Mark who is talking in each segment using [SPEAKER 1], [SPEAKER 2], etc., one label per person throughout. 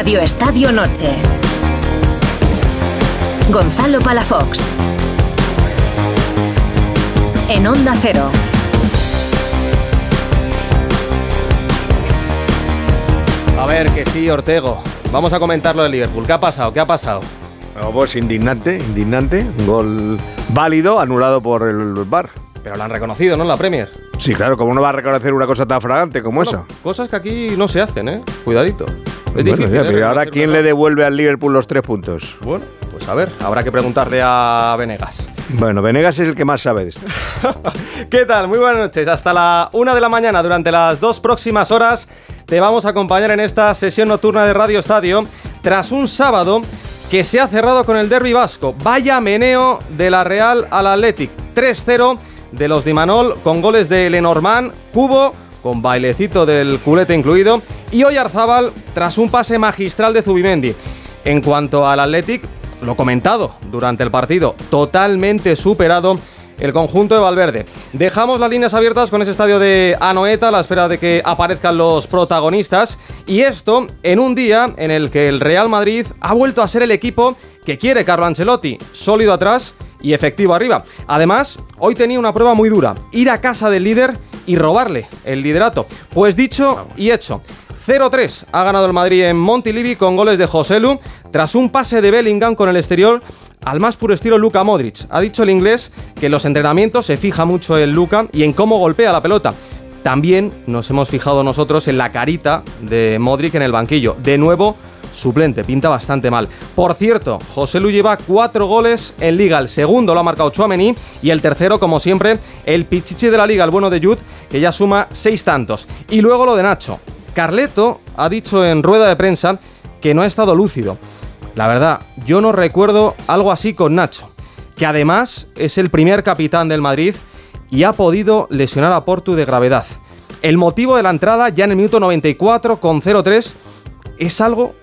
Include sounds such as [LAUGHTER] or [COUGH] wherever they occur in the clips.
[SPEAKER 1] Radio Estadio Noche. Gonzalo Palafox. En Onda Cero.
[SPEAKER 2] A ver, que sí, Ortego. Vamos a comentar lo del Liverpool. ¿Qué ha pasado? ¿Qué ha pasado?
[SPEAKER 3] pues indignante, indignante. Un gol válido, anulado por el VAR.
[SPEAKER 2] Pero lo han reconocido, ¿no? En la Premier.
[SPEAKER 3] Sí, claro, ¿cómo no va a reconocer una cosa tan fragante como esa?
[SPEAKER 2] Cosas que aquí no se hacen, ¿eh? Cuidadito. Es difícil.
[SPEAKER 3] ¿eh?
[SPEAKER 2] pero
[SPEAKER 3] ahora, ¿quién le devuelve al Liverpool los tres puntos?
[SPEAKER 2] Bueno, pues a ver, habrá que preguntarle a Venegas.
[SPEAKER 3] Bueno, Venegas es el que más sabe de esto. [LAUGHS]
[SPEAKER 2] ¿Qué tal? Muy buenas noches. Hasta la una de la mañana, durante las dos próximas horas, te vamos a acompañar en esta sesión nocturna de Radio Estadio, tras un sábado que se ha cerrado con el derby vasco. Vaya meneo de la Real al Athletic. 3-0 de los Dimanol con goles de Lenormand, Cubo, con bailecito del culete incluido, y hoy Arzábal tras un pase magistral de Zubimendi. En cuanto al Athletic, lo comentado durante el partido, totalmente superado el conjunto de Valverde. Dejamos las líneas abiertas con ese estadio de Anoeta a la espera de que aparezcan los protagonistas y esto en un día en el que el Real Madrid ha vuelto a ser el equipo que quiere Carlo Ancelotti, sólido atrás y efectivo arriba. Además, hoy tenía una prueba muy dura, ir a casa del líder y robarle el liderato. Pues dicho y hecho. 0-3 ha ganado el Madrid en Montilivi con goles de Joselu tras un pase de Bellingham con el exterior al más puro estilo Luka Modric. Ha dicho el inglés que en los entrenamientos se fija mucho en Luka y en cómo golpea la pelota. También nos hemos fijado nosotros en la carita de Modric en el banquillo. De nuevo, suplente, pinta bastante mal. Por cierto, José Lu lleva cuatro goles en Liga. El segundo lo ha marcado Chouameni y el tercero, como siempre, el pichichi de la Liga, el bueno de Jude, que ya suma seis tantos. Y luego lo de Nacho. Carleto ha dicho en rueda de prensa que no ha estado lúcido. La verdad, yo no recuerdo algo así con Nacho, que además es el primer capitán del Madrid y ha podido lesionar a Portu de gravedad. El motivo de la entrada ya en el minuto 94 con 0-3 es algo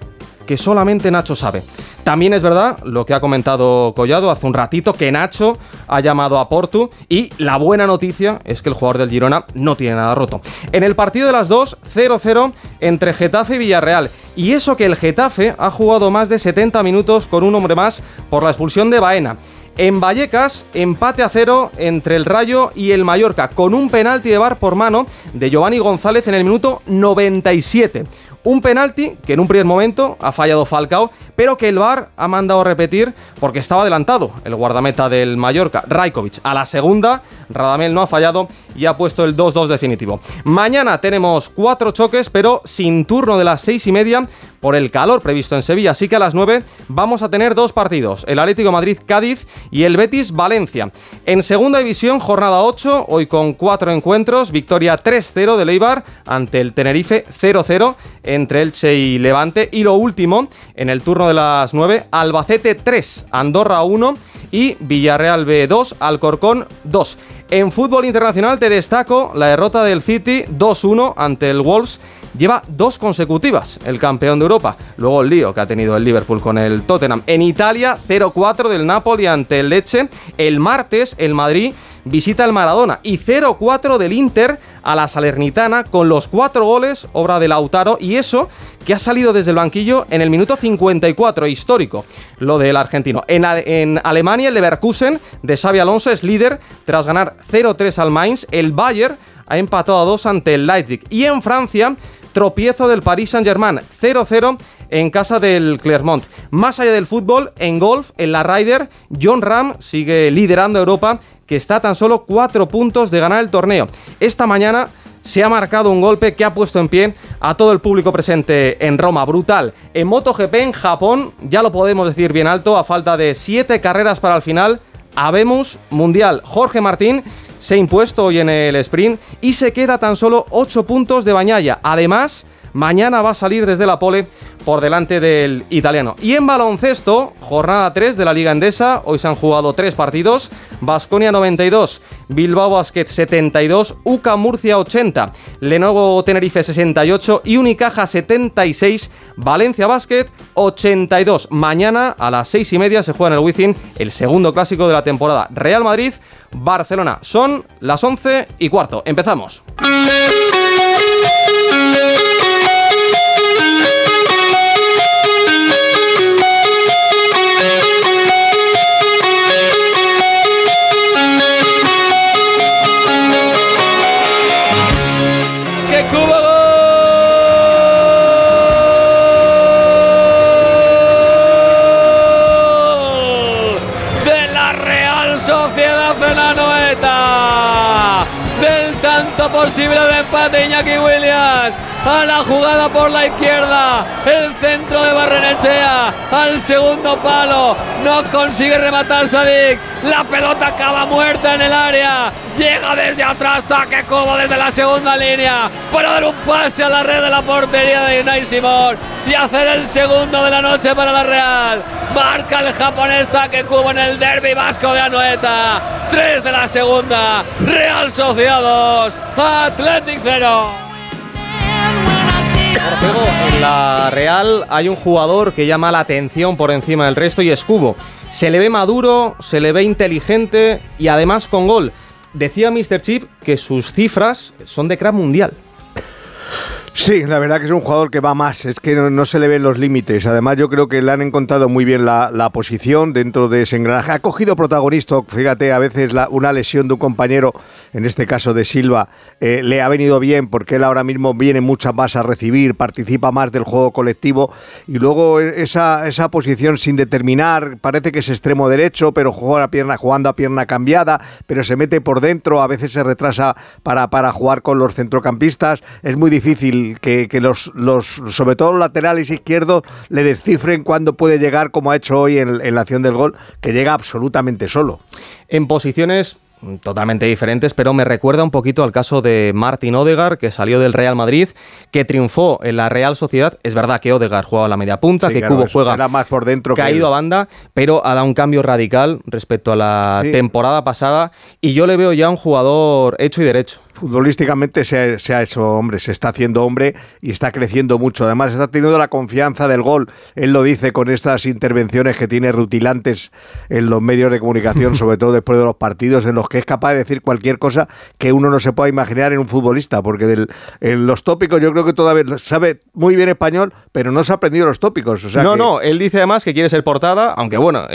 [SPEAKER 2] que solamente Nacho sabe. También es verdad lo que ha comentado Collado hace un ratito, que Nacho ha llamado a Portu y la buena noticia es que el jugador del Girona no tiene nada roto. En el partido de las dos, 0-0 entre Getafe y Villarreal. Y eso que el Getafe ha jugado más de 70 minutos con un hombre más por la expulsión de Baena. En Vallecas, empate a cero entre el Rayo y el Mallorca, con un penalti de bar por mano de Giovanni González en el minuto 97. Un penalti que en un primer momento ha fallado Falcao, pero que el VAR ha mandado repetir porque estaba adelantado el guardameta del Mallorca, Rajkovic. A la segunda, Radamel no ha fallado y ha puesto el 2-2 definitivo. Mañana tenemos cuatro choques, pero sin turno de las seis y media por el calor previsto en Sevilla. Así que a las 9 vamos a tener dos partidos, el Atlético Madrid-Cádiz y el Betis-Valencia. En segunda división, jornada 8, hoy con cuatro encuentros, victoria 3-0 de Leibar ante el Tenerife 0-0 entre Elche y Levante. Y lo último, en el turno de las 9, Albacete 3, Andorra 1 y Villarreal B2, Alcorcón 2. En fútbol internacional te destaco la derrota del City 2-1 ante el Wolves lleva dos consecutivas el campeón de Europa. Luego el lío que ha tenido el Liverpool con el Tottenham. En Italia, 0-4 del Napoli ante el Leche. El martes, el Madrid visita el Maradona y 0-4 del Inter a la Salernitana con los cuatro goles, obra de Lautaro, y eso que ha salido desde el banquillo en el minuto 54, histórico, lo del argentino. En, Alemania, el Leverkusen de Xavi Alonso es líder tras ganar 0-3 al Mainz. El Bayern ha empatado a 2 ante el Leipzig. Y en Francia, tropiezo del Paris Saint-Germain, 0-0 en casa del Clermont. Más allá del fútbol, en golf, en la Ryder, John Ram sigue liderando Europa, que está tan solo 4 puntos de ganar el torneo. Esta mañana se ha marcado un golpe que ha puesto en pie a todo el público presente en Roma. Brutal. En MotoGP en Japón, ya lo podemos decir bien alto, a falta de 7 carreras para el final, habemos Mundial. Jorge Martín se ha impuesto hoy en el sprint y se queda tan solo 8 puntos de Bañaya. Además, mañana va a salir desde la pole por delante del italiano. Y en baloncesto, jornada 3 de la Liga Endesa, hoy se han jugado 3 partidos, Basconia 92, Bilbao Basket 72, UCA Murcia 80, Lenovo Tenerife 68 y Unicaja 76, Valencia Basket 82. Mañana a las 6 y media se juega en el Wizzing el segundo clásico de la temporada. Real Madrid, Barcelona. Son las 11 y cuarto. Empezamos.
[SPEAKER 4] Posibilidad de empate Iñaki Williams. A la jugada por la izquierda. El centro de Barrenechea. Al segundo palo. No consigue rematar Sadik. La pelota acaba muerta en el área. Llega desde atrás Taque Cubo desde la segunda línea. Para dar un pase a la red de la portería de Unai Simón. Y hacer el segundo de la noche para la Real. Marca el japonés Taque Cubo en el derby vasco de Anoeta. Tres de la segunda. Real Sociedad 2. Athletic 0.
[SPEAKER 2] En la Real hay un jugador que llama la atención por encima del resto y es Cubo. Se le ve maduro, se le ve inteligente y además con gol. Decía Mr. Chip que sus cifras son de crack mundial.
[SPEAKER 3] Sí, la verdad que es un jugador que va más, es que no, se le ven los límites. Además, yo creo que le han encontrado muy bien la, posición dentro de ese engranaje. Ha cogido protagonista, fíjate, a veces una lesión de un compañero, en este caso de Silva, eh, le ha venido bien porque él ahora mismo viene mucho más a recibir, participa más del juego colectivo y luego esa, esa posición sin determinar, parece que es extremo derecho, pero juega a pierna, jugando a pierna cambiada, pero se mete por dentro, a veces se retrasa para, para jugar con los centrocampistas. Es muy difícil que, los, los, sobre todo los laterales izquierdos, le descifren cuándo puede llegar, como ha hecho hoy en, en la acción del gol, que llega absolutamente solo.
[SPEAKER 2] En posiciones totalmente diferentes, pero me recuerda un poquito al caso de Martin Odegar, que salió del Real Madrid, que triunfó en la Real Sociedad. Es verdad que Odegar jugaba a la media punta, que Cubo juega
[SPEAKER 3] más por dentro
[SPEAKER 2] caído a banda, pero ha dado un cambio radical respecto a la temporada pasada y yo le veo ya un jugador hecho y derecho
[SPEAKER 3] futbolísticamente se ha, hecho hombre, se está haciendo hombre y está creciendo mucho. Además, está teniendo la confianza del gol. Él lo dice con estas intervenciones que tiene rutilantes en los medios de comunicación, [LAUGHS] sobre todo después de los partidos, en los que es capaz de decir cualquier cosa que uno no se pueda imaginar en un futbolista, porque en los tópicos yo creo que todavía sabe muy bien español, pero no se ha aprendido los tópicos.
[SPEAKER 2] no, no, él dice además que quiere ser portada, aunque bueno,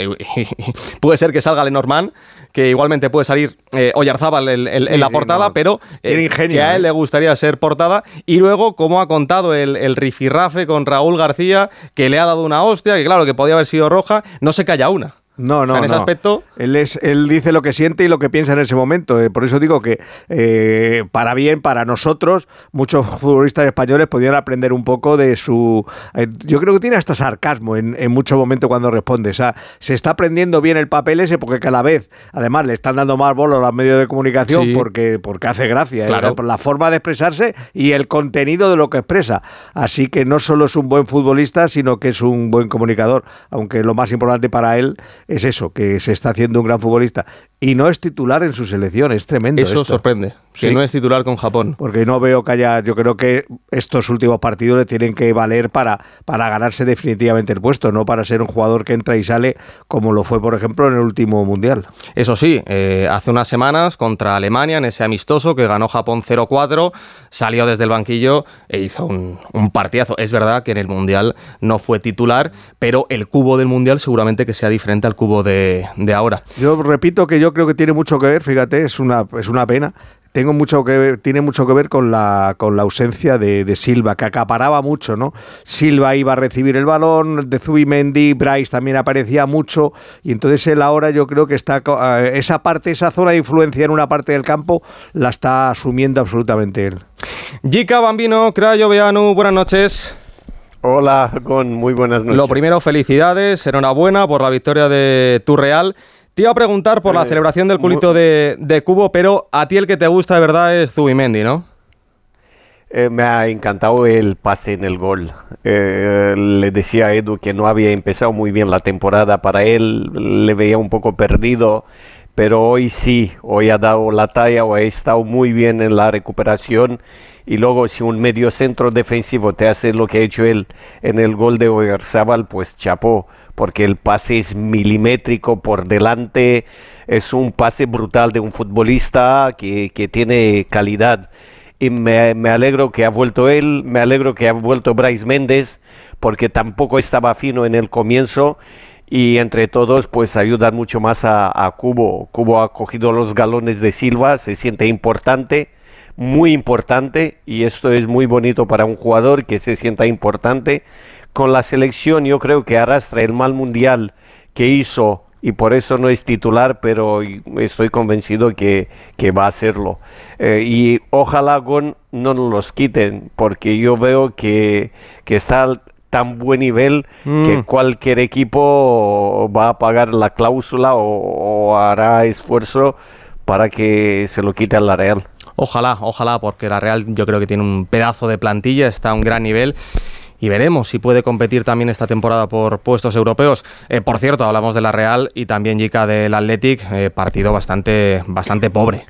[SPEAKER 2] [LAUGHS] puede ser que salga Lenormand, que igualmente puede salir eh, Oyarzábal en, la portada, pero
[SPEAKER 3] eh,
[SPEAKER 2] que a él
[SPEAKER 3] ¿eh?
[SPEAKER 2] le gustaría ser portada. Y luego, como ha contado el, el rifirrafe con Raúl García, que le ha dado una hostia, que claro, que podía haber sido roja, no se calla una.
[SPEAKER 3] No, no,
[SPEAKER 2] en ese aspecto.
[SPEAKER 3] Él, es, él dice lo que siente y lo que piensa en ese momento. Eh, por eso digo que, eh, para bien, para nosotros, muchos futbolistas españoles podrían aprender un poco de su. Eh, yo creo que tiene hasta sarcasmo en, en muchos momentos cuando responde. O sea, se está aprendiendo bien el papel ese porque cada vez, además, le están dando más bolos a los medios de comunicación porque, porque hace gracia. Por la forma de expresarse y el contenido de lo que expresa. Así que no solo es un buen futbolista, sino que es un buen comunicador. Aunque lo más importante para él es eso, que se está haciendo un gran futbolista. Y no es titular en su selección, es tremendo.
[SPEAKER 2] Eso sorprende, que no es titular con Japón.
[SPEAKER 3] Porque no veo que haya, yo creo que estos últimos partidos le tienen que valer para, para ganarse definitivamente el puesto, no para ser un jugador que entra y sale como lo fue, por ejemplo, en el último Mundial.
[SPEAKER 2] Eso sí, eh, hace unas semanas contra Alemania, en ese amistoso que ganó Japón 0-4, salió desde el banquillo e hizo un, un partidazo. Es verdad que en el Mundial no fue titular, pero el cubo del Mundial seguramente que sea diferente al cubo de, de ahora.
[SPEAKER 3] Yo repito que yo creo que tiene mucho que ver, fíjate, es una, es una pena. Tengo mucho que ver, tiene mucho que ver con la, con la ausencia de, Silva, que acaparaba mucho, ¿no? Silva iba a recibir el balón, de Zubimendi, Bryce también aparecía mucho, y entonces él ahora yo creo que está eh, esa parte, esa zona de influencia en una parte del campo, la está asumiendo absolutamente él.
[SPEAKER 2] Gica Bambino, Crayo Veanu, buenas noches.
[SPEAKER 5] Hola, con muy buenas noches.
[SPEAKER 2] Lo primero, felicidades, enhorabuena por la victoria de tu Real. Te iba a preguntar por la eh, celebración del culito de, Cubo, pero a ti el que te gusta de verdad es Zubimendi, ¿no?
[SPEAKER 5] Eh, me ha encantado el pase en el gol. Eh, le decía a Edu que no había empezado muy bien la temporada para él, le veía un poco perdido, pero hoy sí, hoy ha dado la talla, o ha estado muy bien en la recuperación y luego si un medio centro defensivo te hace lo que ha hecho él en el gol de Oyarzabal, pues chapó, porque el pase es milimétrico por delante, es un pase brutal de un futbolista que, tiene calidad. Y me, me, alegro que ha vuelto él, me alegro que ha vuelto Bryce Méndez, porque tampoco estaba fino en el comienzo y entre todos pues ayudan mucho más a, a Cubo. Cubo ha cogido los galones de Silva, se siente importante muy importante y esto es muy bonito para un jugador que se sienta importante. Con la selección yo creo que arrastra el mal mundial que hizo y por eso no es titular, pero estoy convencido que, que va a serlo. Eh, y ojalá Gon no nos los quiten, porque yo veo que, que está al tan buen nivel que
[SPEAKER 2] Mm.
[SPEAKER 5] cualquier equipo va a pagar la cláusula o, o hará esfuerzo para que se lo quite a la Real.
[SPEAKER 2] Ojalá, ojalá, porque la Real yo creo que tiene un pedazo de plantilla, está a un gran nivel. Y veremos si puede competir también esta temporada por puestos europeos. Eh, por cierto, hablamos de la Real y también Jica del Athletic, eh, partido bastante, bastante pobre.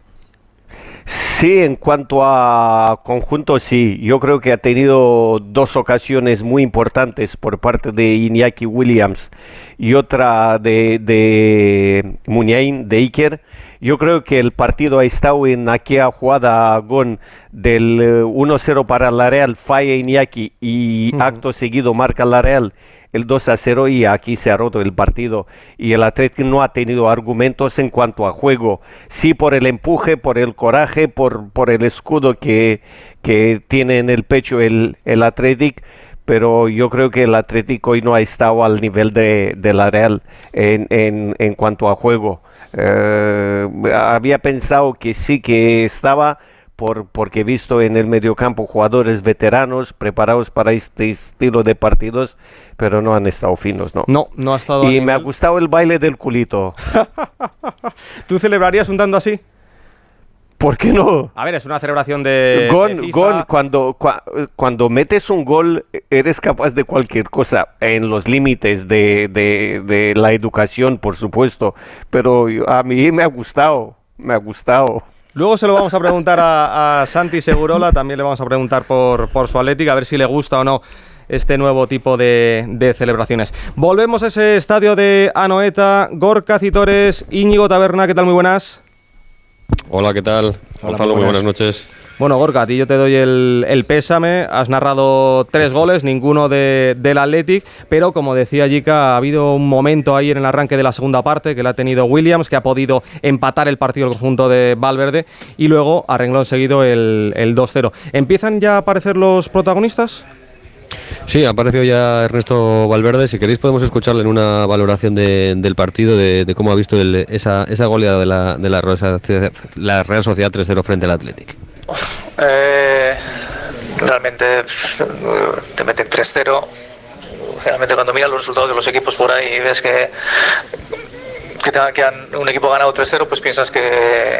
[SPEAKER 5] Sí, en cuanto a conjunto, sí. Yo creo que ha tenido dos ocasiones muy importantes por parte de Iñaki Williams y otra de, de Muniain, de Iker. Yo creo que el partido ha estado en aquella jugada Gon del eh, 1-0 para la Real, falla Iñaki y acto seguido marca la Real el 2 a 0 y aquí se ha roto el partido. Y el Atlético no ha tenido argumentos en cuanto a juego, sí por el empuje, por el coraje, por, por el escudo que, que tiene en el pecho el, el Atlético, pero yo creo que el Atlético hoy no ha estado al nivel de, de la Real en, en, en cuanto a juego. Eh, había pensado que sí que estaba por, porque he visto en el mediocampo jugadores veteranos preparados para este estilo de partidos, pero no han estado finos, ¿no?
[SPEAKER 2] No, no ha estado.
[SPEAKER 5] Y me ha
[SPEAKER 2] nivel.
[SPEAKER 5] gustado el baile del culito. [LAUGHS]
[SPEAKER 2] ¿Tú celebrarías un tanto así?
[SPEAKER 5] ¿Por qué no?
[SPEAKER 2] A ver, es una celebración de.
[SPEAKER 5] Gon,
[SPEAKER 2] de.
[SPEAKER 5] Gon, cuando, cua- cuando metes un gol, eres capaz de cualquier cosa, en los límites de, de- de la educación, por supuesto. Pero a mí me ha gustado, me ha gustado.
[SPEAKER 2] Luego se lo vamos a preguntar a, a Santi Segurola, también le vamos a preguntar por, por su Atlético, a ver si le gusta o no este nuevo tipo de, de celebraciones. Volvemos a ese estadio de Anoeta, Gorka Citores, Íñigo Taberna, ¿qué tal? Muy buenas.
[SPEAKER 6] Hola, ¿qué tal? Gonzalo, muy buenas noches.
[SPEAKER 2] Bueno, Gorka, a ti yo te doy el, el pésame. Has narrado tres goles, ninguno de, del Athletic, pero como decía Jica, ha habido un momento ahí en el arranque de la segunda parte que la ha tenido Williams, que ha podido empatar el partido el conjunto de Valverde, y luego a renglón seguido el, el 2-0. ¿Empiezan ya a aparecer los protagonistas?
[SPEAKER 6] Sí, ha aparecido ya Ernesto Valverde. Si queréis podemos escucharle en una valoración de- del partido, de, cómo ha visto esa, goleada de la, de la, Real Sociedad- la Real Sociedad 3-0 frente al Athletic.
[SPEAKER 7] Eh, realmente te meten 3-0. Generalmente cuando miras los resultados de los equipos por ahí ves que, que, te- que han- un equipo ha ganado 3-0, pues piensas que,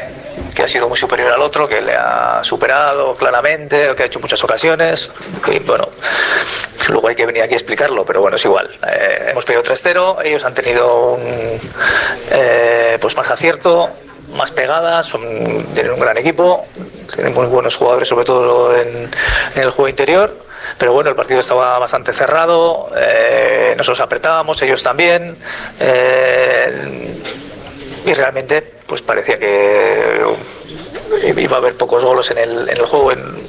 [SPEAKER 7] que ha sido muy superior al otro, que le ha superado claramente, que ha hecho muchas ocasiones. Y bueno, luego hay que venir aquí a explicarlo, pero bueno, es igual. Eh, hemos perdido 3-0, ellos han tenido un, eh, pues más acierto, más pegadas, son, tienen un gran equipo, tienen muy buenos jugadores, sobre todo en, en el juego interior. Pero bueno, el partido estaba bastante cerrado, eh, nosotros apretábamos, ellos también. eh, y realmente, pues parecía que iba a haber pocos goles en el, en el juego. En-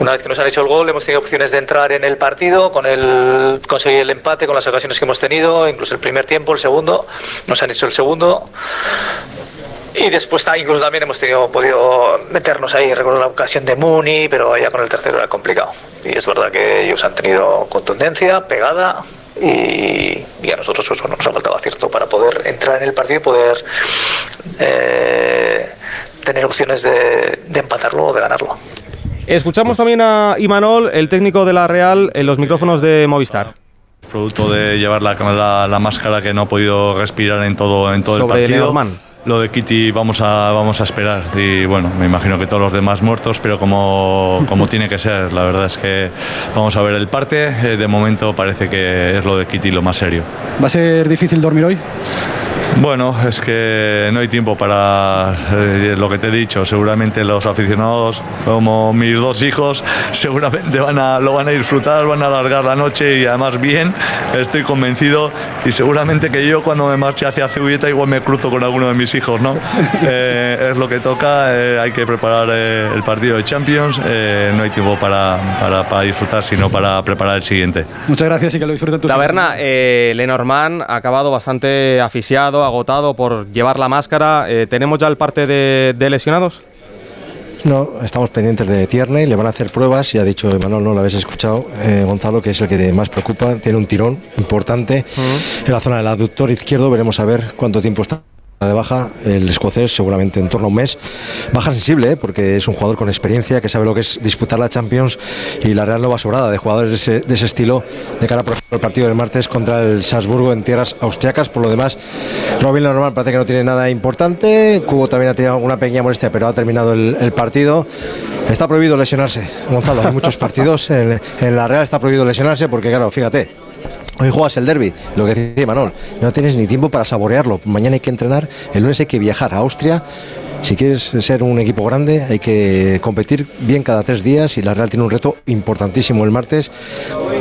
[SPEAKER 7] una vez que nos han hecho el gol, hemos tenido opciones de entrar en el partido, con el conseguir el empate, con las ocasiones que hemos tenido, incluso el primer tiempo, el segundo, nos han hecho el segundo. Y después incluso también hemos tenido, podido meternos ahí, recuerdo la ocasión de Muni, pero ya con el tercero era complicado. Y es verdad que ellos han tenido contundencia, pegada, y, y a nosotros pues, bueno, nos ha faltado acierto para poder entrar en el partido y poder eh, tener opciones de, de empatarlo o de ganarlo.
[SPEAKER 2] Escuchamos también a Imanol, el técnico de la Real, en los micrófonos de Movistar.
[SPEAKER 8] Producto de llevar la, la- la máscara que no ha podido respirar en todo, en todo el
[SPEAKER 2] Sobre
[SPEAKER 8] partido.
[SPEAKER 2] Lenormand.
[SPEAKER 8] Lo de Kitty vamos a, vamos a esperar. Y bueno, me imagino que todos los demás muertos, pero como, como tiene que ser. La verdad es que vamos a ver el parte. Eh, De momento parece que es lo de Kitty lo más serio.
[SPEAKER 9] ¿Va a ser difícil dormir hoy?
[SPEAKER 8] Bueno, es que no hay tiempo para eh, lo que te he dicho. Seguramente los aficionados, como mis dos hijos, [LAUGHS] seguramente van a, lo van a disfrutar, van a alargar la noche y además bien, estoy convencido. Y seguramente que yo cuando me marche hacia Ceuta igual me cruzo con alguno de mis hijos, ¿no? [LAUGHS] Eh, es lo que toca, eh, hay que preparar eh, el partido de Champions, eh, no hay tiempo para, para, para disfrutar, sino para preparar el siguiente.
[SPEAKER 9] Muchas gracias y que lo disfruten tus
[SPEAKER 2] Taberna, eh, Lenormand ha acabado bastante asfixiado, agotado por llevar la máscara. Eh, ¿Tenemos ya el parte de, de lesionados?
[SPEAKER 10] No, estamos pendientes de Tierney, le van a hacer pruebas y ha dicho Emanuel, no lo habéis escuchado, eh, Gonzalo, que es el que más preocupa, tiene un tirón importante en la zona del aductor izquierdo, veremos a ver cuánto tiempo está de baja, el escocés seguramente en torno a un mes. Baja sensible, ¿eh? porque es un jugador con experiencia que sabe lo que es disputar la Champions y la Real no va sobrada de jugadores de ese, estilo de cara al partido del martes contra el Salzburgo en tierras austriacas. Por lo demás, Robin normal parece que no tiene nada importante. Cubo también ha tenido una pequeña molestia, pero ha terminado el, el partido. Está prohibido lesionarse, Gonzalo. Hay muchos partidos en, en la Real, está prohibido lesionarse porque, claro, fíjate, Hoy juegas el derby, lo que decía Manol, no tienes ni tiempo para saborearlo. Mañana hay que entrenar, el lunes hay que viajar a Austria. Si quieres ser un equipo grande, hay que competir bien cada tres días y la Real tiene un reto importantísimo el martes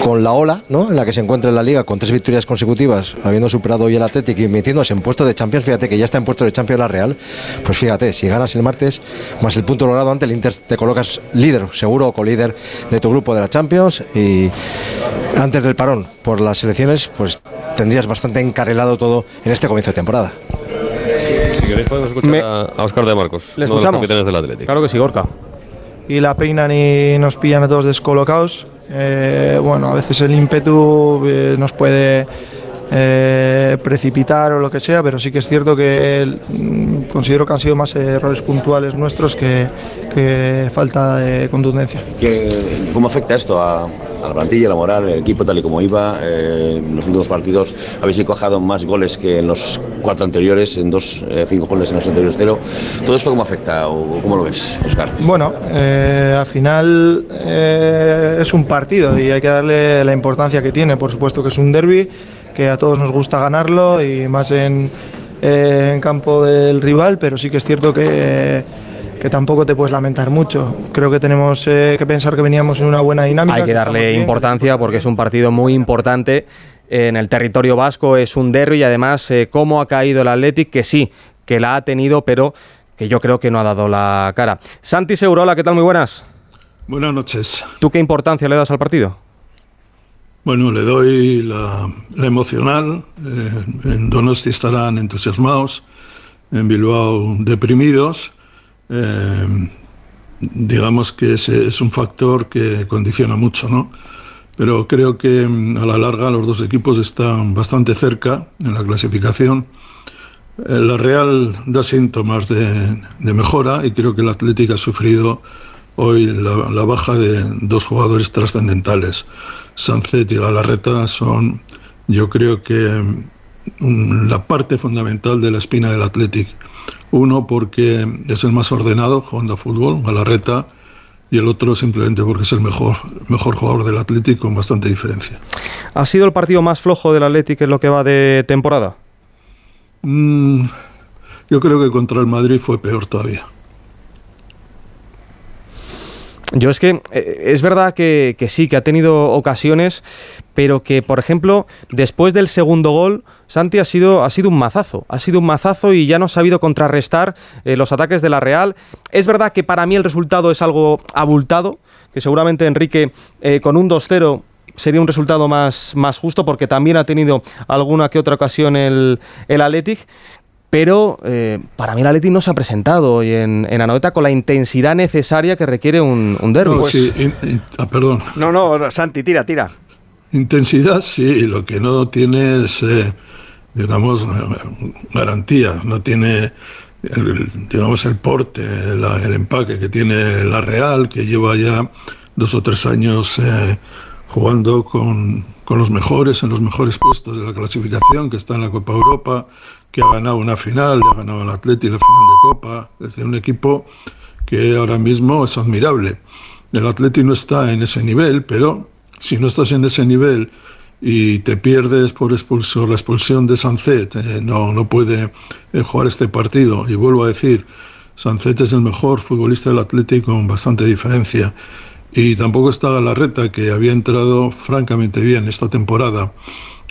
[SPEAKER 10] con la ola ¿no? en la que se encuentra en la liga con tres victorias consecutivas, habiendo superado hoy el Athletic y metiéndose en puesto de Champions. Fíjate que ya está en puesto de Champions la Real. Pues fíjate, si ganas el martes, más el punto logrado ante el Inter, te colocas líder, seguro o colíder de tu grupo de la Champions y antes del parón por las elecciones, pues tendrías bastante encarrilado todo en este comienzo de temporada.
[SPEAKER 11] Si queréis podemos escuchar
[SPEAKER 2] Me-
[SPEAKER 11] a, Oscar de Marcos,
[SPEAKER 2] ¿Le
[SPEAKER 11] uno de los del Atlético.
[SPEAKER 2] Claro que sí, Gorka.
[SPEAKER 12] y la peinan y nos pillan a todos descolocados. Eh, bueno, a veces el ímpetu eh, nos puede eh, precipitar o lo que sea, pero sí que es cierto que mm, considero que han sido más errores puntuales nuestros que, que falta de contundencia.
[SPEAKER 6] ¿Qué- ¿Cómo afecta esto a, a la plantilla, a la moral, el equipo tal y como iba? Eh, en los últimos partidos habéis encojado más goles que en los cuatro anteriores, en dos, eh, cinco goles en los anteriores cero. ¿Todo esto cómo afecta o cómo lo ves, Oscar?
[SPEAKER 12] Bueno, eh, al final eh, es un partido y hay que darle la importancia que tiene. Por supuesto que es un derby, que a todos nos gusta ganarlo y más en, eh, en campo del rival, pero sí que es cierto que, que tampoco te puedes lamentar mucho. Creo que tenemos eh, que pensar que veníamos en una buena dinámica.
[SPEAKER 2] Hay que darle
[SPEAKER 12] bien,
[SPEAKER 2] importancia porque es un partido muy importante en el territorio vasco, es un derby y además eh, cómo ha caído el Athletic, que sí, que la ha tenido, pero que yo creo que no ha dado la cara. Santi Segurola, ¿qué tal? Muy buenas.
[SPEAKER 13] Buenas noches.
[SPEAKER 2] ¿Tú qué importancia le das al partido?
[SPEAKER 13] Bueno, le doy la, la emocional. eh, en Donosti estarán entusiasmados, en Bilbao deprimidos. Eh, digamos que ese es un factor que condiciona mucho, ¿no? Pero creo que mm, a la larga los dos equipos están bastante cerca en la clasificación. Eh, La Real da síntomas de, de mejora y creo que el Atlético ha sufrido hoy la, la baja de dos jugadores trascendentales. Sancet y Galarreta son, yo creo que, mm, la parte fundamental de la espina del Athletic. Uno porque es el más ordenado jugando a fútbol, Galarreta, y el otro simplemente porque es el mejor, mejor jugador del Athletic con bastante diferencia.
[SPEAKER 2] ¿Ha sido el partido más flojo del Athletic en lo que va de temporada?
[SPEAKER 13] Mm, yo creo que contra el Madrid fue peor todavía.
[SPEAKER 2] Yo es que eh, es verdad que, sí, que ha tenido ocasiones, pero que, por ejemplo, después del segundo gol, Santi ha sido, ha sido un mazazo. Ha sido un mazazo y ya no ha sabido contrarrestar eh, los ataques de la Real. Es verdad que para mí el resultado es algo abultado, que seguramente Enrique eh, con un 2-0 sería un resultado más, más justo, porque también ha tenido alguna que otra ocasión el, el Athletic. Pero eh, para mí el Athletic no se ha presentado hoy en, en Anoeta con la intensidad necesaria que requiere un, un derbi.
[SPEAKER 13] No, sí, in- in- ah, perdón.
[SPEAKER 3] No, no, Santi, tira, tira.
[SPEAKER 13] Intensidad, sí, lo que no tiene es, eh, digamos, garantía, no tiene, el, digamos, el porte, el empaque que tiene la Real, que lleva ya dos o tres años eh, jugando con, con los mejores, en los mejores puestos de la clasificación, que está en la Copa Europa, que ha ganado una final, ha ganado al Atlético la final de Copa, es decir, un equipo que ahora mismo es admirable. El Atlético no está en ese nivel, pero si no estás en ese nivel y te pierdes por la expulsión de Sancet, eh, no, no puede eh, jugar este partido. Y vuelvo a decir, Sancet es el mejor futbolista del Atlético con bastante diferencia. Y tampoco está Galarreta, que había entrado francamente bien esta temporada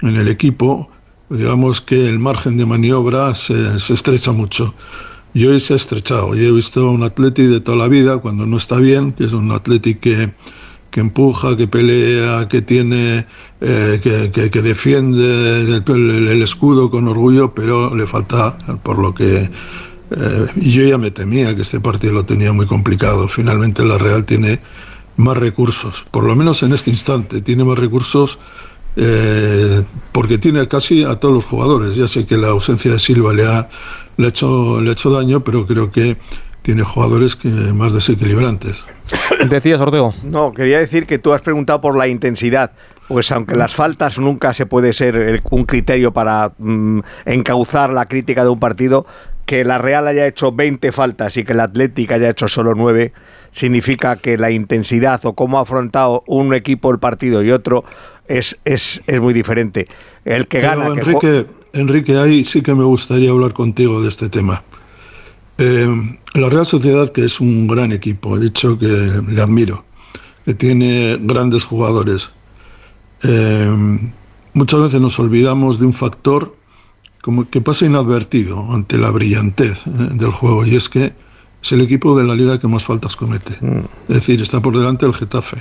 [SPEAKER 13] en el equipo. Digamos que el margen de maniobra se, se estrecha mucho. Y hoy se ha estrechado. Yo he visto un Atleti de toda la vida, cuando no está bien, que es un Atleti que, que empuja, que pelea, que tiene, eh, que, que- que defiende el, el- escudo con orgullo, pero le falta, por lo que Eh, yo ya me temía que este partido lo tenía muy complicado. Finalmente la Real tiene más recursos, por lo menos en este instante, tiene más recursos eh, porque tiene casi a todos los jugadores. Ya sé que la ausencia de Silva le ha, le ha, hecho, le ha hecho daño, pero creo que tiene jugadores que más desequilibrantes.
[SPEAKER 2] Decías, Ortego.
[SPEAKER 3] No, quería decir que tú has preguntado por la intensidad. Pues aunque las faltas nunca se puede ser el- un criterio para mm, encauzar la crítica de un partido, que la Real haya hecho 20 faltas y que el Atlético haya hecho solo 9, significa que la intensidad o cómo ha afrontado un equipo el partido y otro es, es, es muy diferente. El que
[SPEAKER 13] Pero,
[SPEAKER 3] gana... que
[SPEAKER 13] Enrique, Enrique, ahí sí que me gustaría hablar contigo de este tema. Eh, la Real Sociedad, que es un gran equipo, he dicho que le admiro, que tiene grandes jugadores. Eh, muchas veces nos olvidamos de un factor como que pasa inadvertido ante la brillantez eh, del juego, y es que es el equipo de la liga que más faltas comete. Es decir, está por delante el Getafe.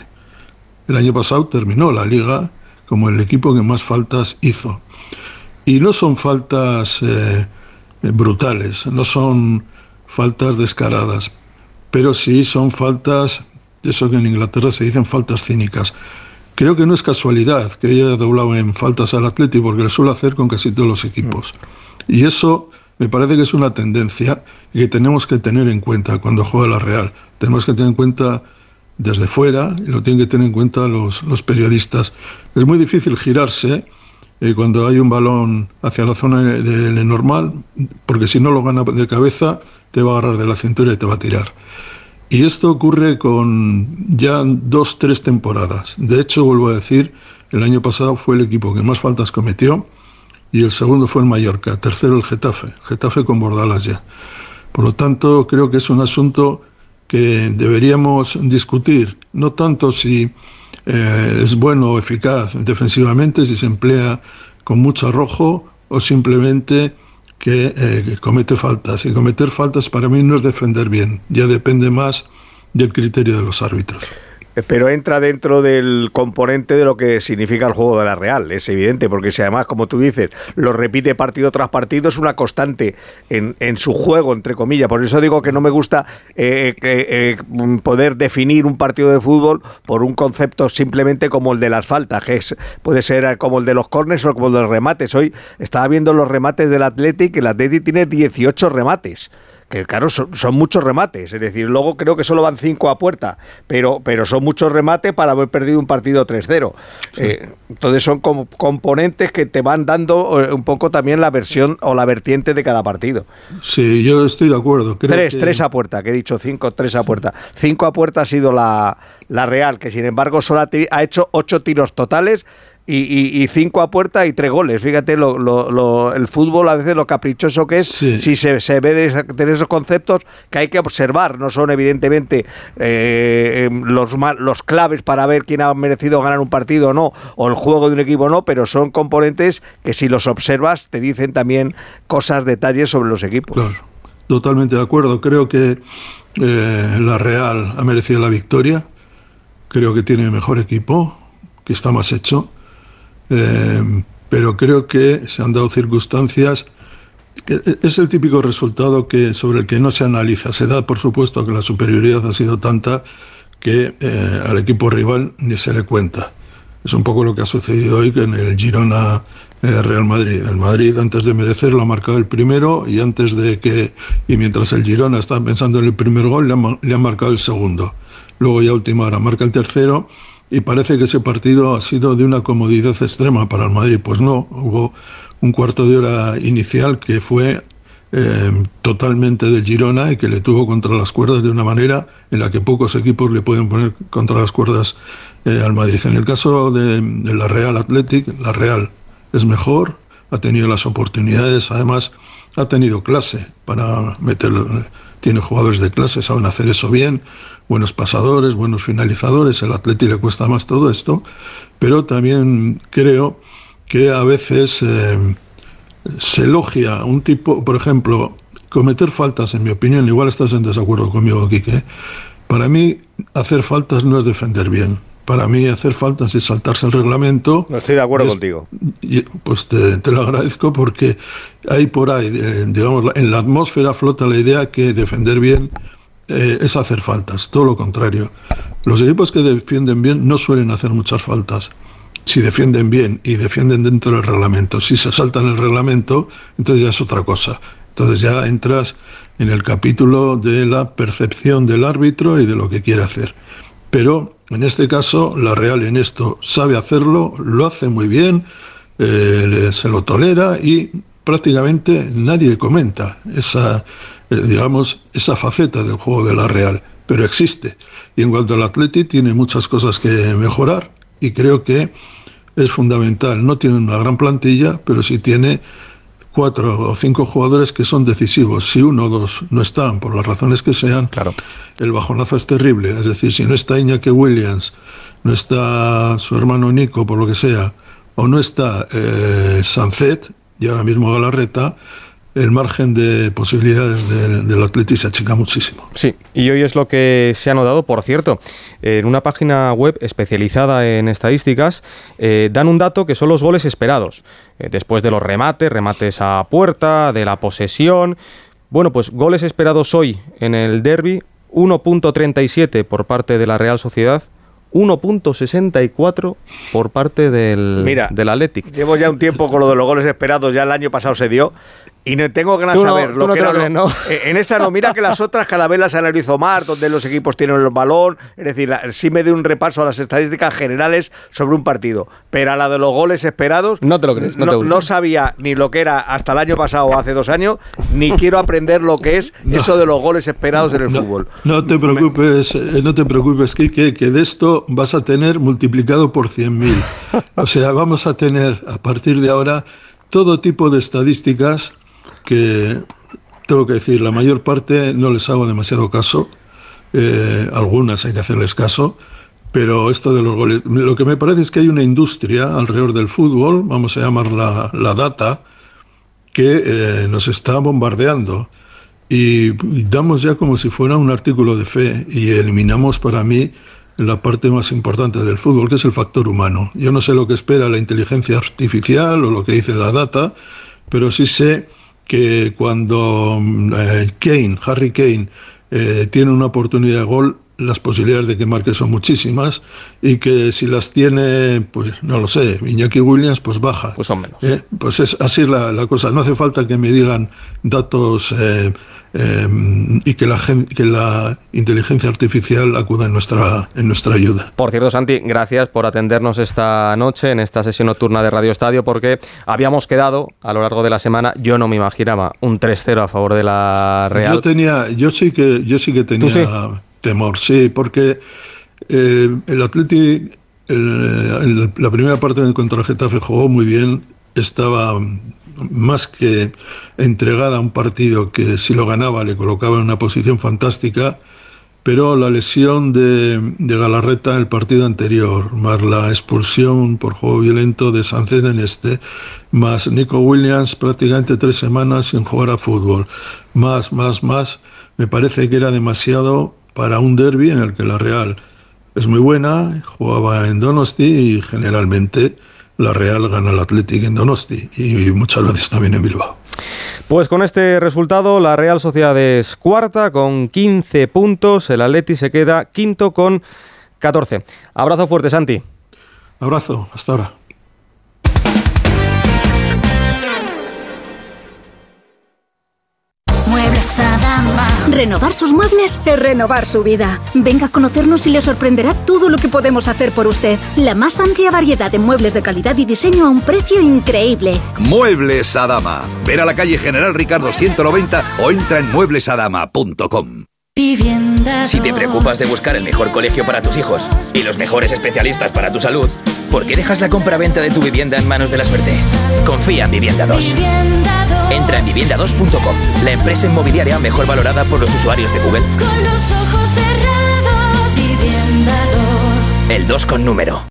[SPEAKER 13] El año pasado terminó la liga como el equipo que más faltas hizo. Y no son faltas eh, brutales, no son faltas descaradas, pero sí son faltas, eso que en Inglaterra se dicen faltas cínicas. Creo que no es casualidad que haya doblado en faltas al Atlético, porque lo suele hacer con casi todos los equipos. Y eso me parece que es una tendencia que tenemos que tener en cuenta cuando juega la Real. Tenemos que tener en cuenta desde fuera y lo tienen que tener en cuenta los, los periodistas. Es muy difícil girarse eh, cuando hay un balón hacia la zona de, de normal, porque si no lo gana de cabeza, te va a agarrar de la cintura y te va a tirar. Y esto ocurre con ya dos, tres temporadas. De hecho, vuelvo a decir, el año pasado fue el equipo que más faltas cometió y el segundo fue el Mallorca, tercero el Getafe, Getafe con Bordalas ya. Por lo tanto, creo que es un asunto que deberíamos discutir, no tanto si eh, es bueno o eficaz defensivamente, si se emplea con mucho arrojo o simplemente que, eh, que comete faltas. Y cometer faltas para mí no es defender bien, ya depende más del criterio de los árbitros.
[SPEAKER 3] Pero entra dentro del componente de lo que significa el juego de la Real, es evidente, porque si además, como tú dices, lo repite partido tras partido, es una constante en, en su juego, entre comillas. Por eso digo que no me gusta eh, eh, eh, poder definir un partido de fútbol por un concepto simplemente como el de las faltas, que es, puede ser como el de los corners o como el de los remates. Hoy estaba viendo los remates del Athletic, el Athletic tiene 18 remates que claro, son, son, muchos remates, es decir, luego creo que solo van cinco a puerta, pero, pero son muchos remates para haber perdido un partido 3-0. Sí. Eh, entonces son como componentes que te van dando eh, un poco también la versión o la vertiente de cada partido.
[SPEAKER 13] Sí, yo estoy de acuerdo. Creo
[SPEAKER 3] tres,
[SPEAKER 13] que...
[SPEAKER 3] tres a puerta, que he dicho cinco, tres a puerta. Cinco a puerta ha sido la, la Real, que sin embargo solo ha, ha hecho ocho tiros totales y, y, y, cinco a puerta y tres goles. Fíjate lo, lo, lo, el fútbol a veces lo caprichoso que es sí. si se, se ve de, de, esos conceptos que hay que observar. No son evidentemente eh, los, los claves para ver quién ha merecido ganar un partido o no, o el juego de un equipo o no, pero son componentes que si los observas te dicen también cosas, detalles sobre los equipos.
[SPEAKER 13] Claro, totalmente de acuerdo. Creo que eh, la Real ha merecido la victoria. Creo que tiene mejor equipo, que está más hecho eh, pero creo que se han dado circunstancias que es el típico resultado que sobre el que no se analiza. Se da por supuesto que la superioridad ha sido tanta que eh, al equipo rival ni se le cuenta. Es un poco lo que ha sucedido hoy en el Girona eh, Real Madrid. El Madrid antes de merecerlo ha marcado el primero y antes de que y mientras el Girona estaba pensando en el primer gol le ha, le ha marcado el segundo. Luego ya última hora marca el tercero y parece que ese partido ha sido de una comodidad extrema para el Madrid. Pues no, hubo un cuarto de hora inicial que fue eh, totalmente de Girona y que le tuvo contra las cuerdas de una manera en la que pocos equipos le pueden poner contra las cuerdas eh, al Madrid. En el caso de, de, la Real Athletic, la Real es mejor, ha tenido las oportunidades, además ha tenido clase para meter, tiene jugadores de clase, saben hacer eso bien, buenos pasadores, buenos finalizadores, el Atleti le cuesta más todo esto, pero también creo que a veces eh, se elogia un tipo, por ejemplo, cometer faltas, en mi opinión, igual estás en desacuerdo conmigo, Quique, para mí hacer faltas no es defender bien, para mí hacer faltas es saltarse el reglamento.
[SPEAKER 3] No estoy de acuerdo
[SPEAKER 13] Es-
[SPEAKER 3] contigo.
[SPEAKER 13] y, pues te, te lo agradezco porque hay por ahí, eh, digamos, en la atmósfera flota la idea que defender bien eh, es hacer faltas, todo lo contrario. Los equipos que defienden bien no suelen hacer muchas faltas. Si defienden bien y defienden dentro del reglamento, si se saltan el reglamento, entonces ya es otra cosa. Entonces ya entras en el capítulo de la percepción del árbitro y de lo que quiere hacer. Pero en este caso, la Real en esto sabe hacerlo, lo hace muy bien, eh, se lo tolera y prácticamente nadie comenta esa, eh, digamos, esa faceta del juego de la Real, pero existe. Y en cuanto al Atleti, tiene muchas cosas que mejorar y creo que es fundamental. No tiene una gran plantilla, pero sí tiene cuatro o cinco jugadores que son decisivos. Si uno o dos no están, por las razones que sean,
[SPEAKER 2] claro.
[SPEAKER 13] el bajonazo es terrible. Es decir, si no está Iñaki Williams, no está su hermano Nico, por lo que sea, o no está eh, Sancet y ahora mismo Galarreta, el margen de posibilidades del, del Atleti se achica muchísimo.
[SPEAKER 2] Sí, y hoy es lo que se ha notado, por cierto, en una página web especializada en estadísticas, eh, dan un dato que son los goles esperados, eh, después de los remates, remates a puerta, de la posesión. Bueno, pues goles esperados hoy en el derby, 1.37 por parte de la Real Sociedad, 1.64 por parte del,
[SPEAKER 3] Mira,
[SPEAKER 2] del Athletic.
[SPEAKER 3] Llevo ya un tiempo con lo de los goles esperados, ya el año pasado se dio. Y no tengo ganas de
[SPEAKER 2] no-
[SPEAKER 3] saber lo
[SPEAKER 2] no
[SPEAKER 3] que era
[SPEAKER 2] crees,
[SPEAKER 3] lo-
[SPEAKER 2] ¿no? [LAUGHS]
[SPEAKER 3] En esa no, mira que las otras cada vez las analizo más, donde los equipos tienen el balón. Es decir, la- sí me doy un repaso a las estadísticas generales sobre un partido. Pero a la de los goles esperados.
[SPEAKER 2] No te lo crees, no te gusta.
[SPEAKER 3] sabía ni lo que era hasta el año pasado o hace dos años, ni [LAUGHS] quiero aprender lo que es eso de los goles esperados en el fútbol.
[SPEAKER 13] No te preocupes, eh, no te preocupes, Quique, que de esto vas a tener multiplicado por 100.000. [LAUGHS] O sea, vamos a tener a partir de ahora todo tipo de estadísticas que, tengo que decir, la mayor parte no les hago demasiado caso. Eh, algunas hay que hacerles caso. Pero esto de los goles, lo que me parece es que hay una industria alrededor del fútbol, vamos a llamarla la data, que eh, nos está bombardeando y, damos ya como si fuera un artículo de fe y eliminamos para mí la parte más importante del fútbol, que es el factor humano. Yo no sé lo que espera la inteligencia artificial o lo que dice la data, pero sí sé que cuando eh, Kane, Harry Kane, eh, tiene una oportunidad de gol, las posibilidades de que marque son muchísimas y que si las tiene, pues no lo sé, Iñaki Williams, pues baja.
[SPEAKER 2] Pues son menos.
[SPEAKER 13] Eh, pues es así es la, la cosa. No hace falta que me digan datos eh, eh, y que la, que la inteligencia artificial acuda en nuestra, en nuestra ayuda.
[SPEAKER 2] Por cierto, Santi, gracias por atendernos esta noche en esta sesión nocturna de Radio Estadio, porque habíamos quedado a lo largo de la semana, yo no me imaginaba un 3-0 a favor de la Real.
[SPEAKER 13] Yo tenía, yo sí que, yo sí que tenía
[SPEAKER 2] sí?
[SPEAKER 13] Temor, sí, porque eh, el Atleti, el- la primera parte contra el Getafe jugó muy bien, estaba más que entregada a un partido que si lo ganaba le colocaba en una posición fantástica, pero la lesión de, de Galarreta en el partido anterior, más la expulsión por juego violento de Sánchez en este, más Nico Williams prácticamente tres semanas sin jugar a fútbol, más, más, más, me parece que era demasiado para un derby en el que la Real es muy buena, jugaba en Donosti y generalmente la Real gana al Athletic en Donosti y muchas veces también en Bilbao.
[SPEAKER 2] Pues con este resultado, la Real Sociedad es cuarta con 15 puntos, el Atleti se queda quinto con 14. Abrazo fuerte, Santi.
[SPEAKER 13] Abrazo, hasta ahora.
[SPEAKER 14] Muebles Adama. Renovar sus muebles es renovar su vida. Venga a conocernos y le sorprenderá todo lo que podemos hacer por usted. La más amplia variedad de muebles de calidad y diseño a un precio increíble.
[SPEAKER 15] Muebles Adama. Ver a la calle General Ricardo 190 o entra en mueblesadama.com.
[SPEAKER 16] Si te preocupas de buscar el mejor colegio para tus hijos y los mejores especialistas para tu salud, ¿por qué dejas la compra-venta de tu vivienda en manos de la suerte? Confía en Vivienda 2. Entra en vivienda2.com, la empresa inmobiliaria mejor valorada por los usuarios de Google.
[SPEAKER 17] Con los ojos cerrados, vivienda 2.
[SPEAKER 16] El 2 con número.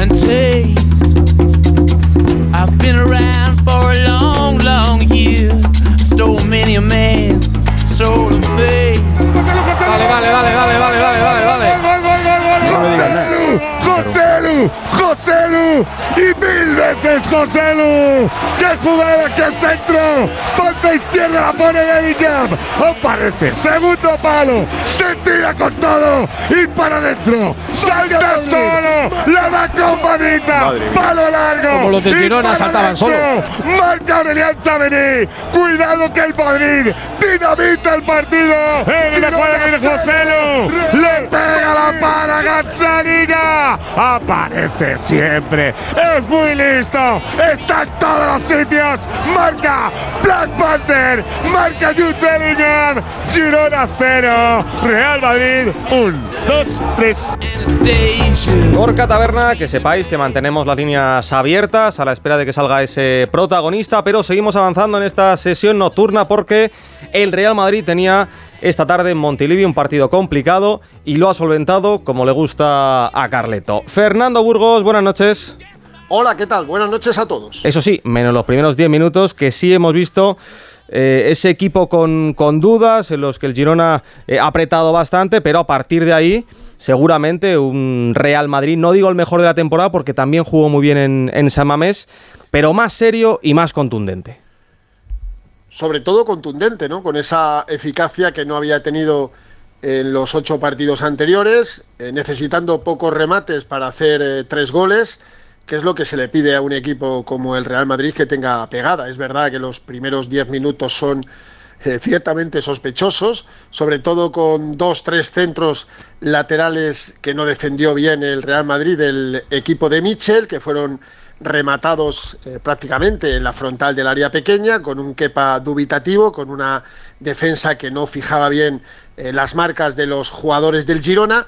[SPEAKER 18] and taste. I've been around for a long, long year. Stole many a man's soul of faith.
[SPEAKER 2] Dale, dale, dale, dale, dale, dale, dale, dale.
[SPEAKER 3] No me digas nada.
[SPEAKER 19] José Lu, José Lu y mil veces José Lu. ¡Qué jugada, qué centro! Ponte izquierda, la pone Bellingham. Aparece, segundo palo, se tira con todo y para adentro. Salta solo, la da compadita. Palo largo.
[SPEAKER 20] Como los del
[SPEAKER 19] y
[SPEAKER 20] Girona saltaban solo.
[SPEAKER 19] Marca Aurelian Chamení. Cuidado que el Madrid dinamita el partido. En la jugada que viene José Lu. Le pega la para Gazzaniga. Aparece siempre. Es muy listo. Está en todos los sitios. Marca Black Panther. Marca Jude Bellingham. Girona 0. Real Madrid 1, 2, 3.
[SPEAKER 2] Gorka Taberna, que sepáis que mantenemos las líneas abiertas a la espera de que salga ese protagonista, pero seguimos avanzando en esta sesión nocturna porque el Real Madrid tenía esta tarde en Montilivi un partido complicado y lo ha solventado como le gusta a Carleto. Fernando Burgos, buenas noches.
[SPEAKER 21] Hola, ¿qué tal? Buenas noches a todos.
[SPEAKER 2] Eso sí, menos los primeros 10 minutos que sí hemos visto eh, ese equipo con, con dudas en los que el Girona eh, ha apretado bastante, pero a partir de ahí seguramente un Real Madrid, no digo el mejor de la temporada porque también jugó muy bien en, en San Mamés, pero más serio y más contundente.
[SPEAKER 21] Sobre todo contundente, ¿no? Con esa eficacia que no había tenido en los ocho partidos anteriores, eh, necesitando pocos remates para hacer eh, tres goles, que es lo que se le pide a un equipo como el Real Madrid que tenga pegada. Es verdad que los primeros diez minutos son eh, ciertamente sospechosos, sobre todo con dos, tres centros laterales que no defendió bien el Real Madrid del equipo de Michel, que fueron rematados eh, prácticamente en la frontal del área pequeña, con un quepa dubitativo, con una defensa que no fijaba bien eh, las marcas de los jugadores del Girona.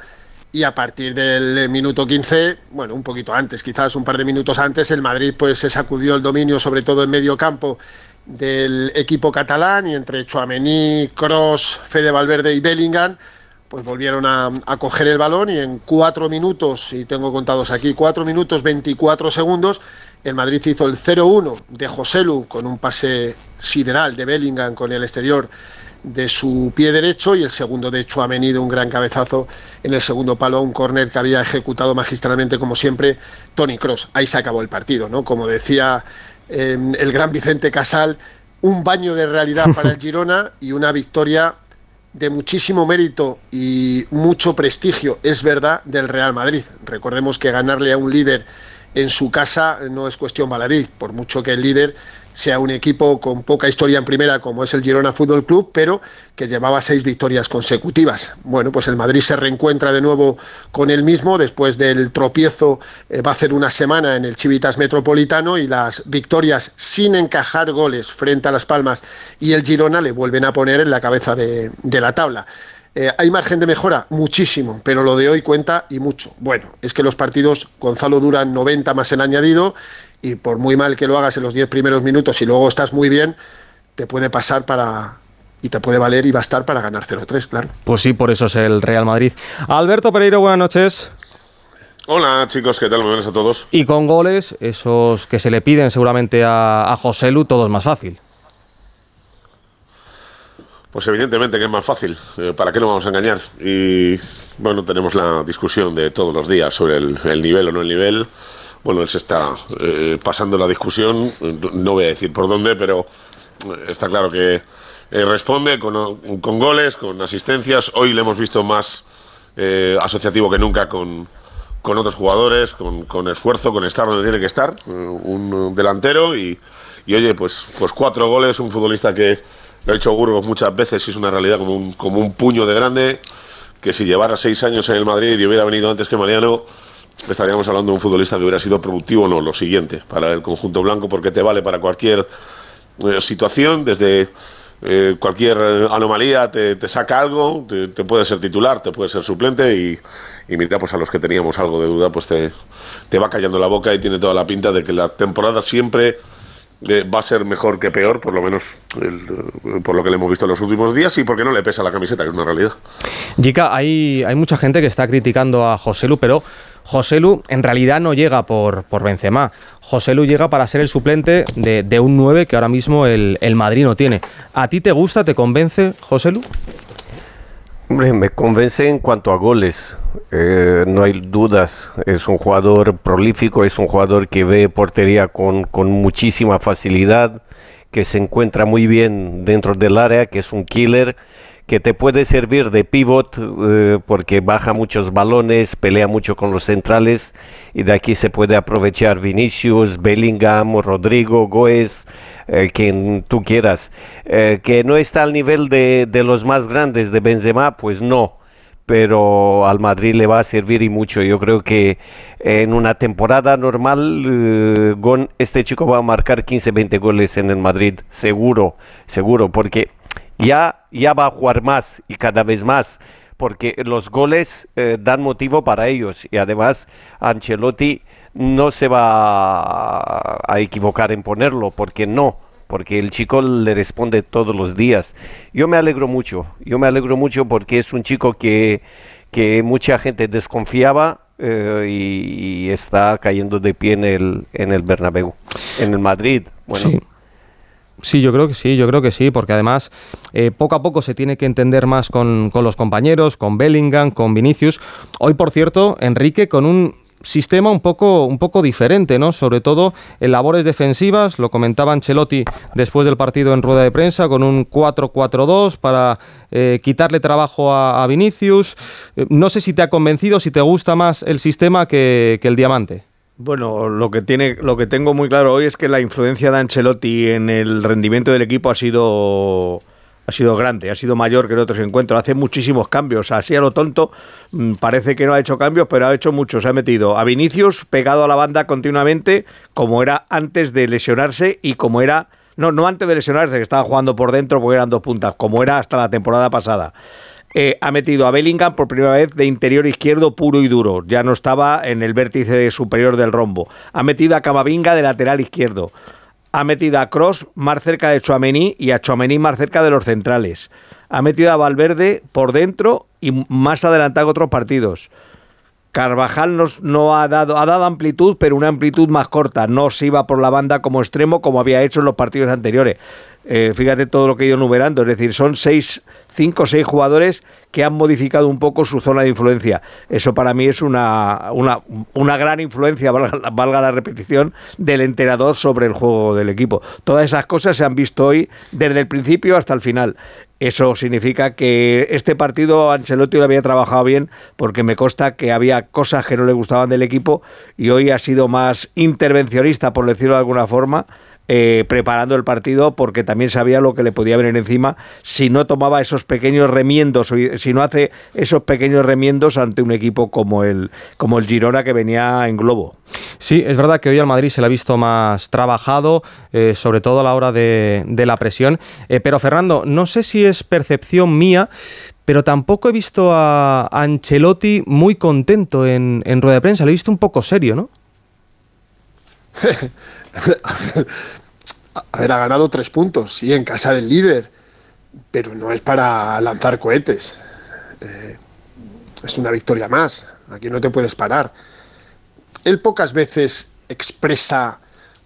[SPEAKER 21] Y a partir del minuto 15, bueno, un poquito antes, quizás un par de minutos antes, el Madrid pues se sacudió el dominio, sobre todo en medio campo, del equipo catalán y entre Chouameni, Cross, Fede Valverde y Bellingham, pues volvieron a, a, coger el balón y en cuatro minutos, y tengo contados aquí, cuatro minutos 24 segundos, el Madrid hizo el 0-1 de Joselu con un pase sideral de Bellingham con el exterior de su pie derecho y el segundo de Chouameni de un gran cabezazo en el segundo palo a un córner que había ejecutado magistralmente como siempre Tony Cross. Ahí se acabó el partido, ¿no? Como decía eh, el gran Vicente Casal, un baño de realidad para el [LAUGHS] Girona y una victoria de muchísimo mérito y mucho prestigio, es verdad, del Real Madrid. Recordemos que ganarle a un líder en su casa no es cuestión baladí, por mucho que el líder sea un equipo con poca historia en primera como es el Girona Fútbol Club, pero que llevaba seis victorias consecutivas. Bueno, pues el Madrid se reencuentra de nuevo con el mismo después del tropiezo, eh, va a hacer una semana en el Chivitas Metropolitano y las victorias sin encajar goles frente a Las Palmas y el Girona le vuelven a poner en la cabeza de, de la tabla. Eh, ¿Hay margen de mejora? Muchísimo, pero lo de hoy cuenta y mucho. Bueno, es que los partidos, Gonzalo, duran 90 más el añadido y por muy mal que lo hagas en los 10 primeros minutos y luego estás muy bien, te puede pasar para, y te puede valer y bastar para ganar 0-3, claro.
[SPEAKER 2] Pues sí, por eso es el Real Madrid. Alberto Pereiro, buenas noches.
[SPEAKER 22] Hola chicos, ¿qué tal? Muy buenas a todos.
[SPEAKER 2] Y con goles, esos que se le piden seguramente a, a José Lu, todo es más fácil.
[SPEAKER 22] Pues evidentemente que es más fácil, eh, ¿para qué lo vamos a engañar? Y bueno, tenemos la discusión de todos los días sobre el, el nivel o no el nivel. Bueno, él se está eh, pasando la discusión, no voy a decir por dónde, pero está claro que eh, responde con, con, goles, con asistencias. Hoy le hemos visto más eh, asociativo que nunca con, con otros jugadores, con, con, esfuerzo, con estar donde tiene que estar, un delantero y, y oye, pues, pues cuatro goles, un futbolista que lo ha hecho Burgos muchas veces y es una realidad como un, como un puño de grande, que si llevara seis años en el Madrid y hubiera venido antes que Mariano, estaríamos hablando de un futbolista que hubiera sido productivo, no, lo siguiente, para el conjunto blanco, porque te vale para cualquier eh, situación, desde eh, cualquier anomalía te, saca algo, te, puede ser titular, te puede ser suplente y, y mira, pues a los que teníamos algo de duda, pues te, te va callando la boca y tiene toda la pinta de que la temporada siempre eh, va a ser mejor que peor, por lo menos por lo que le hemos visto en los últimos días y porque no le pesa la camiseta, que es una realidad.
[SPEAKER 2] Jica, hay, hay mucha gente que está criticando a José Lu, pero José Lu en realidad no llega por, por Benzema. José Lu llega para ser el suplente de, de un 9 que ahora mismo el, el Madrid no tiene. ¿A ti te gusta, te convence José Lu?
[SPEAKER 5] Hombre, me convence en cuanto a goles. Eh, no hay dudas. Es un jugador prolífico, es un jugador que ve portería con, con, muchísima facilidad, que se encuentra muy bien dentro del área, que es un killer, que te puede servir de pivot eh, porque baja muchos balones, pelea mucho con los centrales y de aquí se puede aprovechar Vinicius, Bellingham, Rodrigo, Goes, eh, quien tú quieras. Eh, que no está al nivel de, de, los más grandes de Benzema, pues no. Pero al Madrid le va a servir y mucho. Yo creo que en una temporada normal, este chico va a marcar 15-20 goles en el Madrid, seguro, seguro, porque ya, ya va a jugar más y cada vez más, porque los goles eh, dan motivo para ellos y además Ancelotti no se va a, equivocar en ponerlo, porque no, porque el chico le responde todos los días. Yo me alegro mucho, yo me alegro mucho porque es un chico que, que mucha gente desconfiaba eh, y, y, está cayendo de pie en el, en el Bernabéu, en el Madrid. Bueno,
[SPEAKER 2] sí. Sí, yo creo que sí, yo creo que sí, porque además eh, poco a poco se tiene que entender más con, con, los compañeros, con Bellingham, con Vinicius. Hoy, por cierto, Enrique con un sistema un poco, un poco diferente, ¿no? Sobre todo en labores defensivas, lo comentaba Ancelotti después del partido en rueda de prensa, con un 4-4-2 para eh, quitarle trabajo a, Vinicius. Eh, no sé si te ha convencido, si te gusta más el sistema que, que el diamante.
[SPEAKER 3] Bueno, lo que tiene, lo que tengo muy claro hoy es que la influencia de Ancelotti en el rendimiento del equipo ha sido ha sido grande, ha sido mayor que en otros encuentros. Hace muchísimos cambios. Así a lo tonto, mm, parece que no ha hecho cambios, pero ha hecho muchos. Ha metido a Vinicius pegado a la banda continuamente, como era antes de lesionarse y como era. No, no antes de lesionarse, que estaba jugando por dentro porque eran dos puntas, como era hasta la temporada pasada. Eh, ha metido a Bellingham por primera vez de interior izquierdo puro y duro. Ya no estaba en el vértice superior del rombo. Ha metido a Camavinga de lateral izquierdo. Ha metido a Cross más cerca de Chouameni y a Chouameni más cerca de los centrales. Ha metido a Valverde por dentro y más adelantado que otros partidos. Carvajal nos, no ha dado, ha dado amplitud, pero una amplitud más corta. No se iba por la banda como extremo como había hecho en los partidos anteriores. Eh, fíjate todo lo que he ido enumerando, es decir, son seis, cinco o seis jugadores que han modificado un poco su zona de influencia. Eso para mí es una, una, una gran influencia, [LAUGHS] valga, valga la repetición, del entrenador sobre el juego del equipo. Todas esas cosas se han visto hoy desde el principio hasta el final. Eso significa que este partido Ancelotti lo había trabajado bien porque me consta que había cosas que no le gustaban del equipo y hoy ha sido más intervencionista, por decirlo de alguna forma, eh, preparando el partido porque también sabía lo que le podía venir encima si no tomaba esos pequeños remiendos, o si no hace esos pequeños remiendos ante un equipo como el, como el Girona que venía en globo.
[SPEAKER 2] Sí, es verdad que hoy al Madrid se le ha visto más trabajado, eh, sobre todo a la hora de, de la presión. Eh, pero Fernando, no sé si es percepción mía, pero tampoco he visto a Ancelotti muy contento en, en rueda de prensa. Lo he visto un poco serio, ¿no? [LAUGHS]
[SPEAKER 21] a ha ganado tres puntos, sí, en casa del líder, pero no es para lanzar cohetes. Eh, es una victoria más, aquí no te puedes parar. Él pocas veces expresa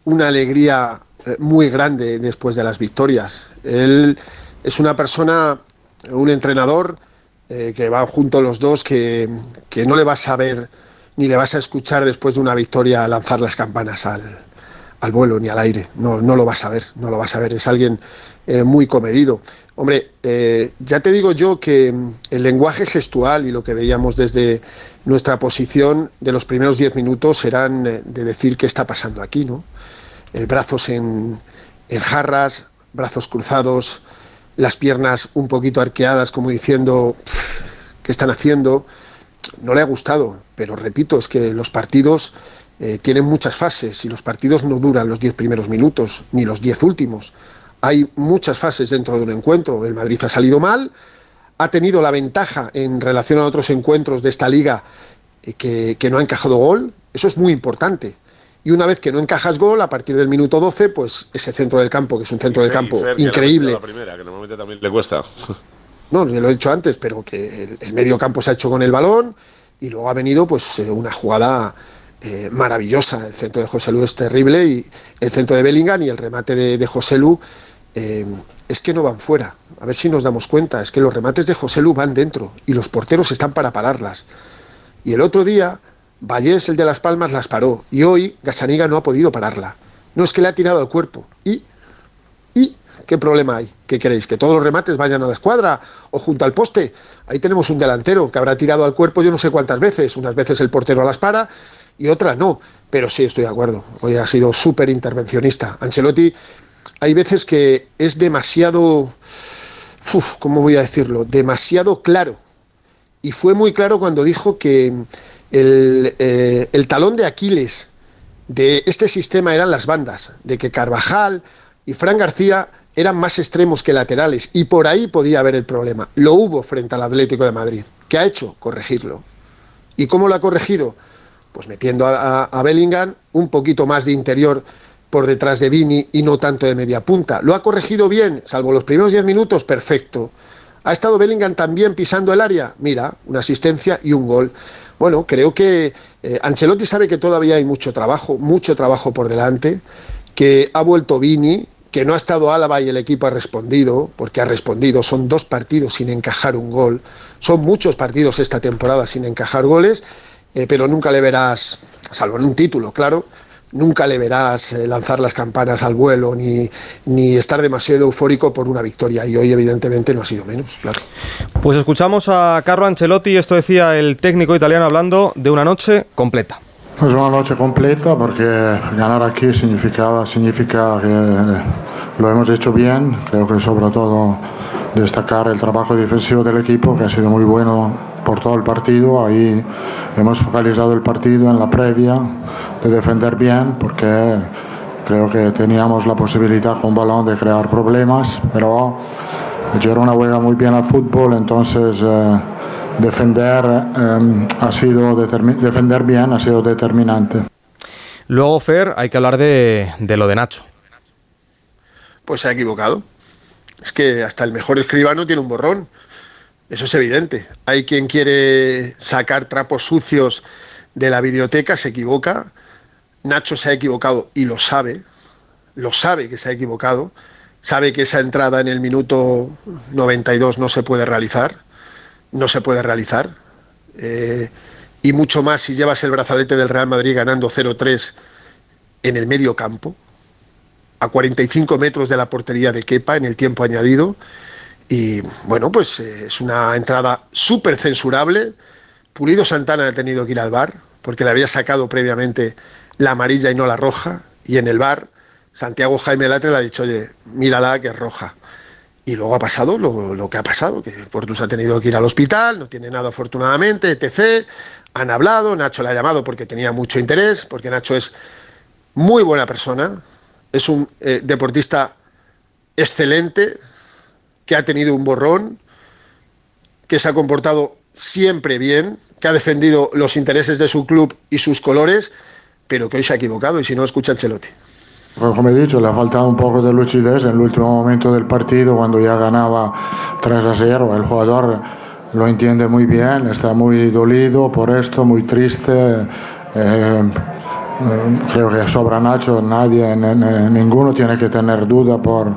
[SPEAKER 21] una alegría eh, muy grande después de las victorias. Él es una persona, un entrenador, eh, que van juntos los dos, que, que no le vas a ver ni le vas a escuchar después de una victoria lanzar las campanas al, al vuelo ni al aire. No, no lo vas a ver, no lo vas a ver. Es alguien eh, muy comedido. Hombre, eh, ya te digo yo que mm, el lenguaje gestual y lo que veíamos desde nuestra posición de los primeros 10 minutos eran eh, de decir qué está pasando aquí, ¿no? brazos en, en jarras, brazos cruzados, las piernas un poquito arqueadas, como diciendo, ¿qué están haciendo? No le ha gustado, pero repito, es que los partidos eh, tienen muchas fases y los partidos no duran los 10 primeros minutos ni los 10 últimos. Hay muchas fases dentro de un encuentro. El Madrid ha salido mal, ha tenido la ventaja en relación a otros encuentros de esta liga eh, que, que no ha encajado gol. Eso es muy importante. Y una vez que no encajas gol, a partir del minuto 12, pues ese centro del campo, que es un centro
[SPEAKER 22] Y
[SPEAKER 21] del campo
[SPEAKER 22] Fer,
[SPEAKER 21] increíble.
[SPEAKER 22] la primera, que normalmente también le cuesta. [LAUGHS]
[SPEAKER 21] No, ya lo he dicho antes, pero que el, el medio campo se ha hecho con el balón y luego ha venido pues eh, una jugada eh, maravillosa. El centro de José Lu es terrible y el centro de Bellingham y el remate de, José Lu eh, es que no van fuera. A ver si nos damos cuenta, es que los remates de José Lu van dentro y los porteros están para pararlas. Y el otro día, Vallés, el de Las Palmas, las paró y hoy Gasaniga no ha podido pararla. No es que le ha tirado al cuerpo. ¿Y? ¿Y? ¿Qué problema hay? ¿Qué queréis? ¿Que todos los remates vayan a la escuadra o junto al poste? Ahí tenemos un delantero que habrá tirado al cuerpo yo no sé cuántas veces. Unas veces el portero las para y otras no. Pero sí, estoy de acuerdo. Hoy ha sido súper intervencionista. Ancelotti, hay veces que es demasiado, ¿cómo voy a decirlo? Demasiado claro. Y fue muy claro cuando dijo que el, eh, el talón de Aquiles de este sistema eran las bandas, de que Carvajal y Fran García eran más extremos que laterales y por ahí podía haber el problema. Lo hubo frente al Atlético de Madrid. ¿Qué ha hecho? Corregirlo. ¿Y cómo lo ha corregido? Pues metiendo a, Bellingham un poquito más de interior por detrás de Vini y no tanto de media punta. ¿Lo ha corregido bien? Salvo los primeros 10 minutos, perfecto. ¿Ha estado Bellingham también pisando el área? Mira, una asistencia y un gol. Bueno, creo que eh, Ancelotti sabe que todavía hay mucho trabajo, mucho trabajo por delante, que ha vuelto Vini, que no ha estado Álava y el equipo ha respondido, porque ha respondido, son dos partidos sin encajar un gol, son muchos partidos esta temporada sin encajar goles, eh, pero nunca le verás, salvo en un título, claro, nunca le verás eh, lanzar las campanas al vuelo ni, ni estar demasiado eufórico por una victoria, y hoy evidentemente no ha sido menos, claro.
[SPEAKER 2] Pues escuchamos a Carlo Ancelotti, esto decía el técnico italiano hablando de una noche completa.
[SPEAKER 23] Pues una noche completa porque ganar aquí significaba, significa que lo hemos hecho bien. Creo que sobre todo destacar el trabajo defensivo del equipo que ha sido muy bueno por todo el partido. Ahí hemos focalizado el partido en la previa de defender bien porque creo que teníamos la posibilidad con balón de crear problemas, pero Girona juega muy bien al fútbol, entonces eh, defender, eh, ha sido defender bien ha sido determinante.
[SPEAKER 2] Luego, Fer, hay que hablar de, de lo de Nacho.
[SPEAKER 21] Pues se ha equivocado. Es que hasta el mejor escribano tiene un borrón. Eso es evidente. Hay quien quiere sacar trapos sucios de la biblioteca, se equivoca. Nacho se ha equivocado y lo sabe. Lo sabe que se ha equivocado. sabe que esa entrada en el minuto 92 no se puede realizar, no se puede realizar, eh, y mucho más si llevas el brazalete del Real Madrid ganando 0-3 en el medio campo, a 45 metros de la portería de Kepa en el tiempo añadido. Y bueno, pues eh, es una entrada súper censurable. Pulido Santana ha tenido que ir al bar porque le había sacado previamente la amarilla y no la roja. Y en el bar, Santiago Jaime Latre le ha dicho, oye, mírala que es roja. Y luego ha pasado lo, lo que ha pasado, que Portus ha tenido que ir al hospital, no tiene nada afortunadamente, etc. Han hablado, Nacho le ha llamado porque tenía mucho interés, porque Nacho es muy buena persona, es un eh, deportista excelente, que ha tenido un borrón, que se ha comportado siempre bien, que ha defendido los intereses de su club y sus colores, pero que hoy se ha equivocado y si no, escucha Ancelotti.
[SPEAKER 23] Pues como he dicho, le ha faltado un poco de lucidez en el último momento del partido, cuando ya ganaba 3 a 0. El jugador lo entiende muy bien, está muy dolido por esto, muy triste. Eh, creo que sobra Nacho, nadie, ninguno tiene que tener duda por,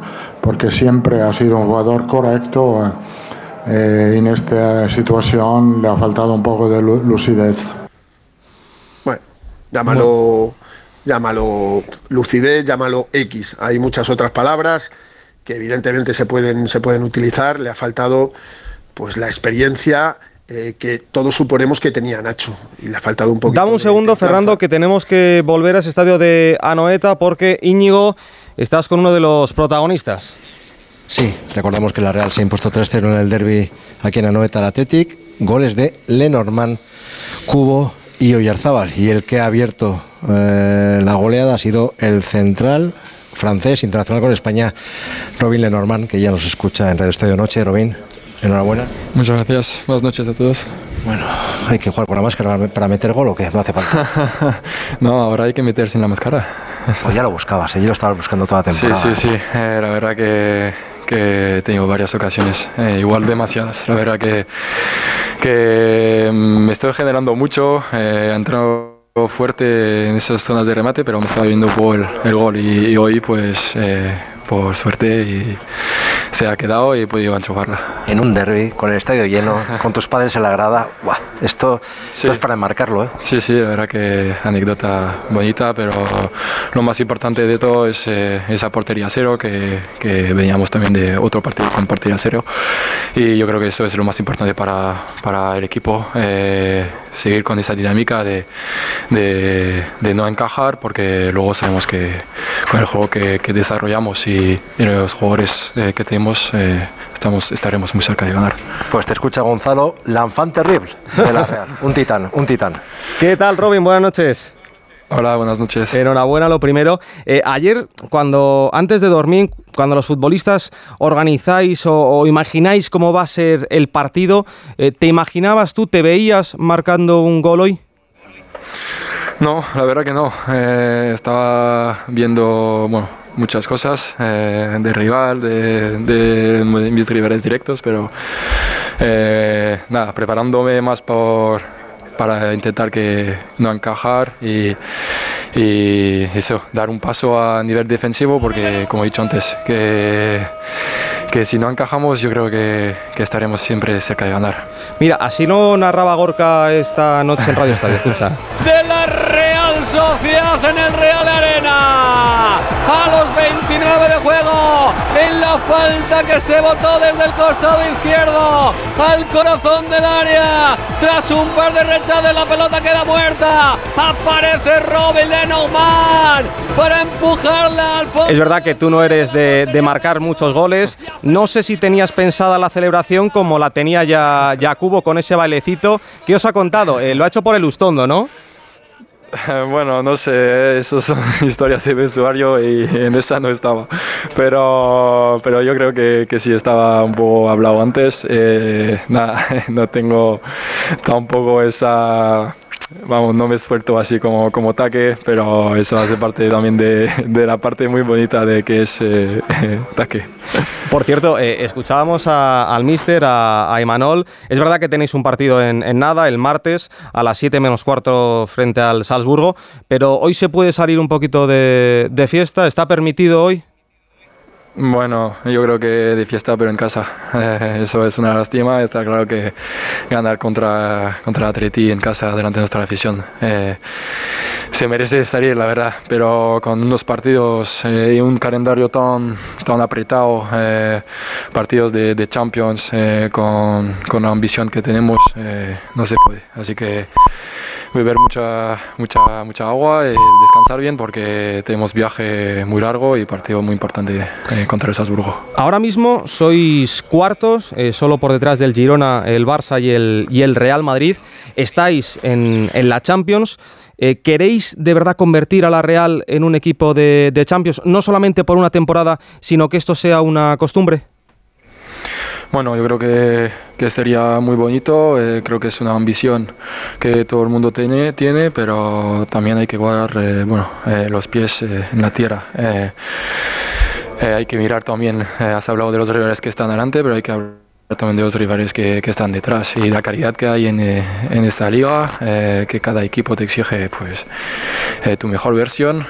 [SPEAKER 23] porque siempre ha sido un jugador correcto. Eh, en esta situación le ha faltado un poco de lucidez.
[SPEAKER 21] Bueno, llámalo llámalo lucidez, llámalo X. Hay muchas otras palabras que evidentemente se pueden, se pueden utilizar. Le ha faltado pues la experiencia eh, que todos suponemos que tenía Nacho y le ha faltado un poquito.
[SPEAKER 2] Dame un segundo, Fernando, que tenemos que volver a ese estadio de Anoeta porque Íñigo, estás con uno de los protagonistas.
[SPEAKER 10] Sí, recordamos que la Real se ha impuesto 3-0 en el derby aquí en Anoeta al Athletic. Goles de Lenormand, Cubo y Oyarzábal. Y el que ha abierto eh, la goleada ha sido el central francés internacional con España, Robin Lenormand, que ya nos escucha en Radio Estadio Noche. Robin, enhorabuena.
[SPEAKER 24] Muchas gracias. Buenas noches a todos.
[SPEAKER 10] Bueno, hay que jugar con la máscara para meter gol o qué? No hace falta. [LAUGHS]
[SPEAKER 24] no, ahora hay que meterse en la máscara.
[SPEAKER 10] Pues ya lo buscabas, ¿eh? yo lo estaba buscando toda la temporada.
[SPEAKER 24] Sí, sí, sí. Eh, la verdad que, que he tenido varias ocasiones, eh, igual demasiadas. La verdad que, que me estoy generando mucho. Eh, he entrado fuerte en esas zonas de remate, pero me estaba viendo por el, gol y, y hoy pues eh, por suerte y se ha quedado y he podido enchufarla.
[SPEAKER 10] En un derby, con el estadio lleno, [LAUGHS] con tus padres en la grada, ¡buah! Esto, esto es para enmarcarlo, ¿eh?
[SPEAKER 24] Sí, sí, la verdad que anécdota bonita, pero lo más importante de todo es eh, esa portería cero, que, que, veníamos también de otro partido con portería cero, y yo creo que eso es lo más importante para, para el equipo, eh, seguir con esa dinámica de, de, de, no encajar, porque luego sabemos que con el juego que, que desarrollamos y y, los jugadores eh, que tenemos eh, estamos, estaremos muy cerca de ganar.
[SPEAKER 10] Pues te escucha Gonzalo, Lanfan terrible de la Real, un titán, un titán.
[SPEAKER 2] ¿Qué tal, Robin? Buenas noches.
[SPEAKER 24] Hola, buenas noches.
[SPEAKER 2] Enhorabuena, lo primero. Eh, ayer, cuando antes de dormir, cuando los futbolistas organizáis o, o imagináis cómo va a ser el partido, eh, ¿te imaginabas tú, te veías marcando un gol hoy?
[SPEAKER 24] No, la verdad que no. Eh, estaba viendo, bueno, muchas cosas de rival, de, de, mis rivales directos, pero nada, preparándome más por, para intentar que no encajar y, y, eso, dar un paso a nivel defensivo porque como he dicho antes, que, que si no encajamos yo creo que, que, estaremos siempre cerca de ganar.
[SPEAKER 2] Mira, así no narraba Gorka esta noche en Radio Estadio, [LAUGHS] escucha.
[SPEAKER 25] De la Real Sociedad en el Real Arena. A los 29 de juego, en la falta que se botó desde el costado izquierdo al corazón del área. Tras un par de rechaces, la pelota queda muerta. Aparece Robin Lenormand para empujarla al fondo.
[SPEAKER 2] Es verdad que tú no eres de, de, marcar muchos goles. No sé si tenías pensada la celebración como la tenía ya, ya Cubo con ese bailecito. ¿Qué os ha contado? Eh, lo ha hecho por el Ustondo, ¿no? [LAUGHS]
[SPEAKER 24] Bueno, no sé, eso son [LAUGHS] historias de vestuario y [LAUGHS] en esa no estaba. Pero, pero yo creo que, que sí estaba un poco hablado antes. Eh, nada, no tengo tampoco esa vamos, no me esfuerzo así como, como taque, pero eso hace parte también de, de la parte muy bonita de que es eh, [LAUGHS] taque.
[SPEAKER 2] Por cierto, eh, escuchábamos al míster, a, a. Es verdad que tenéis un partido en, nada, el martes, a las 7 menos cuarto frente al Salzburgo, pero hoy se puede salir un poquito de fiesta. ¿Está permitido hoy?
[SPEAKER 24] Bueno, yo creo que de fiesta, pero en casa. [LAUGHS] Eso es una lástima. Está claro que ganar contra, contra Atleti en casa delante de nuestra afición eh, se merece estar ahí, la verdad. Pero con unos partidos eh, y un calendario tan, tan apretado, eh, partidos de, de Champions, eh, con, con la ambición que tenemos, no se puede. Así que beber mucha, mucha, mucha agua y descansar bien porque tenemos viaje muy largo y partido muy importante eh, contra el Salzburgo.
[SPEAKER 2] Ahora mismo sois cuartos, eh, solo por detrás del Girona, el Barça y el, y el Real Madrid. Estáis en, en la Champions. Eh, ¿Queréis de verdad convertir a la Real en un equipo de, de Champions? No solamente por una temporada, sino que esto sea una costumbre.
[SPEAKER 24] Bueno, yo creo que, que sería muy bonito, eh, creo que es una ambición que todo el mundo tiene, tiene pero también hay que guardar eh, bueno, eh, los pies eh, en la tierra. Hay que mirar también, has hablado de los rivales que están delante, pero hay que hablar también de los rivales que, que están detrás y la calidad que hay en, eh, en esta liga, eh, que cada equipo te exige pues eh, tu mejor versión.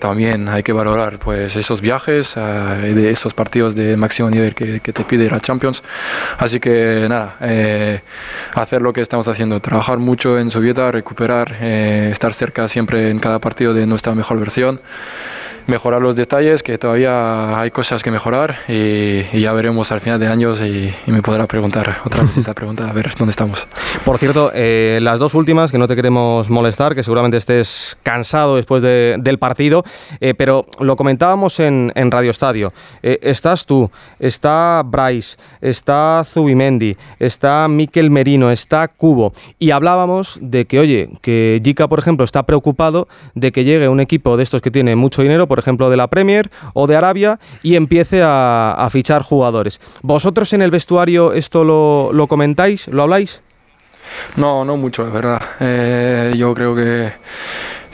[SPEAKER 24] También hay que valorar pues esos viajes, esos partidos de máximo nivel que, te pide la Champions. Así que nada, hacer lo que estamos haciendo, trabajar mucho en su vida, recuperar, estar cerca siempre en cada partido de nuestra mejor versión mejorar los detalles, que todavía hay cosas que mejorar y, ya veremos al final de años y, me podrá preguntar otra vez esta pregunta, a ver dónde estamos.
[SPEAKER 2] Por cierto, eh, las dos últimas, que no te queremos molestar, que seguramente estés cansado después de- del partido, eh, pero lo comentábamos en, en Radio Estadio. Eh, estás tú, está Bryce, está Zubimendi, está Miquel Merino, está Cubo, y hablábamos de que, oye, que Jica, por ejemplo, está preocupado de que llegue un equipo de estos que tiene mucho dinero, ejemplo, de la Premier o de Arabia, y empiece a, fichar jugadores. ¿Vosotros en el vestuario esto lo, lo comentáis, lo habláis?
[SPEAKER 24] No, no mucho, la verdad. Eh, yo creo que,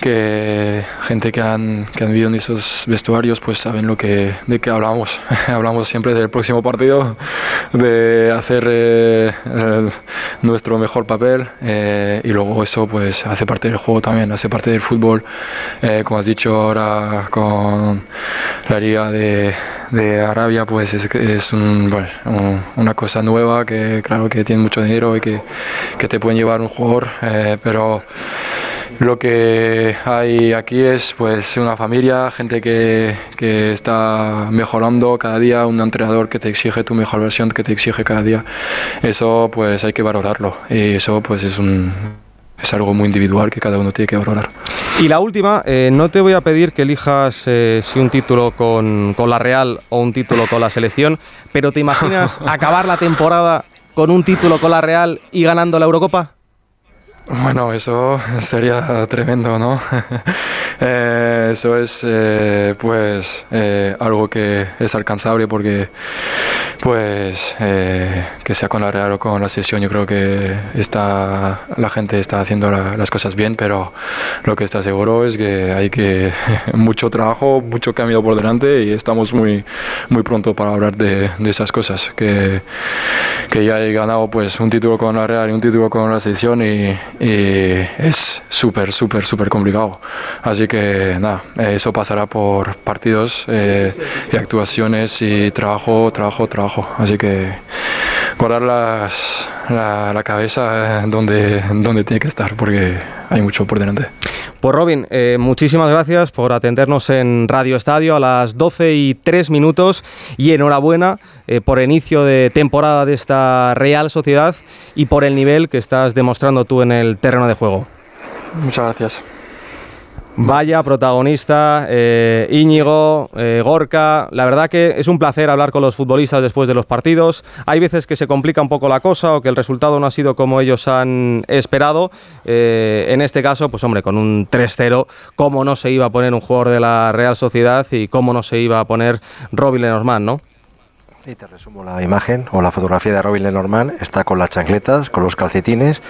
[SPEAKER 24] que gente que han, que han vivido en esos vestuarios pues saben lo que, de qué hablamos. [LAUGHS] hablamos siempre del próximo partido, de hacer eh, el- nuestro mejor papel eh, y luego eso pues hace parte del juego también, hace parte del fútbol. Eh, como has dicho ahora con la liga de, de Arabia pues es, es un- bueno, un- una cosa nueva que claro que tiene mucho dinero y que, que te pueden llevar un jugador, eh, pero lo que hay aquí es pues una familia, gente que, que está mejorando cada día, un entrenador que te exige tu mejor versión, que te exige cada día. Eso pues hay que valorarlo y eso pues es un es algo muy individual que cada uno tiene que valorar.
[SPEAKER 2] Y la última, eh, no te voy a pedir que elijas eh, si un título con, con la Real o un título con la selección, pero ¿te imaginas [LAUGHS] acabar la temporada con un título con la Real y ganando la Eurocopa?
[SPEAKER 24] Bueno, eso [LAUGHS] sería tremendo, ¿no? [LAUGHS] Eh, eso es, eh, pues, eh, algo que es alcanzable porque, pues, que sea con la Real o con la sesión, yo creo que está, la gente está haciendo la- las cosas bien, pero lo que está seguro es que hay que [LAUGHS] mucho trabajo, mucho camino por delante y estamos muy, muy pronto para hablar de, de esas cosas. Que, que ya he ganado, pues, un título con la Real y un título con la sesión y, y es súper, súper, súper complicado. Así que nada, eso pasará por partidos eh, y actuaciones y trabajo, trabajo, trabajo. Así que guardar las- la, la cabeza eh, donde, donde tiene que estar porque hay mucho por delante.
[SPEAKER 2] Pues Robin, eh, muchísimas gracias por atendernos en Radio Estadio a las 12 y 3 minutos y enhorabuena eh, por el inicio de temporada de esta Real Sociedad y por el nivel que estás demostrando tú en el terreno de juego.
[SPEAKER 24] Muchas gracias.
[SPEAKER 2] Vaya protagonista, eh, Íñigo, eh, Gorka. La verdad que es un placer hablar con los futbolistas después de los partidos. Hay veces que se complica un poco la cosa o que el resultado no ha sido como ellos han esperado. Eh, en este caso, pues hombre, con un 3-0, ¿cómo no se iba a poner un jugador de la Real Sociedad y cómo no se iba a poner Robin Lenormand, ¿no?
[SPEAKER 10] Sí, te resumo la imagen o la fotografía de Robin Lenormand. Está con las chancletas, con los calcetines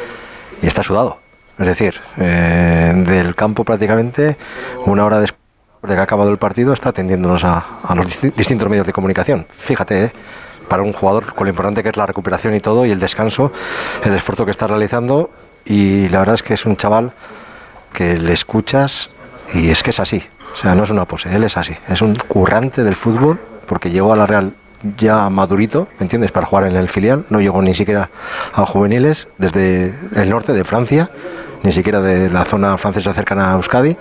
[SPEAKER 10] y está sudado. Es decir, eh, del campo prácticamente una hora después de que ha acabado el partido está atendiéndonos a, los disti- distintos medios de comunicación. Fíjate, eh, para un jugador con lo importante que es la recuperación y todo y el descanso, el esfuerzo que está realizando y la verdad es que es un chaval que le escuchas y es que es así. O sea, no es una pose, él es así. Es un currante del fútbol porque llegó a la Real ya madurito, ¿me entiendes? Para jugar en el filial, no llegó ni siquiera a juveniles desde el norte de Francia, ni siquiera de la zona francesa cercana a Euskadi,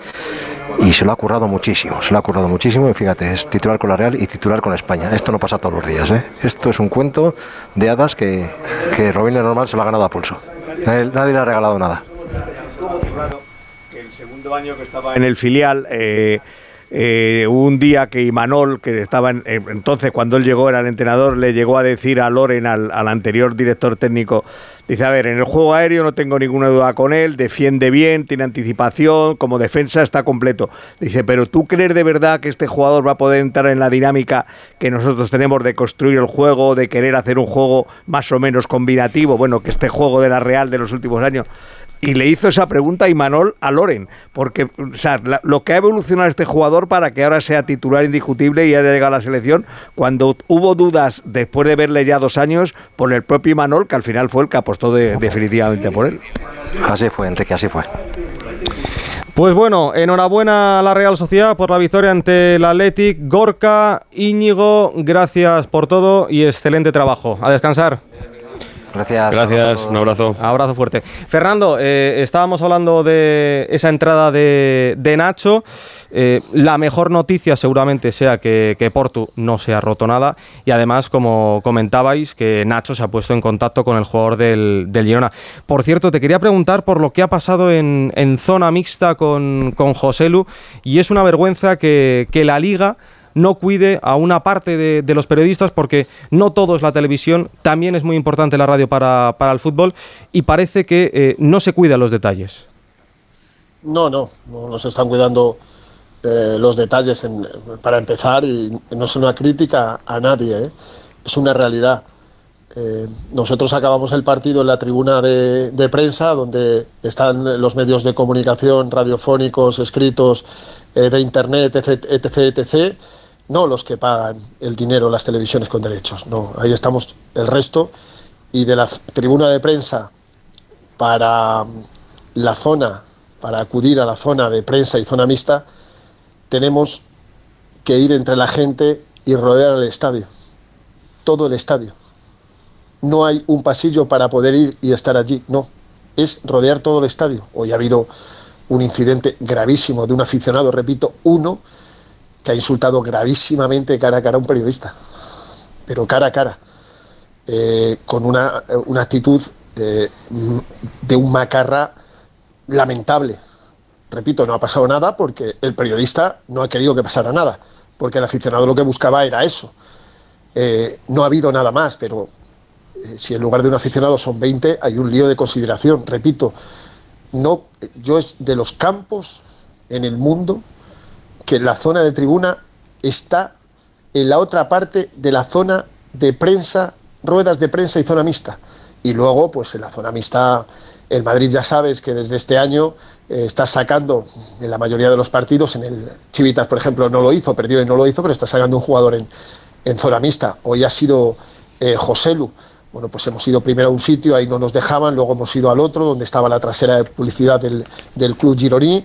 [SPEAKER 10] y se lo ha currado muchísimo, se lo ha currado muchísimo, y fíjate, es titular con la Real y titular con España. Esto no pasa todos los días, ¿eh? Esto es un cuento de hadas que, que Robin Normal se lo ha ganado a pulso. Nadie, le ha regalado nada.
[SPEAKER 3] el segundo año que estaba en el filial, eh, eh, un día que Imanol, que estaba en- entonces cuando él llegó, era el entrenador, le llegó a decir a Loren, al, al anterior director técnico, dice, a ver, en el juego aéreo no tengo ninguna duda con él, defiende bien, tiene anticipación, como defensa está completo. Dice, pero ¿tú crees de verdad que este jugador va a poder entrar en la dinámica que nosotros tenemos de construir el juego, de querer hacer un juego más o menos combinativo? Bueno, que este juego de la Real de los últimos años y le hizo esa pregunta a Imanol a Loren, porque o sea, la- lo que ha evolucionado este jugador para que ahora sea titular indiscutible y haya llegado a la selección, cuando hubo dudas después de verle ya dos años por el propio Imanol, que al final fue el que apostó de- definitivamente por él.
[SPEAKER 10] Así fue, Enrique, así fue.
[SPEAKER 2] Pues bueno, enhorabuena a la Real Sociedad por la victoria ante el Athletic. Gorka, Íñigo, gracias por todo y excelente trabajo. A descansar.
[SPEAKER 10] Gracias.
[SPEAKER 25] Gracias, un abrazo.
[SPEAKER 2] Abrazo fuerte. Fernando, eh, estábamos hablando de esa entrada de, de Nacho. Eh, la mejor noticia seguramente sea que, que Portu no se ha roto nada y además, como comentabais, que Nacho se ha puesto en contacto con el jugador del, del Girona. Por cierto, te quería preguntar por lo que ha pasado en, en zona mixta con, con Joselu y es una vergüenza que, que la liga no cuide a una parte de, los periodistas porque no todo es la televisión, también es muy importante la radio para, el fútbol y parece que eh, no se cuidan los detalles.
[SPEAKER 21] No, no, no nos están cuidando eh, los detalles en- para empezar y no es una crítica a nadie, ¿eh? es una realidad. Nosotros acabamos el partido en la tribuna de, prensa, donde están los medios de comunicación radiofónicos, escritos, de internet, etc, etc, etc. No los que pagan el dinero, las televisiones con derechos. No, ahí estamos el resto. Y de la tribuna de prensa para mm, la zona, para acudir a la zona de prensa y zona mixta, tenemos que ir entre la gente y rodear el estadio. Todo el estadio. No hay un pasillo para poder ir y estar allí, no. Es rodear todo el estadio. Hoy ha habido un incidente gravísimo de un aficionado, repito, uno, que ha insultado gravísimamente cara a cara a un periodista. Pero cara a cara. Eh, con una, una actitud de un macarra lamentable. Repito, no ha pasado nada porque el periodista no ha querido que pasara nada, porque el aficionado lo que buscaba era eso. Eh, no ha habido nada más, pero eh, si en lugar de un aficionado son 20, hay un lío de consideración. Repito, no, yo es de los campos en el mundo que la zona de tribuna está en la otra parte de la zona de prensa, ruedas de prensa y zona mixta. Y luego, pues en la zona mixta, el Madrid ya sabes que desde este año eh, está sacando en la mayoría de los partidos, en el Chivitas, por ejemplo, no lo hizo, perdió y no lo hizo, pero está sacando un jugador en, en zona mixta. Hoy ha sido eh, Joselu. Bueno, pues hemos ido primero a un sitio, ahí no nos dejaban, luego hemos ido al otro, donde estaba la trasera de publicidad del, del club Gironí,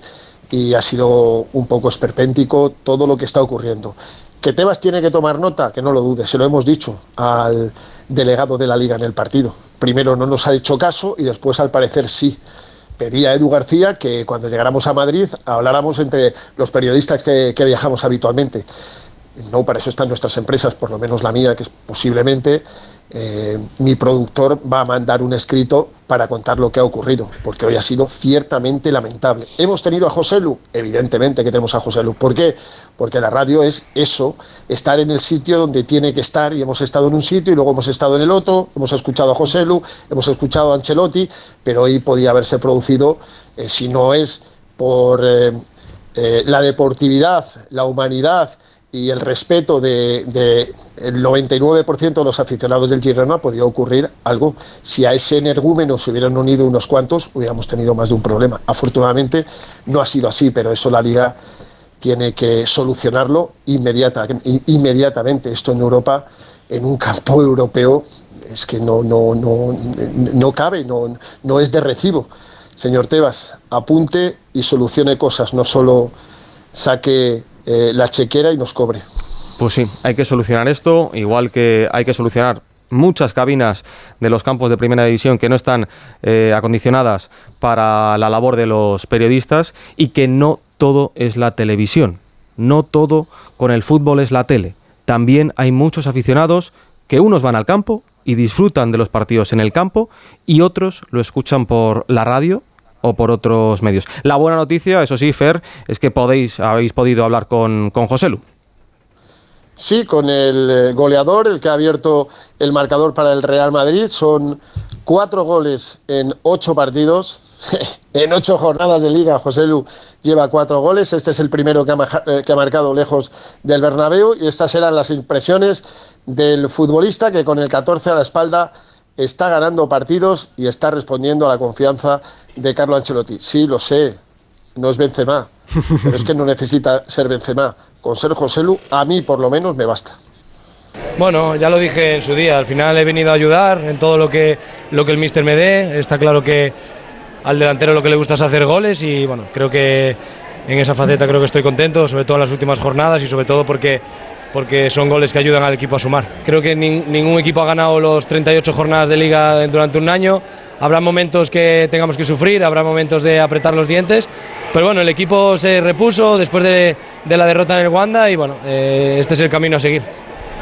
[SPEAKER 21] y ha sido un poco esperpéntico todo lo que está ocurriendo. Que Tebas tiene que tomar nota, que no lo dude, se lo hemos dicho al delegado de la liga en el partido. Primero no nos ha hecho caso y después al parecer sí. Pedí a Edu García que cuando llegáramos a Madrid habláramos entre los periodistas que, que viajamos habitualmente. No, para eso están nuestras empresas, por lo menos la mía, que es posiblemente eh, mi productor va a mandar un escrito para contar lo que ha ocurrido, porque hoy ha sido ciertamente lamentable. ¿Hemos tenido a José Lu? Evidentemente que tenemos a José Lu. ¿Por qué? Porque la radio es eso, estar en el sitio donde tiene que estar y hemos estado en un sitio y luego hemos estado en el otro, hemos escuchado a José Lu, hemos escuchado a Ancelotti, pero hoy podía haberse producido, eh, si no es por eh, la deportividad, la humanidad, y el respeto del de, el 99% de los aficionados del Girona podido ocurrir algo. Si a ese energúmeno se hubieran unido unos cuantos, hubiéramos tenido más de un problema. Afortunadamente no ha sido así, pero eso la liga tiene que solucionarlo inmediata, inmediatamente. Esto en Europa, en un campo europeo, es que no, no, no, no cabe, no, no es de recibo. Señor Tebas, apunte y solucione cosas, no solo saque eh, la chequera y nos cobre.
[SPEAKER 2] Pues sí, hay que solucionar esto, igual que hay que solucionar muchas cabinas de los campos de primera división que no están eh, acondicionadas para la labor de los periodistas y que no todo es la televisión, no todo con el fútbol es la tele. También hay muchos aficionados que unos van al campo y disfrutan de los partidos en el campo y otros lo escuchan por la radio o por otros medios. La buena noticia, eso sí, Fer, es que podéis, habéis podido hablar con, con José Lu.
[SPEAKER 21] Sí, con el eh, goleador, el que ha abierto el marcador para el Real Madrid. Son cuatro goles en ocho partidos. [LAUGHS] en ocho jornadas de liga, José Lu lleva cuatro goles. Este es el primero que ha, eh, que ha marcado lejos del Bernabéu. Y estas eran las impresiones del futbolista que con el 14 a la espalda está ganando partidos y está respondiendo a la confianza de Carlo Ancelotti. Sí, lo sé, no es Benzema, [LAUGHS] pero es que no necesita ser Benzema. Con ser José Lu, a mí por lo menos me basta.
[SPEAKER 26] Bueno, ya lo dije en su día, al final he venido a ayudar en todo lo que, lo que el míster me dé. Está claro que al delantero lo que le gusta es hacer goles y bueno, creo que en esa faceta creo que estoy contento, sobre todo en las últimas jornadas y sobre todo porque porque son goles que ayudan al equipo a sumar. Creo que ningún equipo ha ganado los 38 jornadas de liga durante un año. Habrá momentos que tengamos que sufrir, habrá momentos de apretar los dientes, pero bueno, el equipo se repuso después de, la derrota en el Wanda y bueno, eh, este es el camino a seguir.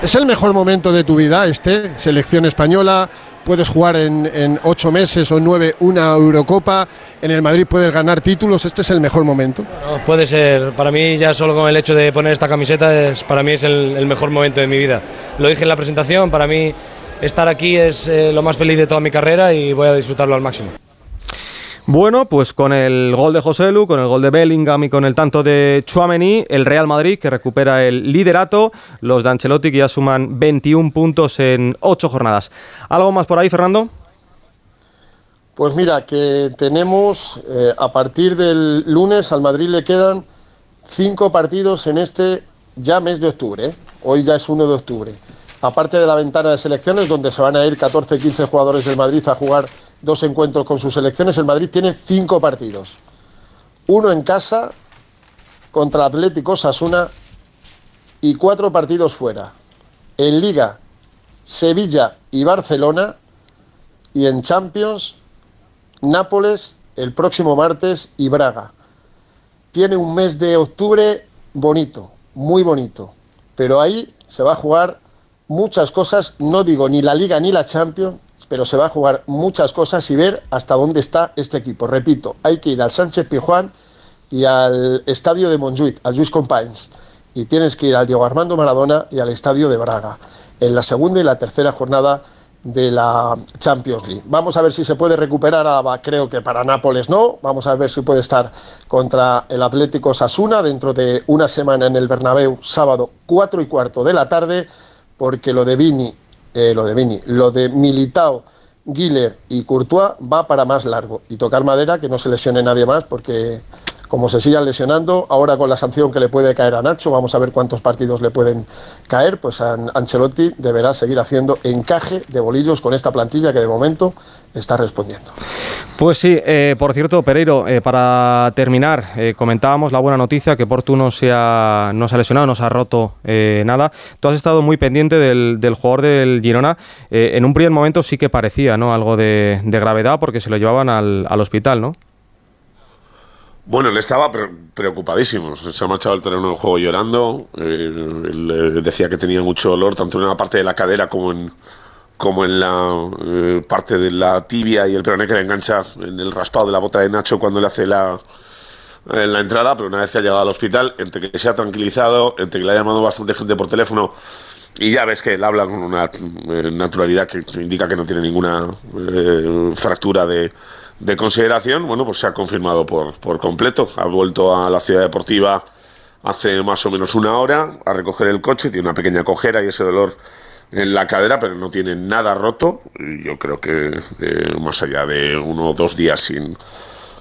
[SPEAKER 21] ¿Es el mejor momento de tu vida este? Selección española, puedes jugar en, ocho meses o nueve una Eurocopa, en el Madrid puedes ganar títulos, este es el mejor momento.
[SPEAKER 26] Puede ser, para mí ya solo con el hecho de poner esta camiseta, es, para mí es el, el, mejor momento de mi vida. Lo dije en la presentación, para mí estar aquí es eh, lo más feliz de toda mi carrera y voy a disfrutarlo al máximo.
[SPEAKER 2] Bueno, pues con el gol de José Lu, con el gol de Bellingham y con el tanto de Chouameni, el Real Madrid que recupera el liderato, los de Ancelotti que ya suman 21 puntos en 8 jornadas. ¿Algo más por ahí, Fernando?
[SPEAKER 21] Pues mira, que tenemos eh, a partir del lunes al Madrid le quedan 5 partidos en este ya mes de octubre. ¿eh? Hoy ya es 1 de octubre. Aparte de la ventana de selecciones donde se van a ir 14-15 jugadores del Madrid a jugar dos encuentros con sus selecciones, el Madrid tiene cinco partidos. Uno en casa contra Atlético Sasuna y cuatro partidos fuera. En Liga, Sevilla y Barcelona. Y en Champions, Nápoles el próximo martes y Braga. Tiene un mes de octubre bonito, muy bonito. Pero ahí se va a jugar muchas cosas, no digo ni la Liga ni la Champions, pero se va a jugar muchas cosas y ver hasta dónde está este equipo. Repito, hay que ir al Sánchez Pijuán y al estadio de Montjuic, al Luis Companys, y tienes que ir al Diego Armando Maradona y al estadio de Braga, en la segunda y la tercera jornada de la Champions League. Vamos a ver si se puede recuperar, a, creo que para Nápoles no, vamos a ver si puede estar contra el Atlético Sasuna dentro de una semana en el Bernabéu, sábado 4 y cuarto de la tarde, porque lo de Vini eh, lo de Vini. Lo de Militao, Guiller y Courtois va para más largo. Y tocar madera, que no se lesione nadie más, porque como se sigan lesionando, ahora con la sanción que le puede caer a Nacho, vamos a ver cuántos partidos le pueden caer, pues Ancelotti deberá seguir haciendo encaje de bolillos con esta plantilla que de momento está respondiendo.
[SPEAKER 2] Pues sí, eh, por cierto, Pereiro, eh, para terminar, eh, comentábamos la buena noticia que Portu no se ha, no se ha lesionado, no se ha roto nada. Tú has estado muy pendiente del, jugador del Girona. En un primer momento sí que parecía ¿no? algo de, de gravedad porque se lo llevaban al, al hospital, ¿no?
[SPEAKER 22] Bueno, él estaba pre preocupadísimo. Se ha marchado al terreno del juego llorando. Eh, él decía que tenía mucho dolor, tanto en la parte de la cadera como en, como en la eh, parte de la tibia y el peroné que le engancha en el raspado de la bota de Nacho cuando le hace la, la entrada. Pero una vez que ha llegado al hospital, entre que se ha tranquilizado, entre que le ha llamado bastante gente por teléfono y ya ves que él habla con una eh, naturalidad que indica que no tiene ninguna eh, fractura de de consideración, bueno, pues se ha confirmado por, por completo. Ha vuelto a la ciudad deportiva hace más o menos una hora a recoger el coche, tiene una pequeña cojera y ese dolor en la cadera, pero no tiene nada roto. Yo creo que eh, más allá de uno o dos días sin,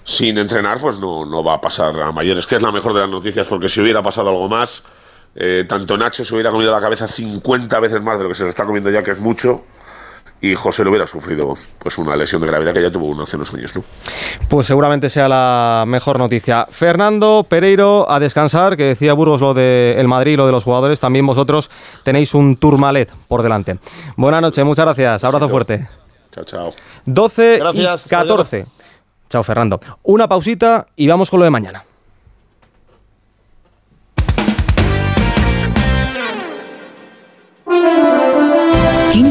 [SPEAKER 22] sin entrenar, pues no, no va a pasar a mayores, que es la mejor de las noticias, porque si hubiera pasado algo más, eh, tanto Nacho se hubiera comido la cabeza 50 veces más de lo que se le está comiendo ya, que es mucho y José lo hubiera sufrido pues una lesión de gravedad que ya tuvo uno hace unos años. ¿no?
[SPEAKER 2] Pues seguramente sea la mejor noticia. Fernando Pereiro, a descansar, que decía Burgos lo del el Madrid, lo de los jugadores, también vosotros tenéis un Tourmalet por delante. Buenas noches, muchas gracias, abrazo fuerte.
[SPEAKER 22] Chao, chao.
[SPEAKER 2] 12
[SPEAKER 21] Gracias,
[SPEAKER 2] y 14. Chao, Fernando. Una pausita y vamos con lo de mañana.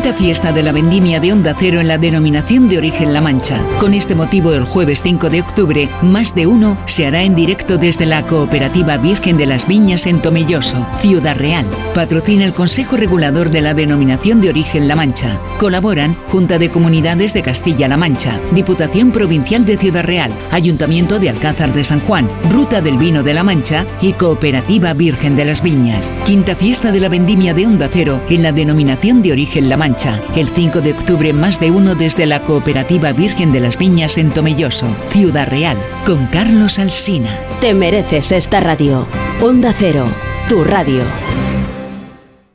[SPEAKER 27] Quinta fiesta de la vendimia de Onda Cero en la denominación de origen La Mancha. Con este motivo, el jueves 5 de octubre, más de uno se hará en directo desde la Cooperativa Virgen de las Viñas en Tomelloso, Ciudad Real. Patrocina el Consejo Regulador de la denominación de origen La Mancha. Colaboran Junta de Comunidades de Castilla-La Mancha, Diputación Provincial de Ciudad Real, Ayuntamiento de Alcázar de San Juan, Ruta del Vino de La Mancha y Cooperativa Virgen de las Viñas. Quinta fiesta de la vendimia de Onda Cero en la denominación de origen La Mancha. El 5 de octubre más de uno desde la Cooperativa Virgen de las Viñas en Tomelloso, Ciudad Real, con Carlos Alsina.
[SPEAKER 1] Te mereces esta radio. Onda Cero, tu radio.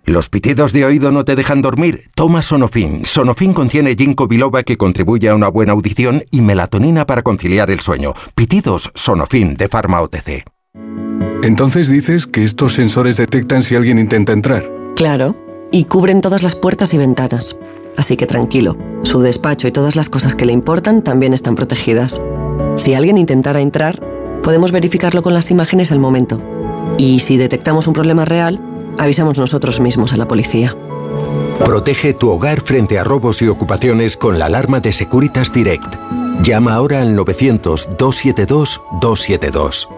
[SPEAKER 28] ¿Los pitidos de oído no te dejan dormir? Toma Sonofin. Sonofin contiene ginkgo biloba que contribuye a una buena audición y melatonina para conciliar el sueño. Pitidos Sonofin de Pharma OTC.
[SPEAKER 20] Entonces dices que estos sensores detectan si alguien intenta entrar.
[SPEAKER 29] Claro, y cubren todas las puertas y ventanas. Así que tranquilo, su despacho y todas las cosas que le importan también están protegidas. Si alguien intentara entrar, podemos verificarlo con las imágenes al momento. Y si detectamos un problema real, avisamos nosotros mismos a la policía.
[SPEAKER 28] Protege tu hogar frente a robos y ocupaciones con la alarma de Securitas Direct. Llama ahora al 900-272-272.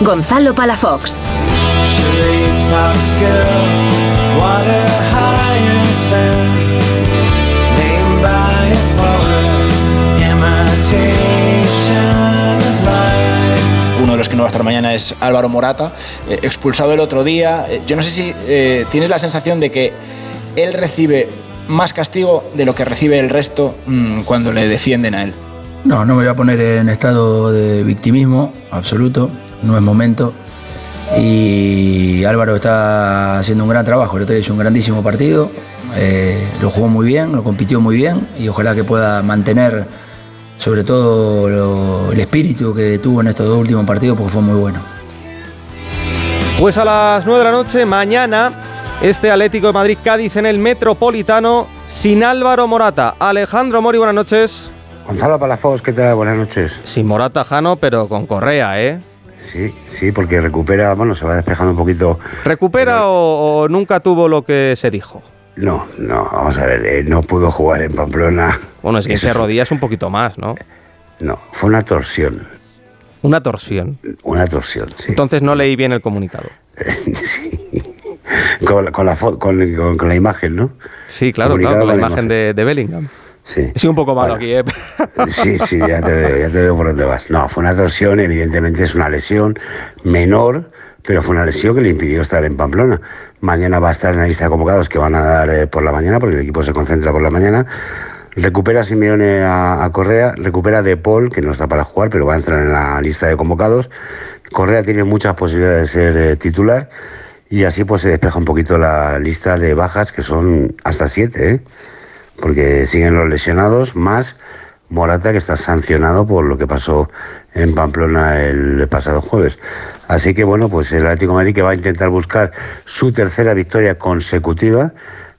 [SPEAKER 1] Gonzalo Palafox.
[SPEAKER 30] Uno de los que no va a estar mañana es Álvaro Morata, eh, expulsado el otro día. Eh, yo no sé si eh, tienes la sensación de que él recibe más castigo de lo que recibe el resto mm, cuando le defienden a él.
[SPEAKER 31] No, no me voy a poner en estado de victimismo absoluto, no es momento. Y Álvaro está haciendo un gran trabajo, el otro día hizo un grandísimo partido, eh, lo jugó muy bien, lo compitió muy bien y ojalá que pueda mantener sobre todo lo- el espíritu que tuvo en estos dos últimos partidos porque fue muy bueno.
[SPEAKER 2] Pues a las 9 de la noche, mañana, este Atlético de Madrid-Cádiz en el Metropolitano, sin Álvaro Morata. Alejandro Mori, buenas noches.
[SPEAKER 32] Gonzalo Palafox, ¿qué tal? Buenas noches.
[SPEAKER 2] Sin Morata, Jano, pero con Correa, ¿eh?
[SPEAKER 32] Sí, sí, porque recupera, bueno, se va despejando un poquito.
[SPEAKER 2] ¿Recupera o, o nunca tuvo lo que se dijo?
[SPEAKER 32] No, no, vamos a ver, eh, no pudo jugar en Pamplona.
[SPEAKER 2] Bueno, es que
[SPEAKER 32] Eso
[SPEAKER 2] se rodillas un poquito más, ¿no?
[SPEAKER 32] No, fue una torsión,
[SPEAKER 2] Una torsión.
[SPEAKER 32] una torsión, sí.
[SPEAKER 2] Entonces no leí bien el comunicado. [LAUGHS]
[SPEAKER 32] Con, la- con la con, con- con la imagen, ¿no?
[SPEAKER 2] Sí, claro, claro, con la
[SPEAKER 32] con
[SPEAKER 2] imagen de, de Bellingham.
[SPEAKER 32] Sí.
[SPEAKER 2] He sido un poco malo aquí, ¿eh?
[SPEAKER 32] Sí, sí, ya te, veo, ya te veo por dónde vas. No, fue una torsión, evidentemente es una lesión menor, pero fue una lesión que le impidió estar en Pamplona. Mañana va a estar en la lista de convocados que van a dar eh, por la mañana, porque el equipo se concentra por la mañana. Recupera Simeone a, a Correa, recupera De Paul, que no está para jugar, pero va a entrar en la lista de convocados. Correa tiene muchas posibilidades de ser eh, titular y así pues se despeja un poquito la lista de bajas, que son hasta siete, ¿eh? Porque siguen los lesionados, más Morata, que está sancionado por lo que pasó en Pamplona el pasado jueves. Así que bueno, pues el Atlético de Madrid que va a intentar buscar su tercera victoria consecutiva,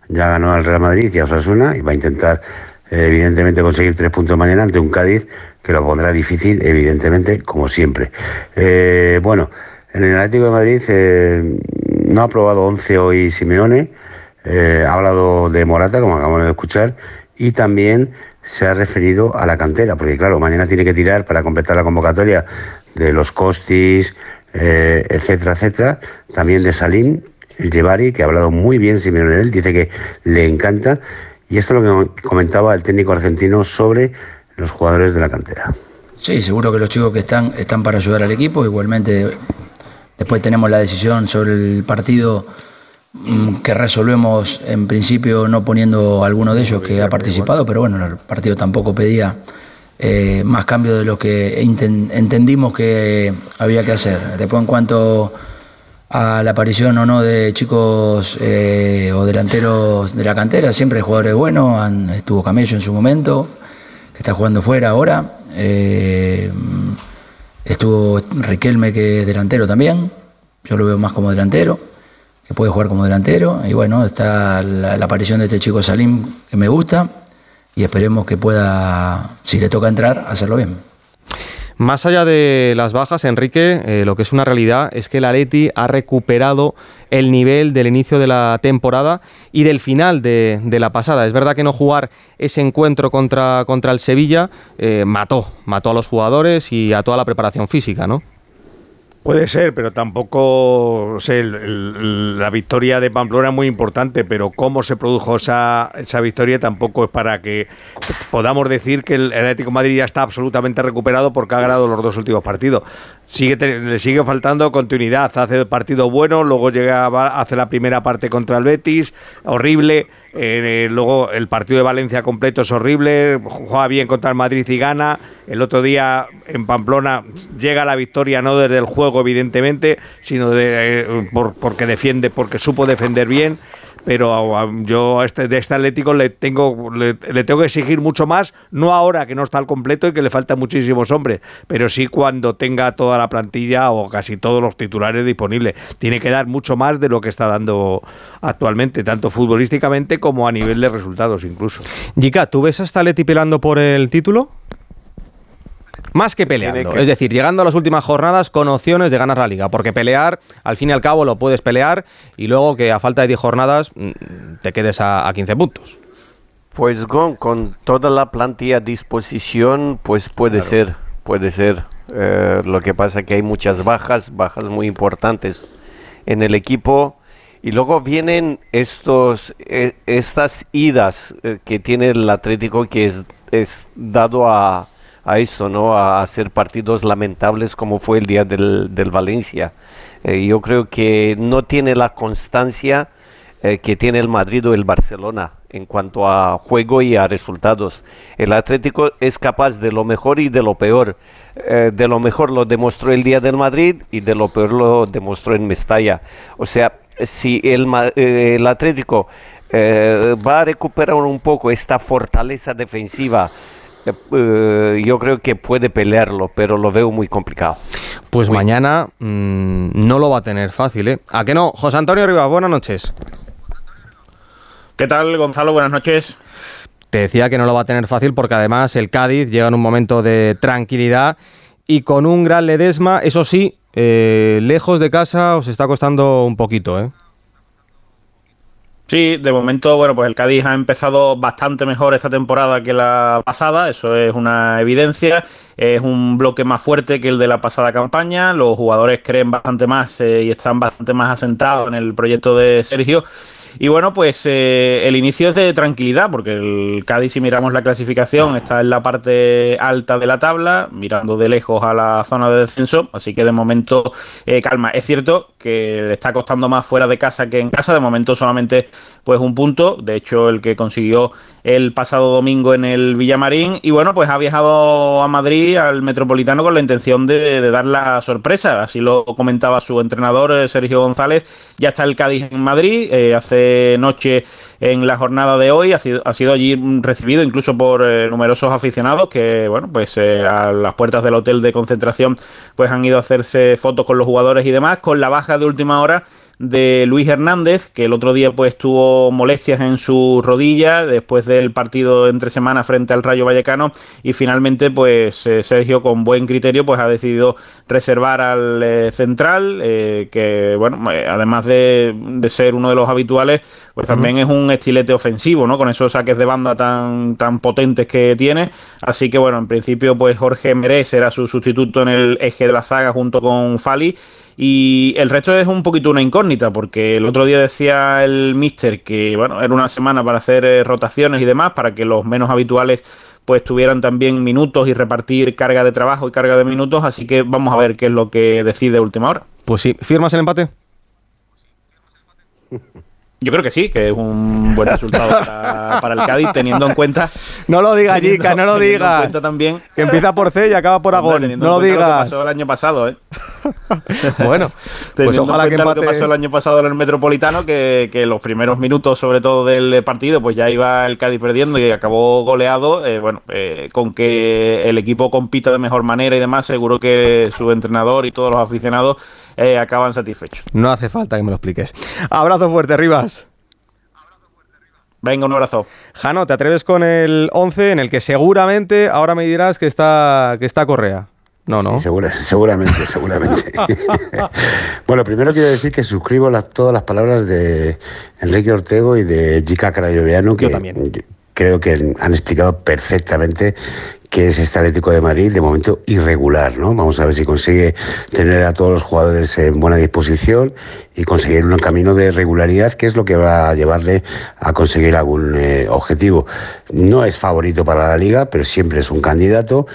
[SPEAKER 32] ya ganó al Real Madrid y a Osasuna, y va a intentar evidentemente conseguir tres puntos mañana ante un Cádiz que lo pondrá difícil, evidentemente, como siempre. Eh, bueno, en el Atlético de Madrid eh, no ha probado 11 hoy Simeone, eh, ha hablado de Morata, como acabamos de escuchar, y también se ha referido a la cantera, porque claro, mañana tiene que tirar para completar la convocatoria de los Costis, eh, etcétera, etcétera. También de Salim, el Llevari, que ha hablado muy bien Simeone él, dice que le encanta Y esto es lo que comentaba el técnico argentino sobre los jugadores de la cantera.
[SPEAKER 31] Sí, seguro que los chicos que están están para ayudar al equipo. Igualmente, después tenemos la decisión sobre el partido que resolvemos en principio no poniendo alguno de ellos que ha participado, pero bueno, el partido tampoco pedía eh, más cambio de lo que enten- entendimos que había que hacer. Después en cuanto a la aparición o no de chicos eh, o delanteros de la cantera, siempre hay jugadores buenos, han- estuvo Camello en su momento, que está jugando fuera ahora, eh, estuvo Riquelme que es delantero también, yo lo veo más como delantero, que puede jugar como delantero, y bueno, está la, aparición de este chico Salim que me gusta, y esperemos que pueda, si le toca entrar, hacerlo bien.
[SPEAKER 2] Más allá de las bajas, Enrique, eh, lo que es una realidad es que el Atleti ha recuperado el nivel del inicio de la temporada y del final de, de la pasada. Es verdad que no jugar ese encuentro contra, contra el Sevilla eh, mató, mató a los jugadores y a toda la preparación física, ¿no?
[SPEAKER 3] Puede ser, pero tampoco, sé, la victoria de Pamplona es muy importante, pero cómo se produjo esa, esa victoria tampoco es para que podamos decir que el Atlético Madrid ya está absolutamente recuperado porque ha ganado los dos últimos partidos. Sigue, le sigue faltando continuidad, hace el partido bueno, luego llega, hace la primera parte contra el Betis, horrible, eh, luego el partido de Valencia completo es horrible, juega bien contra el Madrid y gana, el otro día en Pamplona llega la victoria no desde el juego evidentemente, sino de, eh, por- porque defiende, porque supo defender bien, pero a- yo a este, de este Atlético le tengo, le, tengo que exigir mucho más, no ahora que no está al completo y que le faltan muchísimos hombres, pero sí cuando tenga toda la plantilla o casi todos los titulares disponibles. Tiene que dar mucho más de lo que está dando actualmente, tanto futbolísticamente como a nivel de resultados incluso.
[SPEAKER 2] Yika, ¿tú ves a este Atleti peleando por el título? Más que peleando,
[SPEAKER 32] que-
[SPEAKER 2] es decir, llegando a las últimas jornadas con opciones de ganar la liga, porque pelear, al fin y al cabo, lo puedes pelear y luego que a falta de 10 jornadas mm, te quedes a, a 15 puntos.
[SPEAKER 5] Pues con, con toda la plantilla a disposición, pues puede ser, puede ser. Eh, lo que pasa que hay muchas bajas, bajas muy importantes en el equipo. Y luego vienen estos, eh, estas idas eh, que tiene el Atlético que es, es dado a, a eso, ¿no? A hacer partidos lamentables como fue el día del, del Valencia. Eh, yo creo que no tiene la constancia eh, que tiene el Madrid o el Barcelona en cuanto a juego y a resultados. El Atlético es capaz de lo mejor y de lo peor. Eh, de lo mejor lo demostró el día del Madrid y de lo peor lo demostró en Mestalla. O sea, si el, el Atlético va a recuperar un poco esta fortaleza defensiva, eh, eh, yo creo que puede pelearlo, pero lo veo muy complicado.
[SPEAKER 2] Pues mañana mm, no lo va a tener fácil, ¿eh? ¿A que no? José Antonio Rivas, buenas noches.
[SPEAKER 33] ¿Qué tal, Gonzalo? Buenas noches.
[SPEAKER 2] Te decía que no lo va a tener fácil porque además el Cádiz llega en un momento de tranquilidad y con un gran Ledesma, eso sí, eh, lejos de casa os está costando un poquito, ¿eh?
[SPEAKER 33] Sí, de momento, bueno, pues el Cádiz ha empezado bastante mejor esta temporada que la pasada, eso es una evidencia. Es un bloque más fuerte que el de la pasada campaña. Los jugadores creen bastante más eh, y están bastante más asentados en el proyecto de Sergio. Y bueno, pues eh, el inicio es de tranquilidad, porque el Cádiz, si miramos la clasificación, está en la parte alta de la tabla, mirando de lejos a la zona de descenso, así que de momento eh, calma. Es cierto que le está costando más fuera de casa que en casa, de momento solamente pues un punto, de hecho el que consiguió el pasado domingo en el Villamarín, y bueno, pues ha viajado a Madrid, al Metropolitano, con la intención de, dar la sorpresa, así lo comentaba su entrenador eh, Sergio González, ya está el Cádiz en Madrid, eh, hace noche en la jornada de hoy, ha sido, ha sido allí recibido incluso por eh, numerosos aficionados que, bueno, pues eh, a las puertas del hotel de concentración pues han ido a hacerse fotos con los jugadores y demás, con la baja de última hora de Luis Hernández, que el otro día pues tuvo molestias en su rodilla después del partido entre semana frente al Rayo Vallecano y finalmente pues eh, Sergio con buen criterio pues ha decidido reservar al eh, central eh, que bueno además de, de ser uno de los habituales pues también es un estilete ofensivo no con esos saques de banda tan tan potentes que tiene. Así que bueno en principio pues Jorge Meré será su sustituto en el eje de la zaga junto con Fali Y el resto es un poquito una incógnita, porque el otro día decía el mister que bueno, era una semana para hacer eh, rotaciones y demás, para que los menos habituales pues tuvieran también minutos y repartir carga de trabajo y carga de minutos, así que vamos a ver qué es lo que decide última hora.
[SPEAKER 2] Pues sí, ¿firmas el empate? [LAUGHS]
[SPEAKER 33] Yo creo que sí, que es un buen resultado para, el Cádiz, teniendo en cuenta. [LAUGHS]
[SPEAKER 2] No lo digas, Jica, no lo digas.
[SPEAKER 33] cuenta también.
[SPEAKER 2] Que empieza por C y acaba por Agón. No lo que
[SPEAKER 33] pasó el año pasado, ¿eh? [LAUGHS]
[SPEAKER 2] bueno,
[SPEAKER 33] pues ojalá que empate... lo que pasó el año pasado en el Metropolitano, que, que, los primeros minutos, sobre todo del partido, pues ya iba el Cádiz perdiendo y acabó goleado. Eh, bueno, eh, con que el equipo compita de mejor manera y demás, seguro que su entrenador y todos los aficionados eh, acaban satisfechos.
[SPEAKER 2] No hace falta que me lo expliques. Abrazo fuerte, Rivas.
[SPEAKER 33] Venga, un abrazo.
[SPEAKER 2] Jano, ¿te atreves con el 11 en el que seguramente ahora me dirás que está, que está Correa? No, no.
[SPEAKER 32] seguramente, [LAUGHS] seguramente. [LAUGHS] bueno, primero quiero decir que suscribo todas las palabras de Enrique Ortego y de Jica Carayoveano, que creo que han explicado perfectamente que es este Atlético de Madrid de momento irregular, ¿no? Vamos a ver si consigue tener a todos los jugadores en buena disposición y conseguir un camino de regularidad, que es lo que va a llevarle a conseguir algún eh, objetivo. No es favorito para la liga, pero siempre es un candidato.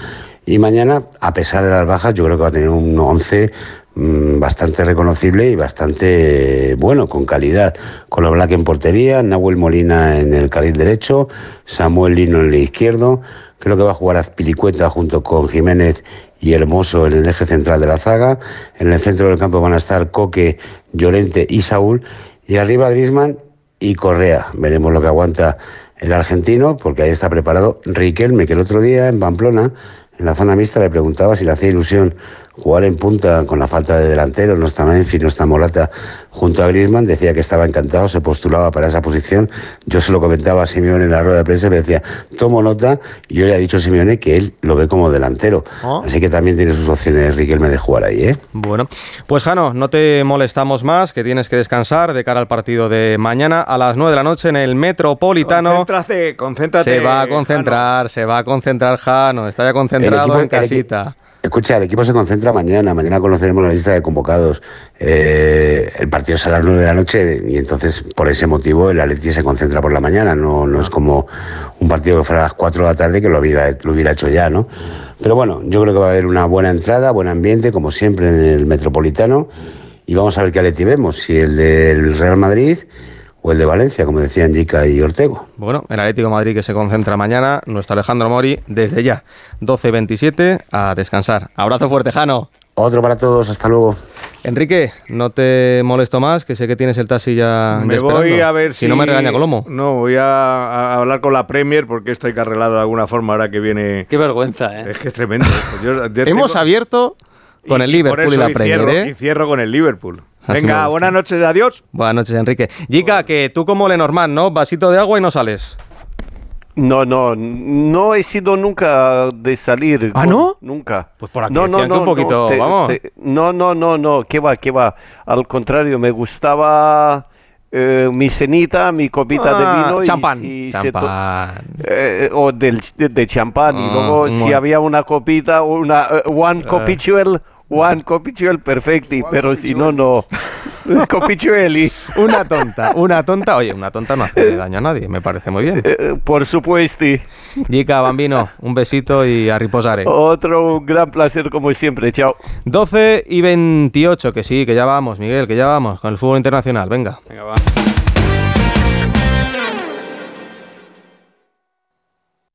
[SPEAKER 32] Y mañana, a pesar de las bajas, yo creo que va a tener un 11 mm, bastante reconocible y bastante bueno, con calidad. Con los Black en portería, Nahuel Molina en el carril derecho, Samuel Lino en el izquierdo, Creo que va a jugar a Pilicueta junto con Jiménez y Hermoso en el eje central de la zaga. En el centro del campo van a estar Coque, Llorente y Saúl. Y arriba Grisman y Correa. Veremos lo que aguanta el argentino, porque ahí está preparado Riquelme, que el otro día en Pamplona, en la zona mixta, le preguntaba si le hacía ilusión jugar en punta con la falta de delantero, no está Menfi, no está Molata junto a Griezmann, decía que estaba encantado, se postulaba para esa posición. Yo se lo comentaba a Simeone en la rueda de prensa y me decía, tomo nota, y yo le he dicho a Simeone que él lo ve como delantero. Ah. Así que también tiene sus opciones Riquelme de jugar ahí, ¿eh?
[SPEAKER 2] Bueno, pues Jano, no te molestamos más, que tienes que descansar de cara al partido de mañana a las 9 de la noche en el Metropolitano.
[SPEAKER 3] Concéntrate, concéntrate.
[SPEAKER 2] Se va a concentrar, se va a concentrar Jano, está ya concentrado en casita.
[SPEAKER 32] Escucha, el equipo se concentra mañana, mañana conoceremos la lista de convocados. Eh, el partido es a las 9 de la noche y entonces por ese motivo el Atleti se concentra por la mañana, no, no es como un partido que fuera a las 4 de la tarde que lo hubiera, hecho ya, ¿no? Pero bueno, yo creo que va a haber una buena entrada, buen ambiente, como siempre en el Metropolitano y vamos a ver qué Atleti vemos, si el del Real Madrid o el de Valencia, como decían Jica y Ortego.
[SPEAKER 2] Bueno, el Atlético de Madrid que se concentra mañana, nuestro Alejandro Mori, desde ya, 12.27, a descansar. Abrazo fuerte, Jano.
[SPEAKER 32] Otro para todos, hasta luego.
[SPEAKER 2] Enrique, no te molesto más, que sé que tienes el taxi ya.
[SPEAKER 3] Me voy a ver
[SPEAKER 2] si, no me regaña Colomo.
[SPEAKER 3] No, voy a, hablar con la Premier porque esto hay que arreglarlo de alguna forma ahora que viene.
[SPEAKER 2] Qué vergüenza, ¿eh?
[SPEAKER 3] Es que es tremendo. [LAUGHS]
[SPEAKER 2] Hemos abierto con el Liverpool y, la Premier.
[SPEAKER 3] ¿eh? Y cierro con el Liverpool. Venga, buenas noches, adiós.
[SPEAKER 2] Buenas noches, Enrique. Jica, que tú como Lenormand, ¿no? Vasito de agua y no sales.
[SPEAKER 5] No, no, no he sido nunca de salir.
[SPEAKER 2] ¿Ah, no?
[SPEAKER 5] Nunca.
[SPEAKER 2] Pues por aquí no, no, no, un poquito, vamos.
[SPEAKER 5] no, no, no, no, qué va, qué va. Al contrario, me gustaba eh, mi cenita, mi copita de ah, vino.
[SPEAKER 2] Champán. Y, champán.
[SPEAKER 5] Eh, o del, de, champán. y luego, ah, si había una copita, una uh, one copichuel Juan Copichuel perfecti, pero si no, no. [LAUGHS] Copichueli.
[SPEAKER 2] Una tonta, una tonta. Oye, una tonta no hace daño a nadie, me parece muy bien.
[SPEAKER 5] Eh, por supuesto.
[SPEAKER 2] Jica, bambino, un besito y a riposare.
[SPEAKER 5] Otro gran placer como siempre, chao.
[SPEAKER 2] 12 y 28, que sí, que ya vamos, Miguel, que ya vamos con el fútbol internacional. Venga. Venga, va.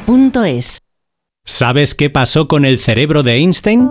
[SPEAKER 1] duchamanía.es.
[SPEAKER 34] ¿Sabes qué pasó con el cerebro de Einstein?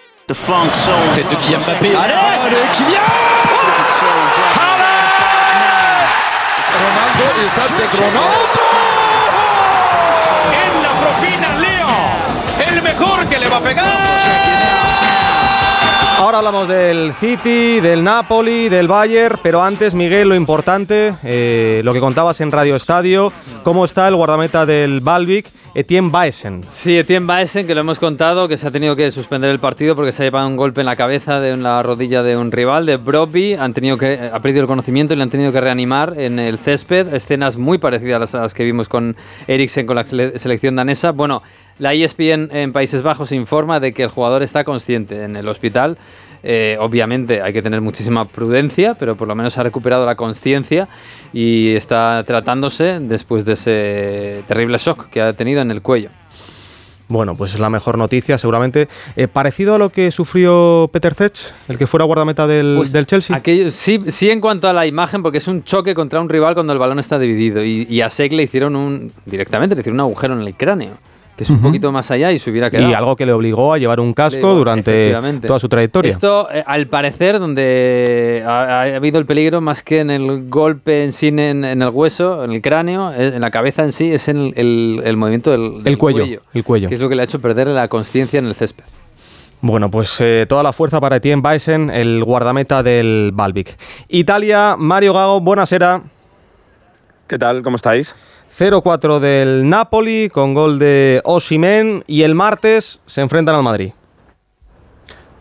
[SPEAKER 35] Tête de Kylian Mbappé.
[SPEAKER 36] Allez,
[SPEAKER 35] de Kylian
[SPEAKER 2] Ronaldo y Sánchez Ronaldo. En la propina Leo. El mejor que le va a pegar. Ahora hablamos del City, del Napoli, del Bayern, pero antes, Miguel, lo importante, eh, lo que contabas en Radio Estadio, cómo está el guardameta del Balvic, Etienne Baesen.
[SPEAKER 37] Sí, Etienne Baesen, que lo hemos contado, que se ha tenido que suspender el partido porque se ha llevado un golpe en la cabeza de la rodilla de un rival, de Broby. Han tenido que, ha perdido el conocimiento y le han tenido que reanimar en el césped. Escenas muy parecidas a las que vimos con Eriksen con la sele- selección danesa. Bueno, la ESPN en Países Bajos informa de que el jugador está consciente en el hospital. Eh, obviamente hay que tener muchísima prudencia, pero por lo menos ha recuperado la conciencia y está tratándose después de ese terrible shock que ha tenido en el cuello.
[SPEAKER 2] Bueno, pues es la mejor noticia, seguramente. Eh, parecido a lo que sufrió Peter Cech, el que fuera guardameta del,
[SPEAKER 37] Pues
[SPEAKER 2] del Chelsea.
[SPEAKER 37] Aquello- sí, sí, en cuanto a la imagen, porque es un choque contra un rival cuando el balón está dividido. Y, y a Sek le hicieron un. directamente le hicieron un agujero en el cráneo, que es un poquito más allá y se hubiera quedado.
[SPEAKER 2] Y algo que le obligó a llevar un casco
[SPEAKER 37] Digo,
[SPEAKER 2] durante toda su trayectoria.
[SPEAKER 37] Esto, eh, al parecer, donde ha, ha habido el peligro más que en el golpe en sí en, en el hueso, en el cráneo, eh, en la cabeza en sí, es en el, el- el movimiento del, del
[SPEAKER 2] El cuello, el cuello.
[SPEAKER 37] Que es lo que le ha hecho perder la conciencia en el césped.
[SPEAKER 2] Bueno, pues eh, toda la fuerza para Etienne Baesen, el guardameta del Balvic. Italia, Mario Gago, buenasera.
[SPEAKER 3] ¿Qué tal? ¿Cómo estáis?
[SPEAKER 2] 0-4 del Napoli con gol de Osimen y el martes se enfrentan al Madrid.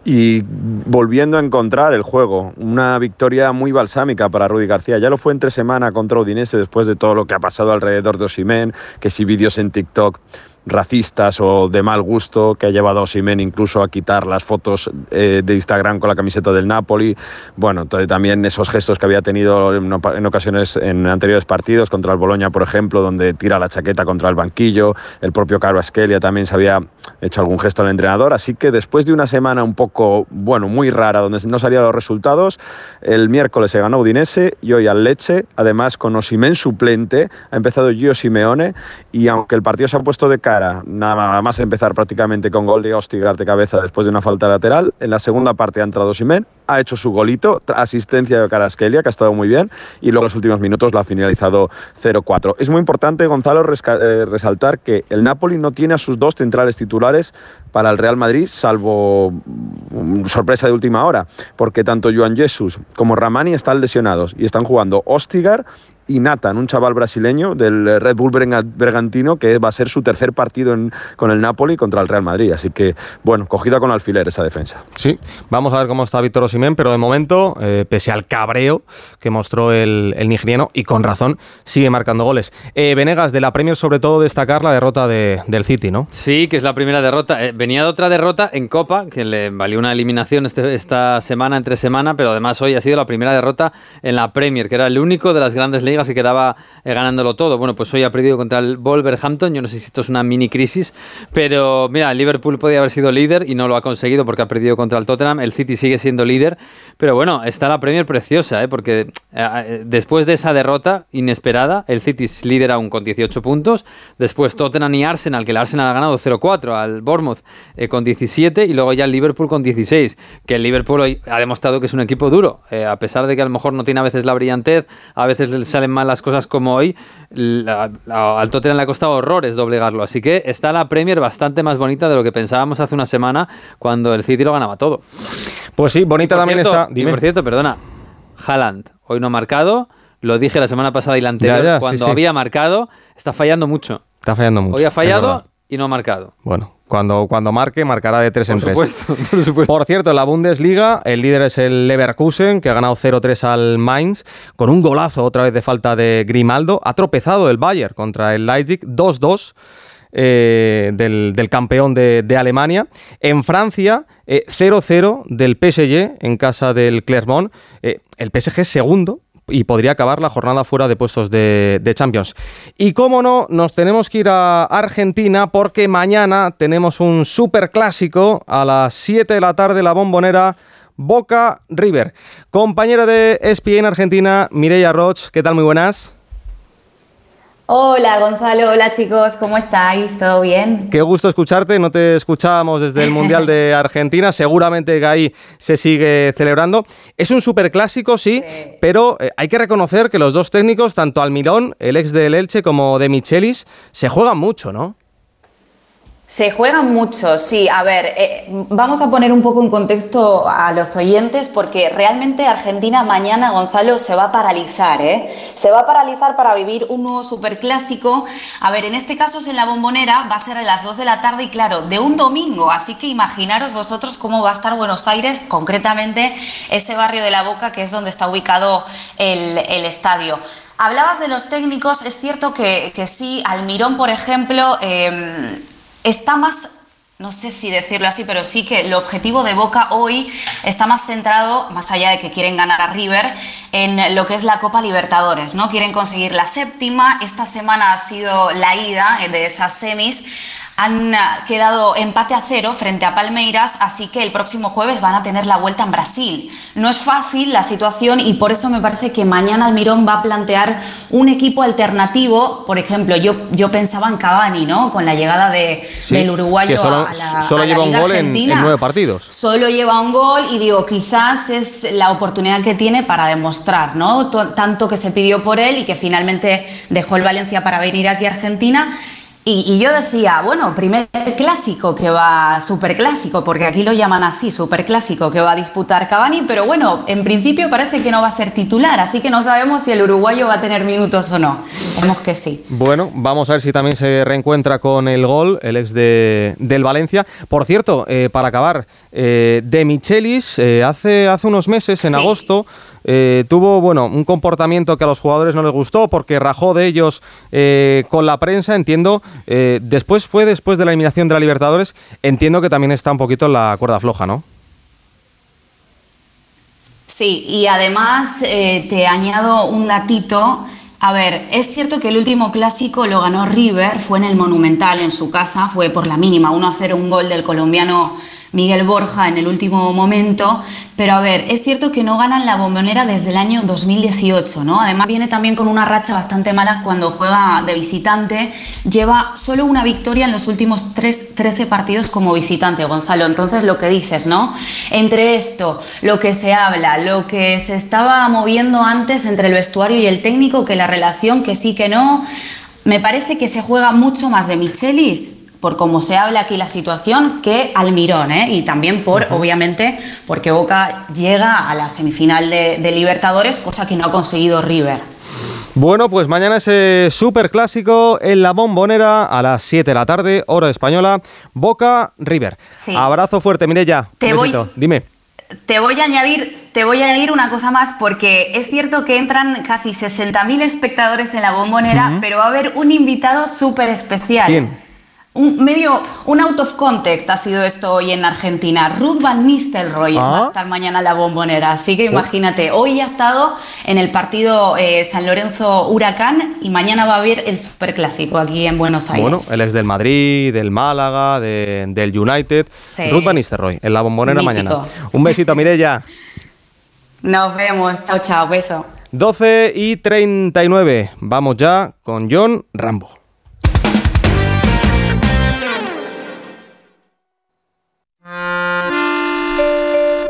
[SPEAKER 3] Y volviendo a encontrar el juego, una victoria muy balsámica para Rudy García. Ya lo fue entre semana contra Udinese después de todo lo que ha pasado alrededor de Osimen, que si vídeos en TikTok racistas o de mal gusto que ha llevado a Osimen incluso a quitar las fotos eh, de Instagram con la camiseta del Napoli. Bueno, también esos gestos que había tenido en, en ocasiones en anteriores partidos contra el Boloña, por ejemplo, donde tira la chaqueta contra el banquillo. El propio Carlos Askelia también se había hecho algún gesto al entrenador. Así que después de una semana un poco, bueno, muy rara, donde no salían los resultados, el miércoles se ganó Udinese y hoy al Leche, además con Osimen suplente, ha empezado Gio Simeone y aunque el partido se ha puesto de nada más empezar prácticamente con gol de Ostigar de cabeza después de una falta lateral, en la segunda parte ha entrado Osimen, ha hecho su golito, asistencia de Caraskelia, que ha estado muy bien, y luego en los últimos minutos la ha finalizado 0-4. Es muy importante, Gonzalo, eh, resaltar que el Napoli no tiene a sus dos centrales titulares para el Real Madrid, salvo mm, sorpresa de última hora, porque tanto Joan Jesus como Ramani están lesionados y están jugando Ostigar y Nathan, un chaval brasileño del Red Bull Bragantino, que va a ser su tercer partido en- con el Napoli contra el Real Madrid. Así que, bueno, cogida con alfiler esa defensa.
[SPEAKER 2] Sí, vamos a ver cómo está Víctor Osimhen, pero de momento, eh, pese al cabreo que mostró el, el nigeriano, y con razón, sigue marcando goles. Eh, Venegas, de la Premier, sobre todo destacar la derrota de- del City, ¿no?
[SPEAKER 37] Sí, que es la primera derrota. Eh, venía de otra derrota en Copa, que le valió una eliminación este- esta semana, entre semana, pero además hoy ha sido la primera derrota en la Premier, que era el único de las grandes ligas Liga se quedaba eh, ganándolo todo. Bueno, pues hoy ha perdido contra el Wolverhampton. Yo no sé si esto es una mini crisis, pero mira, Liverpool podía haber sido líder y no lo ha conseguido porque ha perdido contra el Tottenham. El City sigue siendo líder, pero bueno, está la Premier preciosa, ¿eh? porque eh, después de esa derrota inesperada, el City es líder aún con 18 puntos. Después Tottenham y Arsenal, que el Arsenal ha ganado 0-4 al Bournemouth eh, con 17 y luego ya el Liverpool con 16. Que el Liverpool hoy ha demostrado que es un equipo duro, eh, a pesar de que a lo mejor no tiene a veces la brillantez, a veces le salen mal las cosas como hoy. la- la- al Tottenham le ha costado horrores doblegarlo. Así que está la Premier bastante más bonita de lo que pensábamos hace una semana cuando el City lo ganaba todo.
[SPEAKER 2] Pues sí, bonita también
[SPEAKER 37] cierto-
[SPEAKER 2] está.
[SPEAKER 37] y
[SPEAKER 2] Dime.
[SPEAKER 37] por cierto, perdona, Haaland hoy no ha marcado. Lo dije la semana pasada y la anterior.
[SPEAKER 2] Ya, ya, sí,
[SPEAKER 37] cuando
[SPEAKER 2] sí.
[SPEAKER 37] había marcado, está fallando mucho.
[SPEAKER 2] Está fallando mucho.
[SPEAKER 37] Hoy ha fallado. Y no ha marcado.
[SPEAKER 2] Bueno, cuando, cuando marque, marcará de 3 en
[SPEAKER 37] Por
[SPEAKER 2] 3. [LAUGHS]
[SPEAKER 37] supuesto,
[SPEAKER 2] por cierto, en la Bundesliga, el líder es el Leverkusen, que ha ganado 0-3 al Mainz, con un golazo otra vez de falta de Grimaldo. Ha tropezado el Bayern contra el Leipzig 2-2. eh, del, del campeón de, de Alemania. En Francia, eh, 0-0 del PSG en casa del Clermont. Eh, el PSG es segundo, y podría acabar la jornada fuera de puestos de, Champions. Y cómo no, nos tenemos que ir a Argentina porque mañana tenemos un super clásico a las 7 de la tarde, la bombonera Boca River. Compañera de ESPN Argentina, Mireia Roch, ¿qué tal? Muy buenas.
[SPEAKER 38] Hola Gonzalo, hola chicos, ¿cómo estáis? ¿Todo bien?
[SPEAKER 2] Qué gusto escucharte, no te escuchábamos desde el Mundial de [LAUGHS] Argentina, seguramente que ahí se sigue celebrando. Es un superclásico, sí, pero eh, hay que reconocer que los dos técnicos, tanto Almirón, el ex del Elche, como de Michelis, se juegan mucho, ¿no?
[SPEAKER 38] Se juegan mucho, sí. A ver, eh, vamos a poner un poco en contexto a los oyentes porque realmente Argentina mañana, Gonzalo, se va a paralizar, ¿eh? Se va a paralizar para vivir un nuevo superclásico. A ver, en este caso es en la bombonera, va a ser a las 2 de la tarde y claro, de un domingo. Así que imaginaros vosotros cómo va a estar Buenos Aires, concretamente ese barrio de la Boca que es donde está ubicado el, el estadio. Hablabas de los técnicos, es cierto que, que sí, Almirón, por ejemplo, eh, está más, no sé si decirlo así, pero sí que el objetivo de Boca hoy está más centrado, más allá de que quieren ganar a River, en lo que es la Copa Libertadores, ¿no? Quieren conseguir la séptima, esta semana ha sido la ida de esas semis. Han ah, quedado empate a cero frente a Palmeiras, así que el próximo jueves van a tener la vuelta en Brasil. No es fácil la situación y por eso me parece que mañana Almirón va a plantear un equipo alternativo. Por ejemplo, yo, yo pensaba en Cavani, ¿no? Con la llegada de,
[SPEAKER 2] Sí,
[SPEAKER 38] del uruguayo
[SPEAKER 2] que solo,
[SPEAKER 38] a la,
[SPEAKER 2] solo
[SPEAKER 38] a la
[SPEAKER 2] lleva un
[SPEAKER 38] Liga
[SPEAKER 2] gol en, nueve partidos.
[SPEAKER 38] Solo lleva un gol y digo, quizás es la oportunidad que tiene para demostrar, ¿no? To- Tanto que se pidió por él y que finalmente dejó el Valencia para venir aquí a Argentina. Y, y yo decía, bueno, primer clásico que va, super clásico, porque aquí lo llaman así, super clásico que va a disputar Cavani, pero bueno, en principio parece que no va a ser titular, así que no sabemos si el uruguayo va a tener minutos o no. Esperemos que sí.
[SPEAKER 2] Bueno, vamos a ver si también se reencuentra con el gol, el ex de, del Valencia. Por cierto, eh, para acabar, eh, de Michelis, eh, hace, hace unos meses, en
[SPEAKER 38] Sí.
[SPEAKER 2] agosto, eh, tuvo bueno un comportamiento que a los jugadores no les gustó porque rajó de ellos eh, con la prensa, entiendo. eh, después fue después de la eliminación de la Libertadores, entiendo que también está un poquito en la cuerda floja, ¿no?
[SPEAKER 38] Sí, y además te añado un datito. A ver, es cierto que el último clásico lo ganó River, fue en el Monumental, en su casa, fue por la mínima, 1-0 un gol del colombiano Miguel Borja en el último momento, pero a ver, es cierto que no ganan la bombonera desde el año 2018, ¿no? Además viene también con una racha bastante mala cuando juega de visitante, lleva solo una victoria en los últimos tres- 13 partidos como visitante, Gonzalo, entonces lo que dices, ¿no? Entre esto, lo que se habla, lo que se estaba moviendo antes entre el vestuario y el técnico, que la relación, que sí, que no, me parece que se juega mucho más de Michelis por cómo se habla aquí la situación, que Almirón, ¿eh? y también por, obviamente, porque Boca llega a la semifinal de, de Libertadores, cosa que no ha conseguido River.
[SPEAKER 2] Bueno, pues mañana ese super clásico en la bombonera a las 7 de la tarde, hora española, Boca River.
[SPEAKER 38] Sí.
[SPEAKER 2] Abrazo fuerte, Mireya.
[SPEAKER 38] Te voy-.
[SPEAKER 2] Dime.
[SPEAKER 38] Te voy a añadir, te voy a añadir una cosa más porque es cierto que entran casi 60.000 espectadores en la bombonera, pero va a haber un invitado súper especial.
[SPEAKER 2] ¿Quién?
[SPEAKER 38] Un medio, un out of context ha sido esto hoy en Argentina. Ruth Van Nistelrooy
[SPEAKER 2] Ah.
[SPEAKER 38] va a estar mañana en la bombonera, así que
[SPEAKER 2] Oh.
[SPEAKER 38] imagínate, hoy ha estado en el partido eh, San Lorenzo Huracán y mañana va a haber el superclásico aquí en Buenos Aires.
[SPEAKER 2] Bueno, él es del Madrid, del Málaga, de- del United.
[SPEAKER 38] Sí.
[SPEAKER 2] Ruth Van Nistelrooy, en la bombonera
[SPEAKER 38] Mítico.
[SPEAKER 2] mañana. Un besito, Mirella. [LAUGHS]
[SPEAKER 38] Nos vemos, chao, chao, beso.
[SPEAKER 2] 12 y 39. Vamos ya con John Rambo.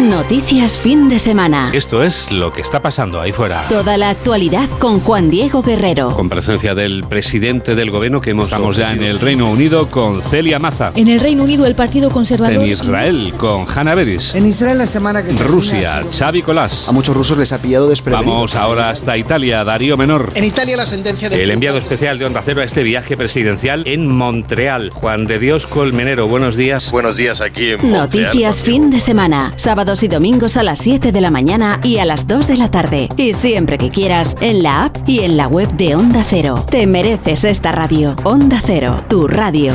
[SPEAKER 39] Noticias fin de semana.
[SPEAKER 40] Esto es lo que está pasando ahí fuera.
[SPEAKER 39] Toda la actualidad con Juan Diego Guerrero.
[SPEAKER 40] Con presencia del presidente del gobierno que hemos Estamos ya en el Reino Unido con Celia Maza.
[SPEAKER 41] En el Reino Unido, el Partido Conservador.
[SPEAKER 40] En Israel con Hanna Beris.
[SPEAKER 42] En Israel la semana que
[SPEAKER 40] Rusia,
[SPEAKER 42] sí.
[SPEAKER 40] Xavi Colás.
[SPEAKER 42] A muchos rusos les ha pillado desprevenidos.
[SPEAKER 40] Vamos ahora hasta Italia, Darío Menor.
[SPEAKER 42] En Italia la sentencia del
[SPEAKER 40] El enviado especial de Onda Cero a este viaje presidencial en Montreal. Juan de Dios Colmenero, buenos días.
[SPEAKER 43] Buenos días aquí en
[SPEAKER 39] Noticias fin de semana. Y domingos a las 7 de la mañana y a las 2 de la tarde. Y siempre que quieras, en la app y en la web de Onda Cero. Te mereces esta radio. Onda Cero, tu radio.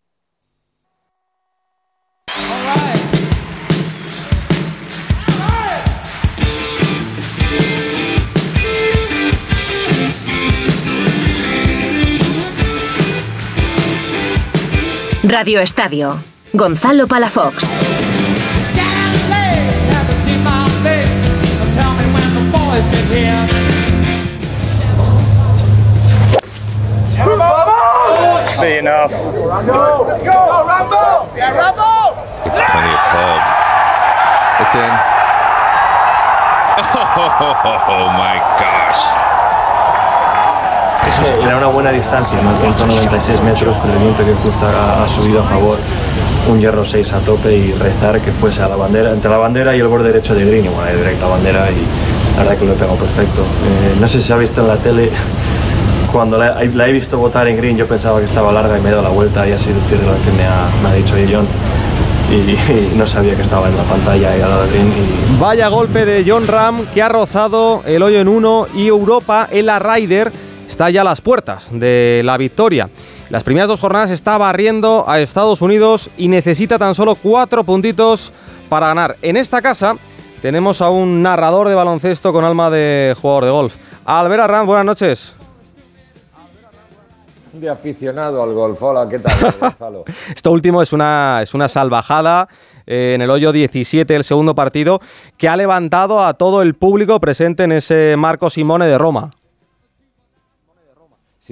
[SPEAKER 1] Radio Estadio. Gonzalo Palafox.
[SPEAKER 44] Be enough.
[SPEAKER 45] Let's go, Rambo! Yeah, Rambo!
[SPEAKER 46] It's plenty of curve. It's in. [LAUGHS] Oh my gosh.
[SPEAKER 47] Era una buena distancia, ¿no? 196 metros con el que justo ha, ha subido a favor. Un hierro 6 a tope y rezar que fuese a la bandera, entre la bandera y el borde derecho de green. Y bueno, directo a bandera y la verdad que lo he pegado perfecto. Eh, no sé si se ha visto en la tele, cuando la, la he visto botar en green yo pensaba que estaba larga y me he dado la vuelta y ha sido el que me ha, me ha dicho ahí John. Y, y no sabía que estaba en la pantalla y al lado de green y
[SPEAKER 2] Vaya golpe de John Ram que ha rozado el hoyo en uno y Europa en la Ryder está ya a las puertas de la victoria. Las primeras dos jornadas está barriendo a Estados Unidos y necesita tan solo cuatro puntitos para ganar. En esta casa tenemos a un narrador de baloncesto con alma de jugador de golf. Albert Ram, buenas noches.
[SPEAKER 48] De aficionado al golf. Hola, ¿qué tal, [LAUGHS] Gonzalo?
[SPEAKER 2] Esto último es una, es una salvajada eh, en el hoyo 17 del segundo partido que ha levantado a todo el público presente en ese Marco Simone de Roma.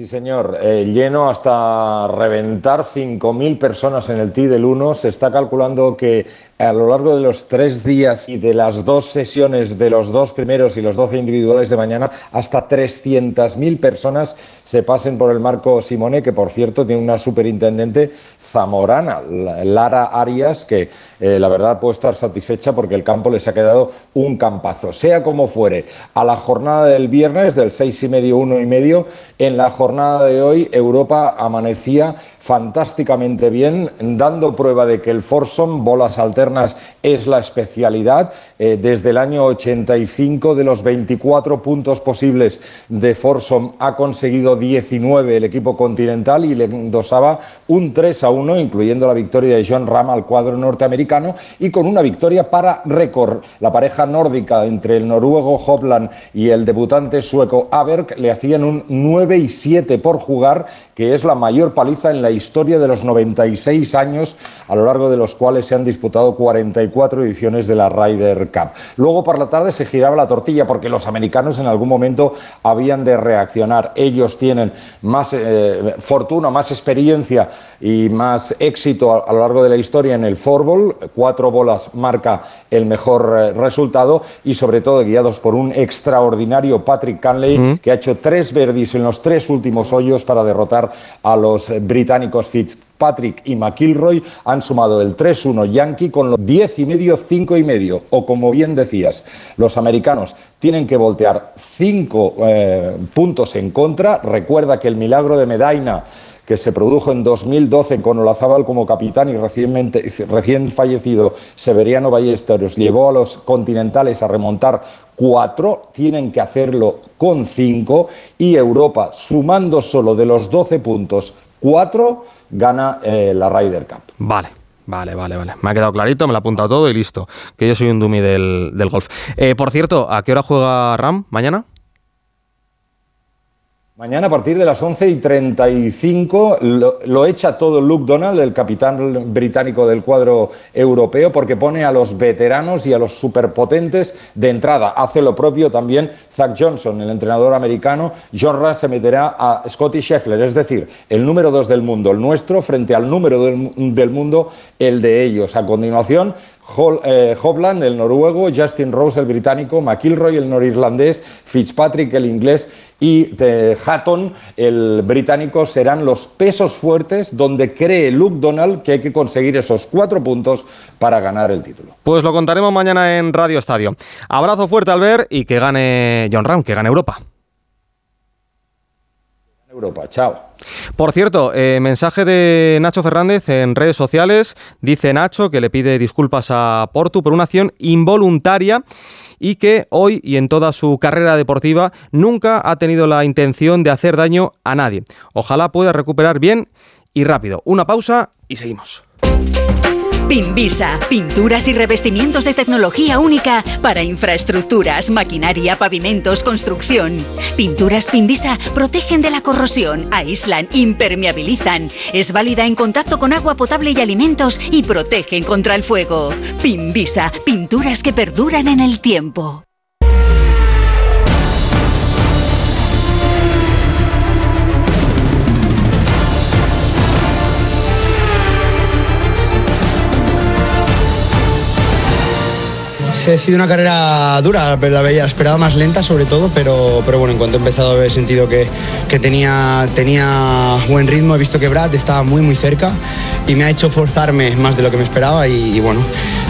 [SPEAKER 48] Sí, señor. Lleno hasta reventar 5.000 personas en el T del 1. Se está calculando que a lo largo de los tres días y de las dos sesiones de los dos primeros y los 12 individuales de mañana, hasta 300.000 personas se pasen por el Marco Simone, que por cierto tiene una superintendente zamorana, Lara Arias, que eh, la verdad puede estar satisfecha porque el campo les ha quedado un campazo. Sea como fuere, a la jornada del viernes, del 6 y medio, 1 y medio, en la jornada de hoy Europa amanecía fantásticamente bien, dando prueba de que el Forsom, bolas alternas, es la especialidad. Eh, desde el año 85 de los 24 puntos posibles de Forsom ha conseguido 19 el equipo continental y le endosaba un 3 a 1, incluyendo la victoria de John Ram al cuadro norteamericano y con una victoria para récord. La pareja nórdica entre el noruego Hopland y el debutante sueco Aberg le hacían un 9 y 7 por jugar, que es la mayor paliza en la historia de los 96 años, a lo largo de los cuales se han disputado 44 ediciones de la Ryder Cup. Luego por la tarde se giraba la tortilla porque los americanos en algún momento habían de reaccionar. Ellos tienen más eh, fortuna, más experiencia y más éxito a, a, lo largo de la historia en el fútbol. Cuatro bolas marca el mejor eh, resultado y sobre todo guiados por un extraordinario Patrick Canley mm. que ha hecho tres verdis en los tres últimos hoyos para derrotar a los británicos Fitzpatrick y McIlroy han sumado el 3-1 Yankee con los 10 y medio, 5 y medio. O como bien decías, los americanos tienen que voltear 5 eh, puntos en contra. Recuerda que el milagro de Medaina que se produjo en 2012 con Olazábal como capitán y recién fallecido Severiano Ballesteros llevó a los continentales a remontar cuatro, tienen que hacerlo con cinco y Europa, sumando solo de los 12 puntos, cuatro, gana eh, la Ryder Cup.
[SPEAKER 2] Vale. Vale, vale, vale. Me ha quedado clarito, me lo ha apuntado todo y listo. Que yo soy un dummy del, del golf. Eh, por cierto, ¿a qué hora juega Ram mañana?
[SPEAKER 48] Mañana a partir de las 11 y 35 lo, lo, echa todo Luke Donald, el capitán británico del cuadro europeo, porque pone a los veteranos y a los superpotentes de entrada. Hace lo propio también Zach Johnson, el entrenador americano. John se meterá a Scotty Scheffler, es decir, el número 2 del mundo, el nuestro, frente al número del, del mundo, el de ellos. A continuación, Hol, eh, Hobland, el noruego, Justin Rose, el británico, McIlroy, el norirlandés, Fitzpatrick, el inglés y eh, Hatton, el británico, serán los pesos fuertes donde cree Luke Donald que hay que conseguir esos cuatro puntos para ganar el título.
[SPEAKER 2] Pues lo contaremos mañana en Radio Estadio. Abrazo fuerte al ver y que gane John Ram, que gane Europa.
[SPEAKER 48] Europa, chao.
[SPEAKER 2] Por cierto, eh, mensaje de Nacho Fernández en redes sociales. Dice Nacho que le pide disculpas a Portu por una acción involuntaria y que hoy y en toda su carrera deportiva nunca ha tenido la intención de hacer daño a nadie. Ojalá pueda recuperar bien y rápido. Una pausa y seguimos.
[SPEAKER 1] Pinvisa, pinturas y revestimientos de tecnología única para infraestructuras, maquinaria, pavimentos, construcción. Pinturas Pinvisa protegen de la corrosión, aíslan, impermeabilizan. Es válida en contacto con agua potable y alimentos y protegen contra el fuego. Pinvisa, pinturas que perduran en el tiempo.
[SPEAKER 42] Ha sido una carrera dura, la veía, esperaba más lenta sobre todo, pero, pero bueno, en cuanto he empezado he sentido que, que tenía, tenía buen ritmo, he visto que Brad estaba muy muy cerca y me ha hecho forzarme más de lo que me esperaba y, y bueno,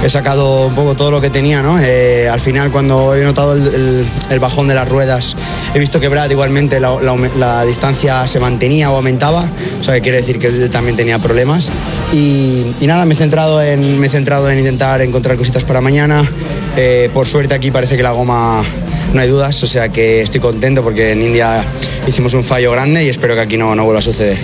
[SPEAKER 42] he sacado un poco todo lo que tenía, ¿no? Eh, al final cuando he notado el, el, el, bajón de las ruedas, he visto que Brad igualmente la, la, la, distancia se mantenía o aumentaba, o sea que quiere decir que él también tenía problemas y, y nada, me he, centrado en, me he centrado en intentar encontrar cositas para mañana. Eh, por suerte aquí parece que la goma no hay dudas, o sea que estoy contento porque en India hicimos un fallo grande y espero que aquí no, no vuelva a suceder.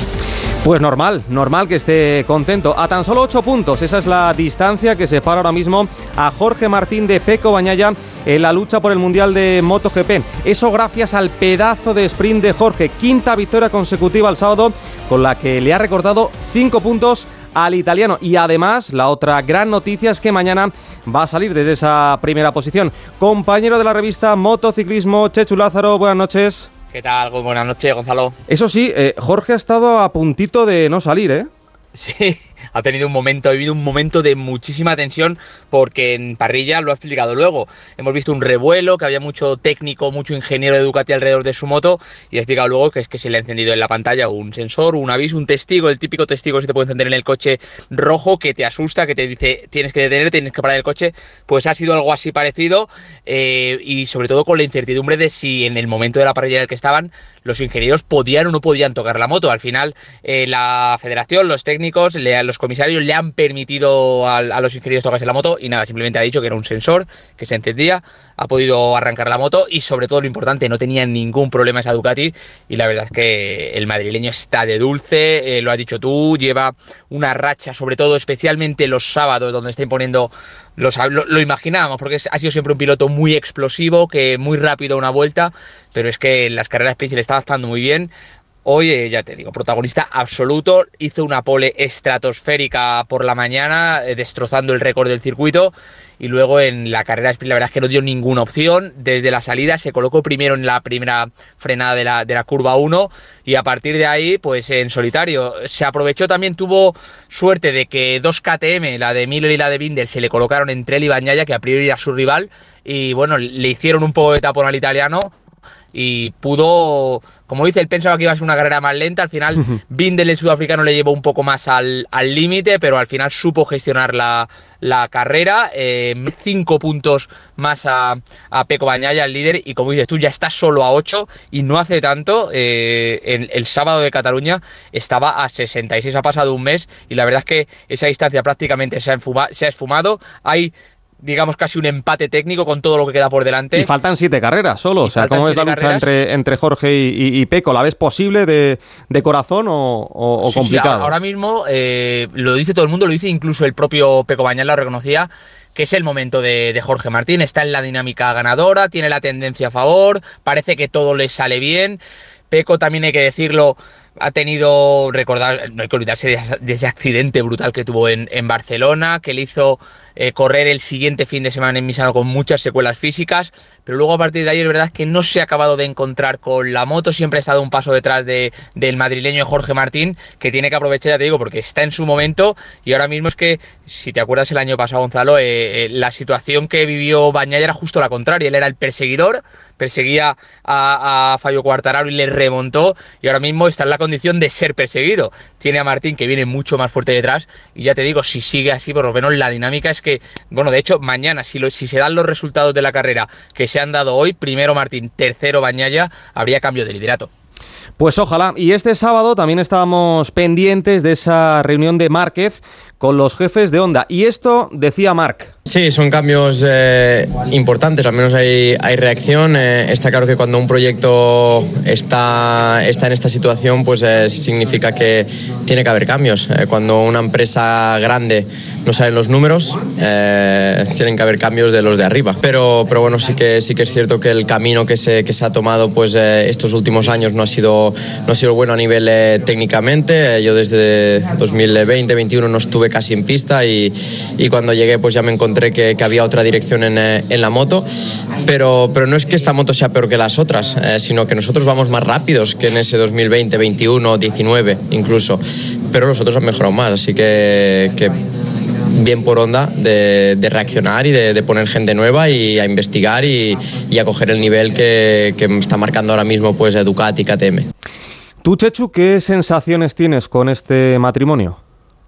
[SPEAKER 2] Pues normal, normal que esté contento. A tan solo 8 puntos, esa es la distancia que separa ahora mismo a Jorge Martín de Peco Bañaya en la lucha por el Mundial de MotoGP. Eso gracias al pedazo de sprint de Jorge, quinta victoria consecutiva el sábado, con la que le ha recordado 5 puntos al italiano. Y además, la otra gran noticia es que mañana va a salir desde esa primera posición. Compañero de la revista Motociclismo, Chechu Lázaro, buenas noches.
[SPEAKER 49] ¿Qué tal? Buenas noches, Gonzalo.
[SPEAKER 2] Eso sí, eh, Jorge ha estado a puntito de no salir, ¿eh? [LAUGHS]
[SPEAKER 49] Sí, ha tenido un momento, ha vivido un momento de muchísima tensión porque en parrilla lo ha explicado luego. Hemos visto un revuelo, que había mucho técnico, mucho ingeniero de Ducati alrededor de su moto y ha explicado luego que es que se le ha encendido en la pantalla un sensor, un aviso, un testigo, el típico testigo que se te puede encender en el coche rojo que te asusta, que te dice tienes que detener, tienes que parar el coche, pues ha sido algo así parecido eh, y sobre todo con la incertidumbre de si en el momento de la parrilla en el que estaban los ingenieros podían o no podían tocar la moto. Al final eh, la federación, los técnicos, los comisarios le han permitido a, los ingenieros tocarse la moto y nada, simplemente ha dicho que era un sensor que se encendía, ha podido arrancar la moto y sobre todo lo importante, no tenía ningún problema esa Ducati y la verdad es que el madrileño está de dulce, eh, lo has dicho tú, lleva una racha, sobre todo especialmente los sábados donde está imponiendo lo, lo, imaginábamos, porque ha sido siempre un piloto muy explosivo, que muy rápido una vuelta, pero es que en las carreras sprint le está adaptando muy bien. Hoy, ya te digo, protagonista absoluto, hizo una pole estratosférica por la mañana, eh, destrozando el récord del circuito, y luego en la carrera sprint la verdad es que no dio ninguna opción, desde la salida se colocó primero en la primera frenada de la, de la curva 1, y a partir de ahí, pues en solitario, se aprovechó también, tuvo suerte de que dos KTM, la de Miller y la de Binder, se le colocaron entre él y Bañaya, que a priori era su rival, y bueno, le hicieron un poco de tapón al italiano, y pudo, como dice, él pensaba que iba a ser una carrera más lenta, al final Bindel el sudafricano le llevó un poco más al límite, pero al final supo gestionar la, carrera, eh, cinco puntos más a, a Peco Bañaya, el líder, y como dices tú, ya está solo a 8 y no hace tanto, eh, el, sábado de Cataluña estaba a 66, ha pasado un mes y la verdad es que esa distancia prácticamente se ha, se ha esfumado, hay digamos, casi un empate técnico con todo lo que queda por delante.
[SPEAKER 2] Y faltan siete carreras solo. o sea, ¿cómo es la lucha entre, entre Jorge y, Peco? ¿La ves posible de, corazón o, complicado?
[SPEAKER 49] ahora mismo eh, lo dice todo el mundo, lo dice incluso el propio Peco Bañal, lo reconocía que es el momento de, de, Jorge Martín, está en la dinámica ganadora, tiene la tendencia a favor, parece que todo le sale bien. Peco también hay que decirlo, ha tenido, recordar, no hay que olvidarse de, ese accidente brutal que tuvo en, en Barcelona, que le hizo eh, correr el siguiente fin de semana en Misano con muchas secuelas físicas, pero luego a partir de ahí es verdad que no se ha acabado de encontrar con la moto, siempre ha estado un paso detrás de, del madrileño Jorge Martín, que tiene que aprovechar, ya te digo, porque está en su momento y ahora mismo es que, si te acuerdas el año pasado, Gonzalo, eh, eh, la situación que vivió Bañaya era justo la contraria, él era el perseguidor, perseguía a, a Fabio Cuartararo y le remontó y ahora mismo está en la condición de ser perseguido. Tiene a Martín que viene mucho más fuerte detrás y ya te digo, si sigue así, por lo menos la dinámica es que, bueno, de hecho, mañana, si, si se dan los resultados de la carrera que se han dado hoy, primero Martín, tercero Bañaya, habría cambio de liderato.
[SPEAKER 2] Pues ojalá. Y este sábado también estábamos pendientes de esa reunión de Márquez con los jefes de Honda. Y esto decía Marc.
[SPEAKER 50] Sí, son cambios eh, importantes, al menos hay, hay reacción. Eh, está claro que cuando un proyecto está, está en esta situación, pues eh, significa que tiene que haber cambios. cuando una empresa grande no sabe los números, tienen que haber cambios de los de arriba. Pero, pero bueno, sí que, sí que es cierto que el camino que se, que se ha tomado pues, estos últimos años no ha sido, no ha sido bueno a nivel técnicamente. Yo desde 2020-2021 no estuve casi en pista y, y cuando llegué pues ya me encontré que, había otra dirección eh, en, la moto, pero, pero no es que esta moto sea peor que las otras, eh, sino que nosotros vamos más rápidos que en ese 2020, 21, 19 incluso, pero los otros han mejorado más, así que, bien por onda de, reaccionar y de, poner gente nueva y a investigar y, a coger el nivel que, que, está marcando ahora mismo pues Ducati y KTM.
[SPEAKER 2] ¿Tú, Chechu, qué sensaciones tienes con este matrimonio?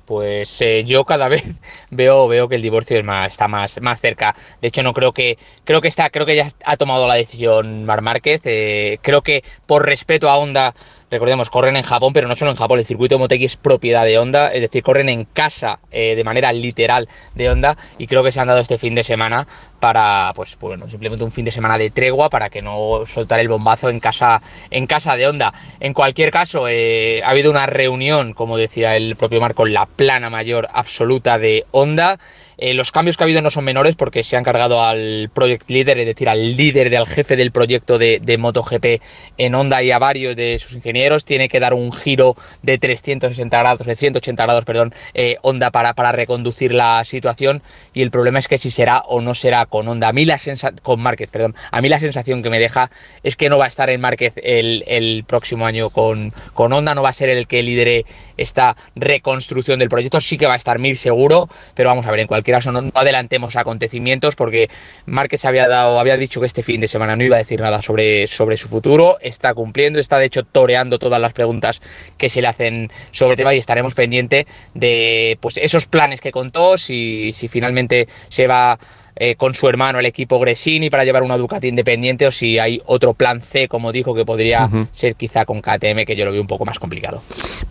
[SPEAKER 49] Pues eh, yo cada vez [LAUGHS] veo, veo que el divorcio es más, está más, más cerca. De hecho, no creo que, creo que está, creo que ya ha tomado la decisión Mar Márquez. Eh, creo que por respeto a Honda Recordemos, corren en Japón, pero no solo en Japón. El circuito Motegi es propiedad de Honda, es decir, corren en casa eh, de manera literal de Honda. Y creo que se han dado este fin de semana para, pues bueno, simplemente un fin de semana de tregua para que no soltar el bombazo en casa, en casa de Honda. En cualquier caso, eh, ha habido una reunión, como decía el propio Marco, la plana mayor absoluta de Honda. Eh, los cambios que ha habido no son menores porque se han cargado al project leader, es decir, al líder, del jefe del proyecto de, MotoGP en Honda y a varios de sus ingenieros. Tiene que dar un giro de 360 grados, de 180 grados, perdón, eh, Honda para, para reconducir la situación. Y el problema es que si será o no será con Honda. A mí la con Márquez, perdón, a mí la sensación que me deja es que no va a estar en Márquez el, el próximo año con, con Honda, no va a ser el que lidere esta reconstrucción del proyecto. Sí que va a estar Mir seguro, pero vamos a ver, en cualquier no, no adelantemos acontecimientos porque Márquez había, dado, había dicho que este fin de semana no iba a decir nada sobre, sobre su futuro, está cumpliendo, está de hecho toreando todas las preguntas que se le hacen sobre el tema y estaremos pendiente de pues esos planes que contó, si, si finalmente se va eh, con su hermano el equipo Gresini para llevar una Ducati independiente o si hay otro plan C, como dijo, que podría ser quizá con KTM, que yo lo veo un poco más complicado.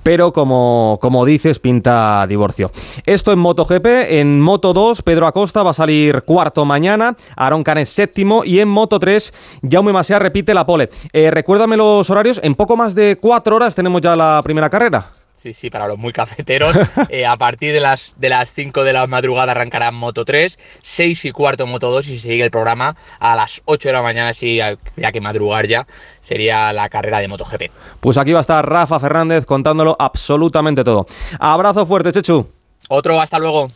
[SPEAKER 2] Pero como, como dices, pinta divorcio. Esto en MotoGP, en Moto 2, Pedro Acosta va a salir cuarto mañana, Aaron Canet séptimo y en Moto 3, Jaume Masia repite la pole. Eh, recuérdame los horarios, en poco más de cuatro horas tenemos ya la primera carrera.
[SPEAKER 49] Sí, sí, para los muy cafeteros. [LAUGHS] eh, a partir de las, de las 5 de la madrugada arrancará Moto 3, 6 y cuarto Moto 2 y si sigue el programa a las 8 de la mañana, sí, habría que madrugar ya, sería la carrera de MotoGP.
[SPEAKER 2] Pues aquí va a estar Rafa Fernández contándolo absolutamente todo. Abrazo fuerte, Chechu.
[SPEAKER 49] Otro, hasta luego.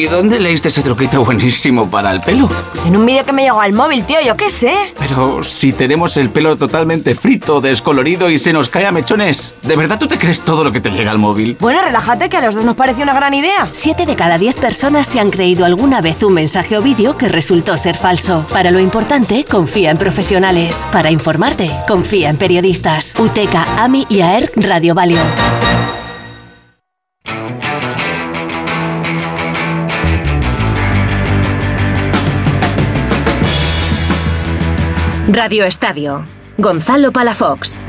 [SPEAKER 51] ¿Y dónde leíste ese truquito buenísimo para el pelo?
[SPEAKER 52] Pues en un vídeo que me llegó al móvil, tío, yo qué sé.
[SPEAKER 51] Pero si tenemos el pelo totalmente frito, descolorido y se nos cae a mechones, ¿de verdad tú te crees todo lo que te llega al móvil?
[SPEAKER 52] Bueno, relájate, que a los dos nos pareció una gran idea.
[SPEAKER 39] Siete de cada diez personas se han creído alguna vez un mensaje o vídeo que resultó ser falso. Para lo importante, confía en profesionales. Para informarte, confía en periodistas. UTECA, AMI y AER Radio Valio.
[SPEAKER 1] Radio Estadio. Gonzalo Palafox.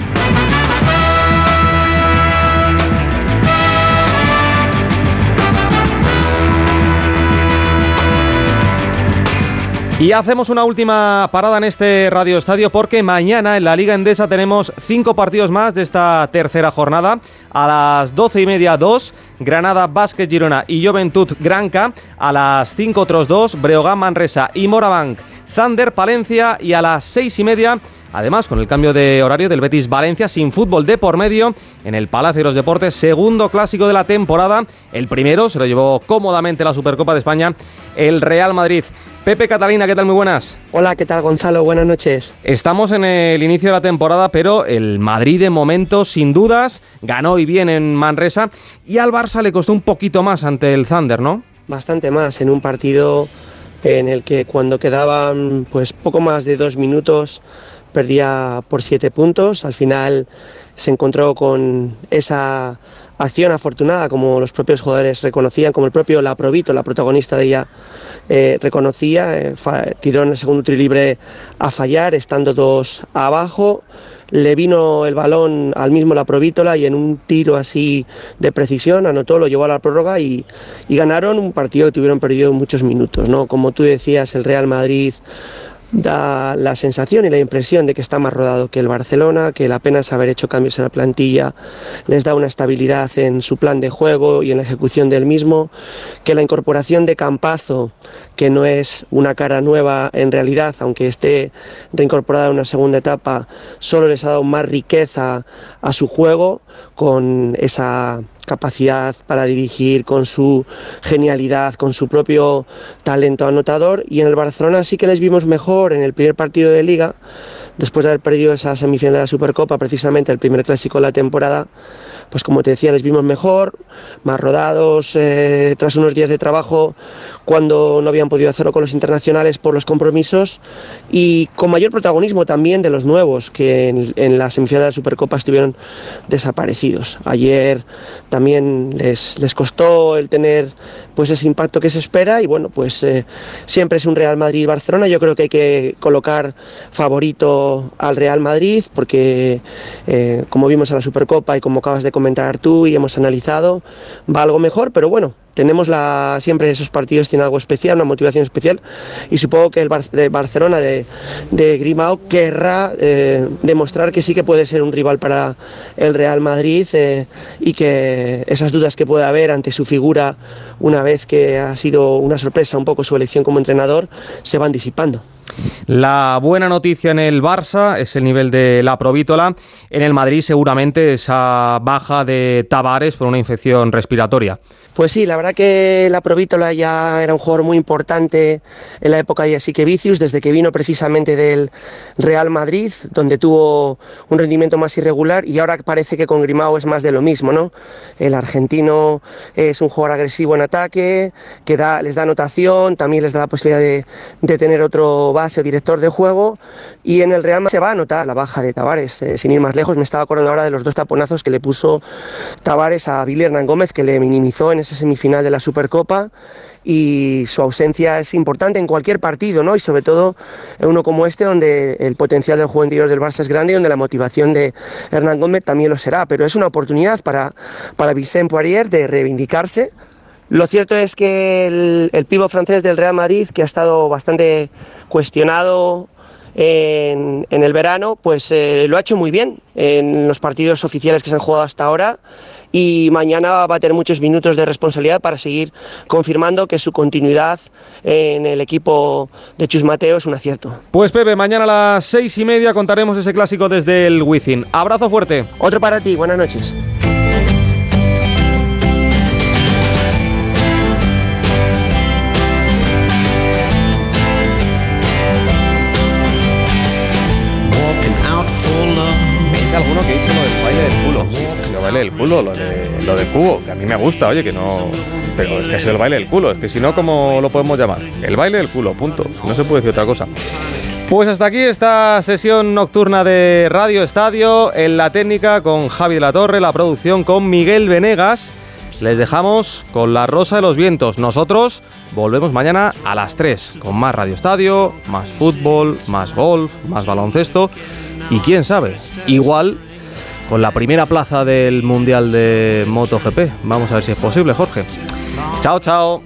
[SPEAKER 2] Y hacemos una última parada en este Radio Estadio porque mañana en la Liga Endesa tenemos cinco partidos más de esta tercera jornada. A las doce y media, dos, Granada, Basket Girona y Juventud Granca. A las cinco otros dos, Breogán, Manresa y Morabanc, Thunder, Palencia. Y a las seis y media, además con el cambio de horario del Betis Valencia, sin fútbol de por medio, en el Palacio de los Deportes, segundo clásico de la temporada. El primero se lo llevó cómodamente la Supercopa de España, el Real Madrid. Pepe Catalina, ¿qué tal? Muy buenas.
[SPEAKER 53] Hola, ¿qué tal Gonzalo? Buenas noches.
[SPEAKER 2] Estamos en el inicio de la temporada, pero el Madrid de momento, sin dudas, ganó y bien en Manresa y al Barça le costó un poquito más ante el Thunder, ¿no?
[SPEAKER 53] Bastante más en un partido en el que cuando quedaban pues poco más de dos minutos perdía por siete puntos. Al final se encontró con esa acción afortunada, como los propios jugadores reconocían, como el propio Laprovito, la protagonista de ella, eh, reconocía. eh, tiró en el segundo tiro libre a fallar, estando dos abajo. Le vino el balón al mismo la Provítola y en un tiro así de precisión anotó, lo llevó a la prórroga y, y ganaron un partido que tuvieron perdido muchos minutos. ¿no? Como tú decías, el Real Madrid da la sensación y la impresión de que está más rodado que el Barcelona, que el apenas haber hecho cambios en la plantilla les da una estabilidad en su plan de juego y en la ejecución del mismo, que la incorporación de Campazo, que no es una cara nueva en realidad, aunque esté reincorporada en una segunda etapa, solo les ha dado más riqueza a su juego con esa capacidad para dirigir, con su genialidad, con su propio talento anotador. Y en el Barcelona sí que les vimos mejor en el primer partido de liga, después de haber perdido esa semifinal de la Supercopa, precisamente el primer clásico de la temporada. Pues como te decía, les vimos mejor, más rodados, eh, tras unos días de trabajo, cuando no habían podido hacerlo con los internacionales por los compromisos, y con mayor protagonismo también de los nuevos, que en, en la semifinal de la Supercopa estuvieron desaparecidos. Ayer también les, les costó el tener pues ese impacto que se espera y bueno, pues eh, siempre es un Real Madrid-Barcelona. Yo creo que hay que colocar favorito al Real Madrid porque eh, como vimos en la Supercopa y como acabas de comentar tú y hemos analizado, va algo mejor, pero bueno, tenemos siempre esos partidos tienen algo especial, una motivación especial y supongo que el Barcelona de, de Grimao querrá eh, demostrar que sí que puede ser un rival para el Real Madrid eh, y que esas dudas que puede haber ante su figura una vez que ha sido una sorpresa un poco su elección como entrenador se van disipando.
[SPEAKER 2] La buena noticia en el Barça es el nivel de la provítola. En el Madrid seguramente esa baja de Tavares por una infección respiratoria.
[SPEAKER 53] Pues sí, la verdad que la Provítola ya era un jugador muy importante en la época de Vicius, desde que vino precisamente del Real Madrid, donde tuvo un rendimiento más irregular y ahora parece que con Grimao es más de lo mismo, ¿no? El argentino es un jugador agresivo en ataque, que da, les da anotación, también les da la posibilidad de, de tener otro base director de juego y en el Real Madrid se va a notar la baja de Tavares, eh, sin ir más lejos, me estaba acordando ahora de los dos taponazos que le puso Tavares a Billy Hernán Gómez, que le minimizó en esa semifinal de la Supercopa y su ausencia es importante en cualquier partido, ¿no? Y sobre todo en uno como este, donde el potencial del juego interior del Barça es grande y donde la motivación de Hernán Gómez también lo será. Pero es una oportunidad para, para Vicente Poirier de reivindicarse. Lo cierto es que el, el pivo francés del Real Madrid, que ha estado bastante cuestionado en, en el verano, pues eh, lo ha hecho muy bien en los partidos oficiales que se han jugado hasta ahora y mañana va a tener muchos minutos de responsabilidad para seguir confirmando que su continuidad en el equipo de Chus Mateo es un acierto.
[SPEAKER 2] Pues Pepe, mañana a las seis y media contaremos ese clásico desde el Wizzing. Abrazo fuerte.
[SPEAKER 53] Otro para ti, buenas noches.
[SPEAKER 2] Del culo, lo de, lo de cubo, que a mí me gusta, oye, que no. Pero es que es el baile del culo, es que si no, ¿cómo lo podemos llamar? El baile del culo, punto. No se puede decir otra cosa. Pues hasta aquí esta sesión nocturna de Radio Estadio, en la técnica con Javi de la Torre, la producción con Miguel Venegas. Les dejamos con la Rosa de los Vientos. Nosotros volvemos mañana a las 3 con más Radio Estadio, más fútbol, más golf, más baloncesto y quién sabe, igual con la primera plaza del Mundial de MotoGP. Vamos a ver si es posible, Jorge. Chao, chao.